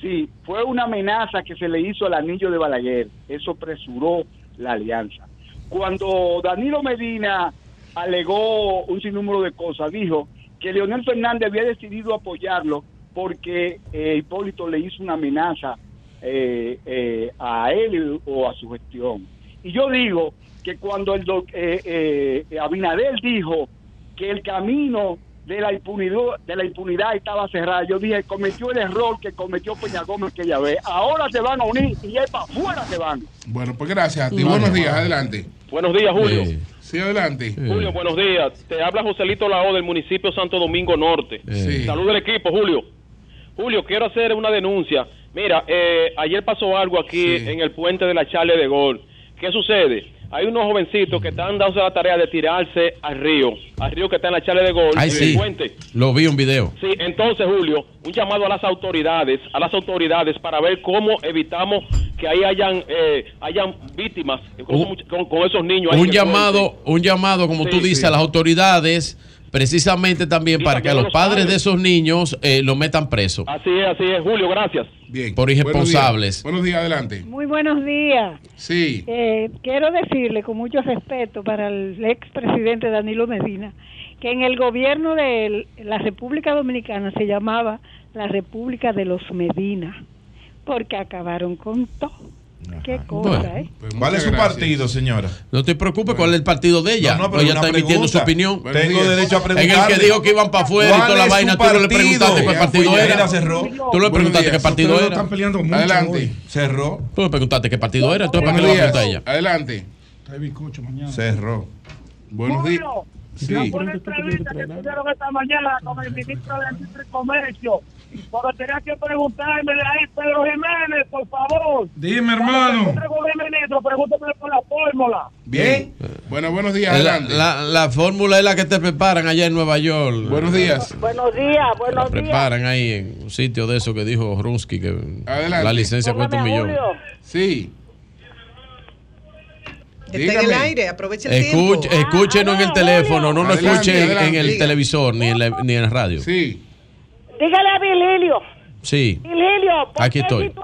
Sí, fue una amenaza que se le hizo al anillo de Balaguer. Eso presuró la alianza. Cuando Danilo Medina alegó un sinnúmero de cosas, dijo que Leonel Fernández había decidido apoyarlo porque eh, Hipólito le hizo una amenaza eh, eh, a él o a su gestión. Y yo digo que cuando el doc- eh, eh, Abinader dijo que el camino de la impunidad de la impunidad estaba cerrado, yo dije, cometió el error que cometió Peña Gómez aquella vez. Ahora se van a unir y es para afuera se van. Bueno, pues gracias a ti. Buenos días, adelante. Buenos días, Julio. Sí, adelante. Julio, buenos días. Te habla Joselito Lao del municipio Santo Domingo Norte. Sí. Saludos al equipo, Julio. Julio, quiero hacer una denuncia. Mira, eh, ayer pasó algo aquí en el puente de la Charle de Gol. ¿Qué sucede? Hay unos jovencitos que están dándose la tarea de tirarse al río, al río que está en la Charle de Gol, Ay, sí. el puente. Lo vi un video. Sí, entonces, Julio, un llamado a las autoridades, a las autoridades para ver cómo evitamos que ahí hayan, eh, hayan víctimas con, Un- con- con esos niños. Un llamado, un llamado, como Sí, tú dices, a las autoridades, precisamente también para que los los padres padres. de esos niños eh, los metan presos Así es, así es, Julio, gracias. Bien. por irresponsables. Buenos días, adelante. Muy buenos días. Sí. Eh, quiero decirle con mucho respeto para el expresidente Danilo Medina que en el gobierno de la República Dominicana se llamaba la República de los Medina porque acabaron con todo. Qué cosa, Bueno. ¿eh? ¿Cuál es su partido, señora? No te preocupes cuál es el partido de ella. No, no, pero ella está emitiendo su opinión. Tengo derecho a En el que dijo que iban para afuera y ¿Cuál toda la vaina, tú no le preguntaste qué Ya partido era. cerró. Tú le preguntaste qué partido era. están peleando mucho Adelante. hoy. Cerró. Tú le preguntaste qué partido era. Entonces, ¿para qué le vas a preguntar ella? Adelante. Trae bizcocho mañana. Cerró. Buenos días. Sí. Buena entrevista que tuvieron esta mañana con el ministro de Comercio. Pero tenía que preguntarme de ahí, Pedro Jiménez, por favor. Dime, hermano. Ministro, pregúnteme por la fórmula. Bien. Bueno, buenos días, La, adelante. la- la fórmula es la que te preparan allá en Nueva York. Buenos días. Buenos días, buenos días. preparan ahí en un sitio de eso que dijo Runsky que Adelante. la licencia cuesta un millón. Sí. Está en el Dígame. aire, aproveche el Escuche, tiempo. escúchenos en el teléfono, no lo escuchen en el Diga. televisor ni en, la, ni en la radio. Sí. Dígale a Vililio. Sí, Vililio, ¿por aquí qué estoy. si tú-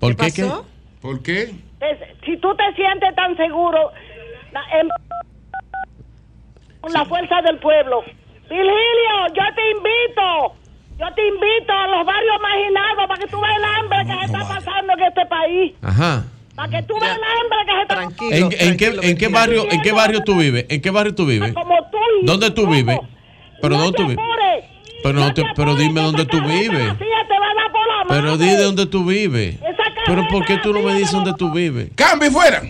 ¿Por qué? qué? ¿Por qué? si tú te sientes tan seguro en- con la fuerza del pueblo. Virgilio, yo te invito, yo te invito a los barrios marginados para que tú veas el hambre que se está pasando en este país. Ajá. Para que tú veas el hambre que se está ¿En, en qué, ¿En qué barrio en qué barrio tú vives? ¿En qué barrio tú vives? Como tú ¿Dónde tú vives? ¿Pero dónde tú vives? Pero, no te- pero dime dónde tú vives. Pero di de dónde tú vives. Pero ¿por qué tú no me dices dónde tú vives? ¡Cambio y fuera!